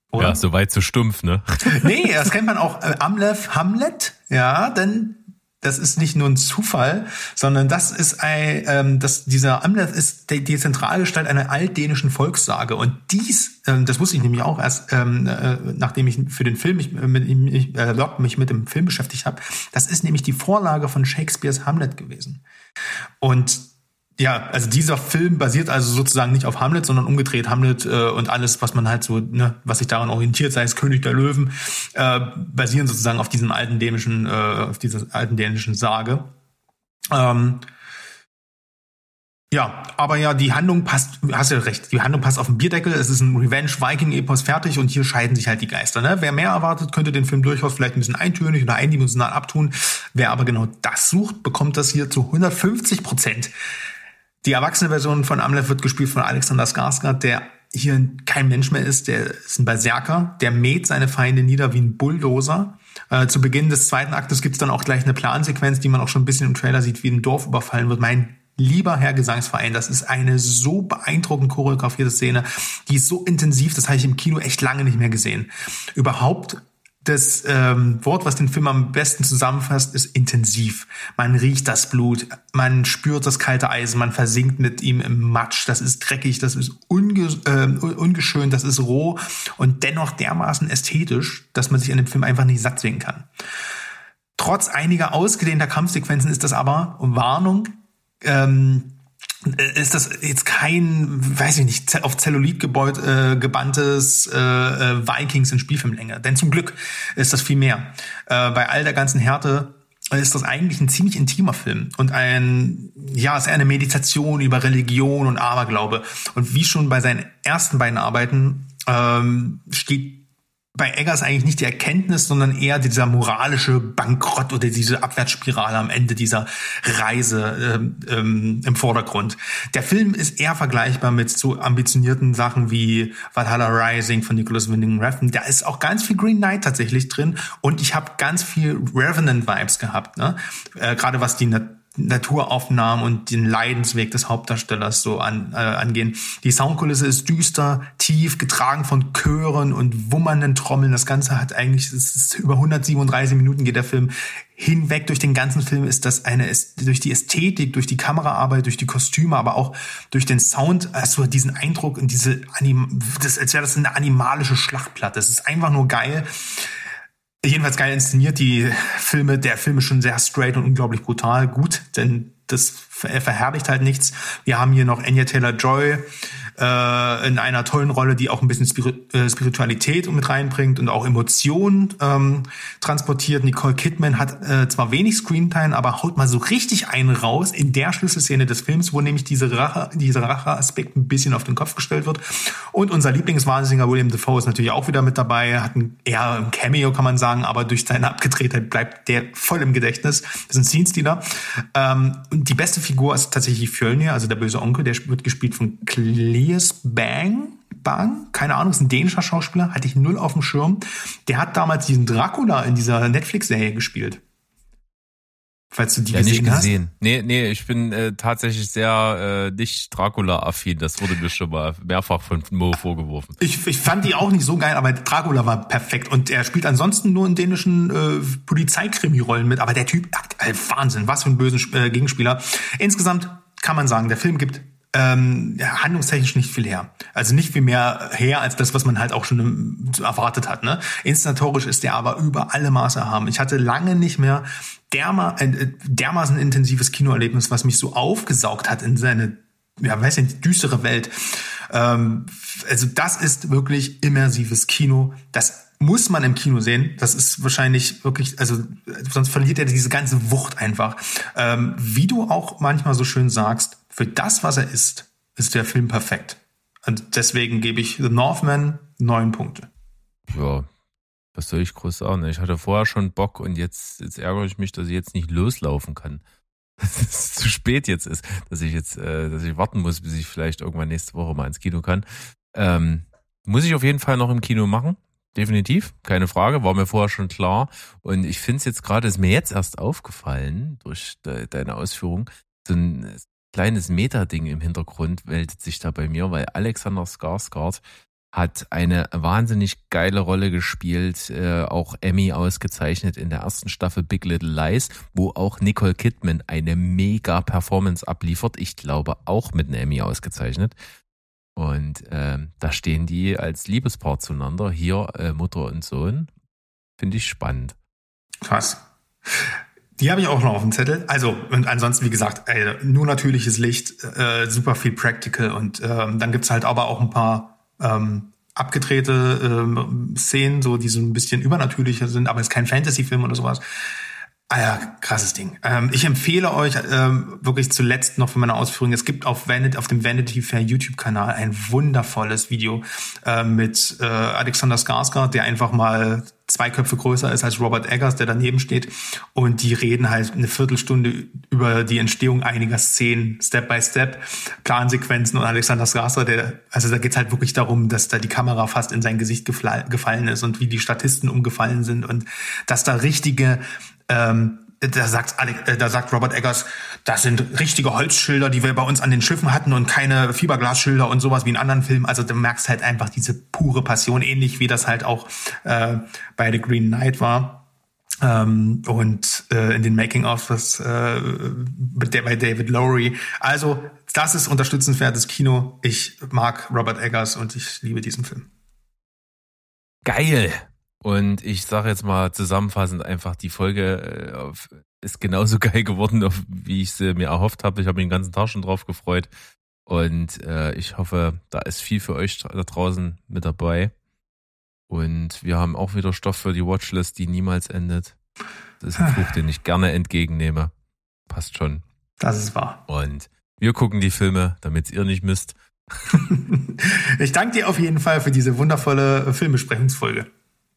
Speaker 1: Oder? Ja, soweit so stumpf, ne?
Speaker 2: nee, das kennt man auch. Äh, Amleth Hamlet, ja, denn das ist nicht nur ein Zufall, sondern das ist ein, ähm, das, dieser Amleth ist die, die Zentralgestalt einer altdänischen Volkssage. Und dies, ähm, das wusste ich nämlich auch erst, ähm, äh, nachdem ich für den Film mich mit, mich, äh, mich mit dem Film beschäftigt habe, das ist nämlich die Vorlage von Shakespeares Hamlet gewesen. Und ja, also dieser Film basiert also sozusagen nicht auf Hamlet, sondern umgedreht. Hamlet äh, und alles, was man halt so, ne, was sich daran orientiert, sei es König der Löwen, äh, basieren sozusagen auf diesem alten dänischen, äh, auf dieser alten dänischen Sage. Ähm, ja, aber ja, die Handlung passt, hast ja recht, die Handlung passt auf den Bierdeckel, es ist ein Revenge-Viking-Epos fertig und hier scheiden sich halt die Geister. Ne? Wer mehr erwartet, könnte den Film durchaus vielleicht ein bisschen eintönig oder eindimensional abtun. Wer aber genau das sucht, bekommt das hier zu 150 Prozent. Die erwachsene Version von Amleth wird gespielt von Alexander Skarsgård, der hier kein Mensch mehr ist, der ist ein Berserker, der mäht seine Feinde nieder wie ein Bulldozer. Äh, zu Beginn des zweiten Aktes gibt's dann auch gleich eine Plansequenz, die man auch schon ein bisschen im Trailer sieht, wie ein Dorf überfallen wird. Mein lieber Herr Gesangsverein, das ist eine so beeindruckend choreografierte Szene, die ist so intensiv, das habe ich im Kino echt lange nicht mehr gesehen. Überhaupt das ähm, Wort, was den Film am besten zusammenfasst, ist intensiv. Man riecht das Blut, man spürt das kalte Eisen, man versinkt mit ihm im Matsch. Das ist dreckig, das ist unge äh, ungeschönt, das ist roh und dennoch dermaßen ästhetisch, dass man sich an dem Film einfach nicht satt sehen kann. Trotz einiger ausgedehnter Kampfsequenzen ist das aber, Warnung, ähm, ist das jetzt kein, weiß ich nicht, auf Zellulit gebaut, äh, gebanntes äh, äh, Vikings in Spielfilmlänge. Denn zum Glück ist das viel mehr. Äh, bei all der ganzen Härte ist das eigentlich ein ziemlich intimer Film und ein, ja, ist eher eine Meditation über Religion und Aberglaube. Und wie schon bei seinen ersten beiden Arbeiten ähm, steht bei Eggers eigentlich nicht die Erkenntnis, sondern eher dieser moralische Bankrott oder diese Abwärtsspirale am Ende dieser Reise ähm, ähm, im Vordergrund. Der Film ist eher vergleichbar mit so ambitionierten Sachen wie Valhalla Rising von Nicholas Winding Refn. Da ist auch ganz viel Green Knight tatsächlich drin und ich habe ganz viel Revenant-Vibes gehabt, ne? Äh, gerade was die Naturaufnahmen und den Leidensweg des Hauptdarstellers so an, äh, angehen. Die Soundkulisse ist düster, tief, getragen von Chören und wummernden Trommeln. Das Ganze hat eigentlich, es ist über 137 Minuten geht der Film hinweg durch den ganzen Film ist das eine, ist durch die Ästhetik, durch die Kameraarbeit, durch die Kostüme, aber auch durch den Sound, du diesen Eindruck und diese Anim, das, als wäre das eine animalische Schlachtplatte. Es ist einfach nur geil jedenfalls geil inszeniert. Die Filme, der Film ist schon sehr straight und unglaublich brutal gut, denn das er verherrlicht halt nichts. Wir haben hier noch Anya Taylor-Joy, äh, in einer tollen Rolle, die auch ein bisschen äh, Spiritualität mit reinbringt und auch Emotionen ähm, transportiert. Nicole Kidman hat äh, zwar wenig Screentime, aber haut mal so richtig einen raus in der Schlüsselszene des Films, wo nämlich diese Rache, dieser Rache-Aspekt ein bisschen auf den Kopf gestellt wird. Und unser Lieblingswahnsinniger William Defoe ist natürlich auch wieder mit dabei, hat ein, eher ein Cameo, kann man sagen, aber durch seine Abgedrehtheit bleibt der voll im Gedächtnis. Das ist ein Scene-Stealer. Ähm, die beste Figur ist tatsächlich Fjölnir, also der böse Onkel, der wird gespielt von Clears Bang. Bang, keine Ahnung, ist ein dänischer Schauspieler, hatte ich null auf dem Schirm. Der hat damals diesen Dracula in dieser Netflix-Serie gespielt. Falls du die
Speaker 1: Ja,
Speaker 2: gesehen
Speaker 1: nicht
Speaker 2: hast.
Speaker 1: gesehen. Nee, nee, ich bin äh, tatsächlich sehr äh, nicht Dracula-affin. Das wurde mir schon mal mehrfach von Mo vorgeworfen.
Speaker 2: Ich, ich fand die auch nicht so geil, aber Dracula war perfekt. Und er spielt ansonsten nur in dänischen äh, Polizeikrimi-Rollen mit. Aber der Typ, äh, Wahnsinn, was für ein bösen äh, Gegenspieler. Insgesamt kann man sagen, der Film gibt ähm, ja, handlungstechnisch nicht viel her. Also nicht viel mehr her als das, was man halt auch schon erwartet hat. Ne? Inszenatorisch ist der aber über alle Maße erhaben. Ich hatte lange nicht mehr derma äh, dermaßen intensives Kinoerlebnis, was mich so aufgesaugt hat in seine, ja, weiß nicht, düstere Welt. Ähm, also das ist wirklich immersives Kino. Das muss man im Kino sehen. Das ist wahrscheinlich wirklich, also sonst verliert er diese ganze Wucht einfach. Ähm, wie du auch manchmal so schön sagst, für das, was er ist, ist der Film perfekt. Und deswegen gebe ich The Northman neun Punkte.
Speaker 1: Ja, was soll ich groß sagen? Ich hatte vorher schon Bock und jetzt, jetzt ärgere ich mich, dass ich jetzt nicht loslaufen kann. Dass es zu spät jetzt ist, dass ich jetzt, äh, dass ich warten muss, bis ich vielleicht irgendwann nächste Woche mal ins Kino kann. Ähm, muss ich auf jeden Fall noch im Kino machen. Definitiv, keine Frage, war mir vorher schon klar. Und ich finde es jetzt gerade, ist mir jetzt erst aufgefallen durch de deine Ausführung, so ein kleines Meta-Ding im Hintergrund meldet sich da bei mir, weil Alexander Skarsgård hat eine wahnsinnig geile Rolle gespielt, äh, auch Emmy ausgezeichnet in der ersten Staffel Big Little Lies, wo auch Nicole Kidman eine mega Performance abliefert. Ich glaube auch mit einem Emmy ausgezeichnet. Und ähm, da stehen die als Liebespaar zueinander, hier äh, Mutter und Sohn. Finde ich spannend.
Speaker 2: Krass. Die habe ich auch noch auf dem Zettel. Also, und ansonsten, wie gesagt, ey, nur natürliches Licht, äh, super viel Practical und ähm, dann gibt's halt aber auch ein paar ähm, abgedrehte ähm, Szenen, so die so ein bisschen übernatürlicher sind, aber es ist kein Fantasy-Film oder sowas. Ah ja, krasses Ding. Ähm, ich empfehle euch ähm, wirklich zuletzt noch für meine Ausführungen, es gibt auf, Vanity, auf dem Vanity Fair YouTube-Kanal ein wundervolles Video äh, mit äh, Alexander Skarsgård, der einfach mal zwei Köpfe größer ist als Robert Eggers, der daneben steht. Und die reden halt eine Viertelstunde über die Entstehung einiger Szenen, Step by Step, Plansequenzen und Alexander Skarsgård, der, also da geht's halt wirklich darum, dass da die Kamera fast in sein Gesicht gefallen ist und wie die Statisten umgefallen sind und dass da richtige ähm, da sagt, Ale- äh, da sagt Robert Eggers, das sind richtige Holzschilder, die wir bei uns an den Schiffen hatten und keine Fiberglasschilder und sowas wie in anderen Filmen. Also du merkst halt einfach diese pure Passion, ähnlich wie das halt auch äh, bei The Green Knight war. Ähm, und äh, in den Making-ofs äh, bei David Lowry. Also das ist unterstützenswertes Kino. Ich mag Robert Eggers und ich liebe diesen Film.
Speaker 1: Geil! Und ich sage jetzt mal zusammenfassend einfach, die Folge äh, ist genauso geil geworden, wie ich sie mir erhofft habe. Ich habe mich den ganzen Tag schon drauf gefreut. Und äh, ich hoffe, da ist viel für euch da draußen mit dabei. Und wir haben auch wieder Stoff für die Watchlist, die niemals endet. Das ist ein Fluch, den ich gerne entgegennehme. Passt schon.
Speaker 2: Das ist wahr.
Speaker 1: Und wir gucken die Filme, damit ihr nicht müsst.
Speaker 2: Ich danke dir auf jeden Fall für diese wundervolle Filmbesprechungsfolge.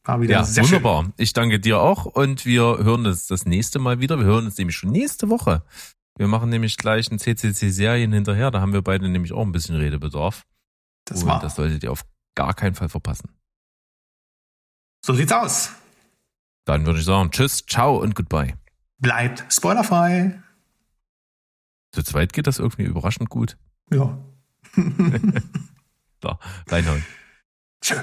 Speaker 2: War wieder
Speaker 1: Ja,
Speaker 2: sehr
Speaker 1: wunderbar. Ich danke dir auch und wir hören uns das nächste Mal wieder. Wir hören uns nämlich schon nächste Woche. Wir machen nämlich gleich ein CCC-Serien hinterher. Da haben wir beide nämlich auch ein bisschen Redebedarf.
Speaker 2: schön. Das
Speaker 1: und
Speaker 2: war.
Speaker 1: das solltet ihr auf gar keinen Fall verpassen.
Speaker 2: So sieht's aus.
Speaker 1: Dann würde ich sagen, tschüss, ciao und goodbye.
Speaker 2: Bleibt spoilerfrei.
Speaker 1: Zu zweit geht das irgendwie überraschend gut.
Speaker 2: Ja.
Speaker 1: Da, reinhauen.
Speaker 2: Tschö.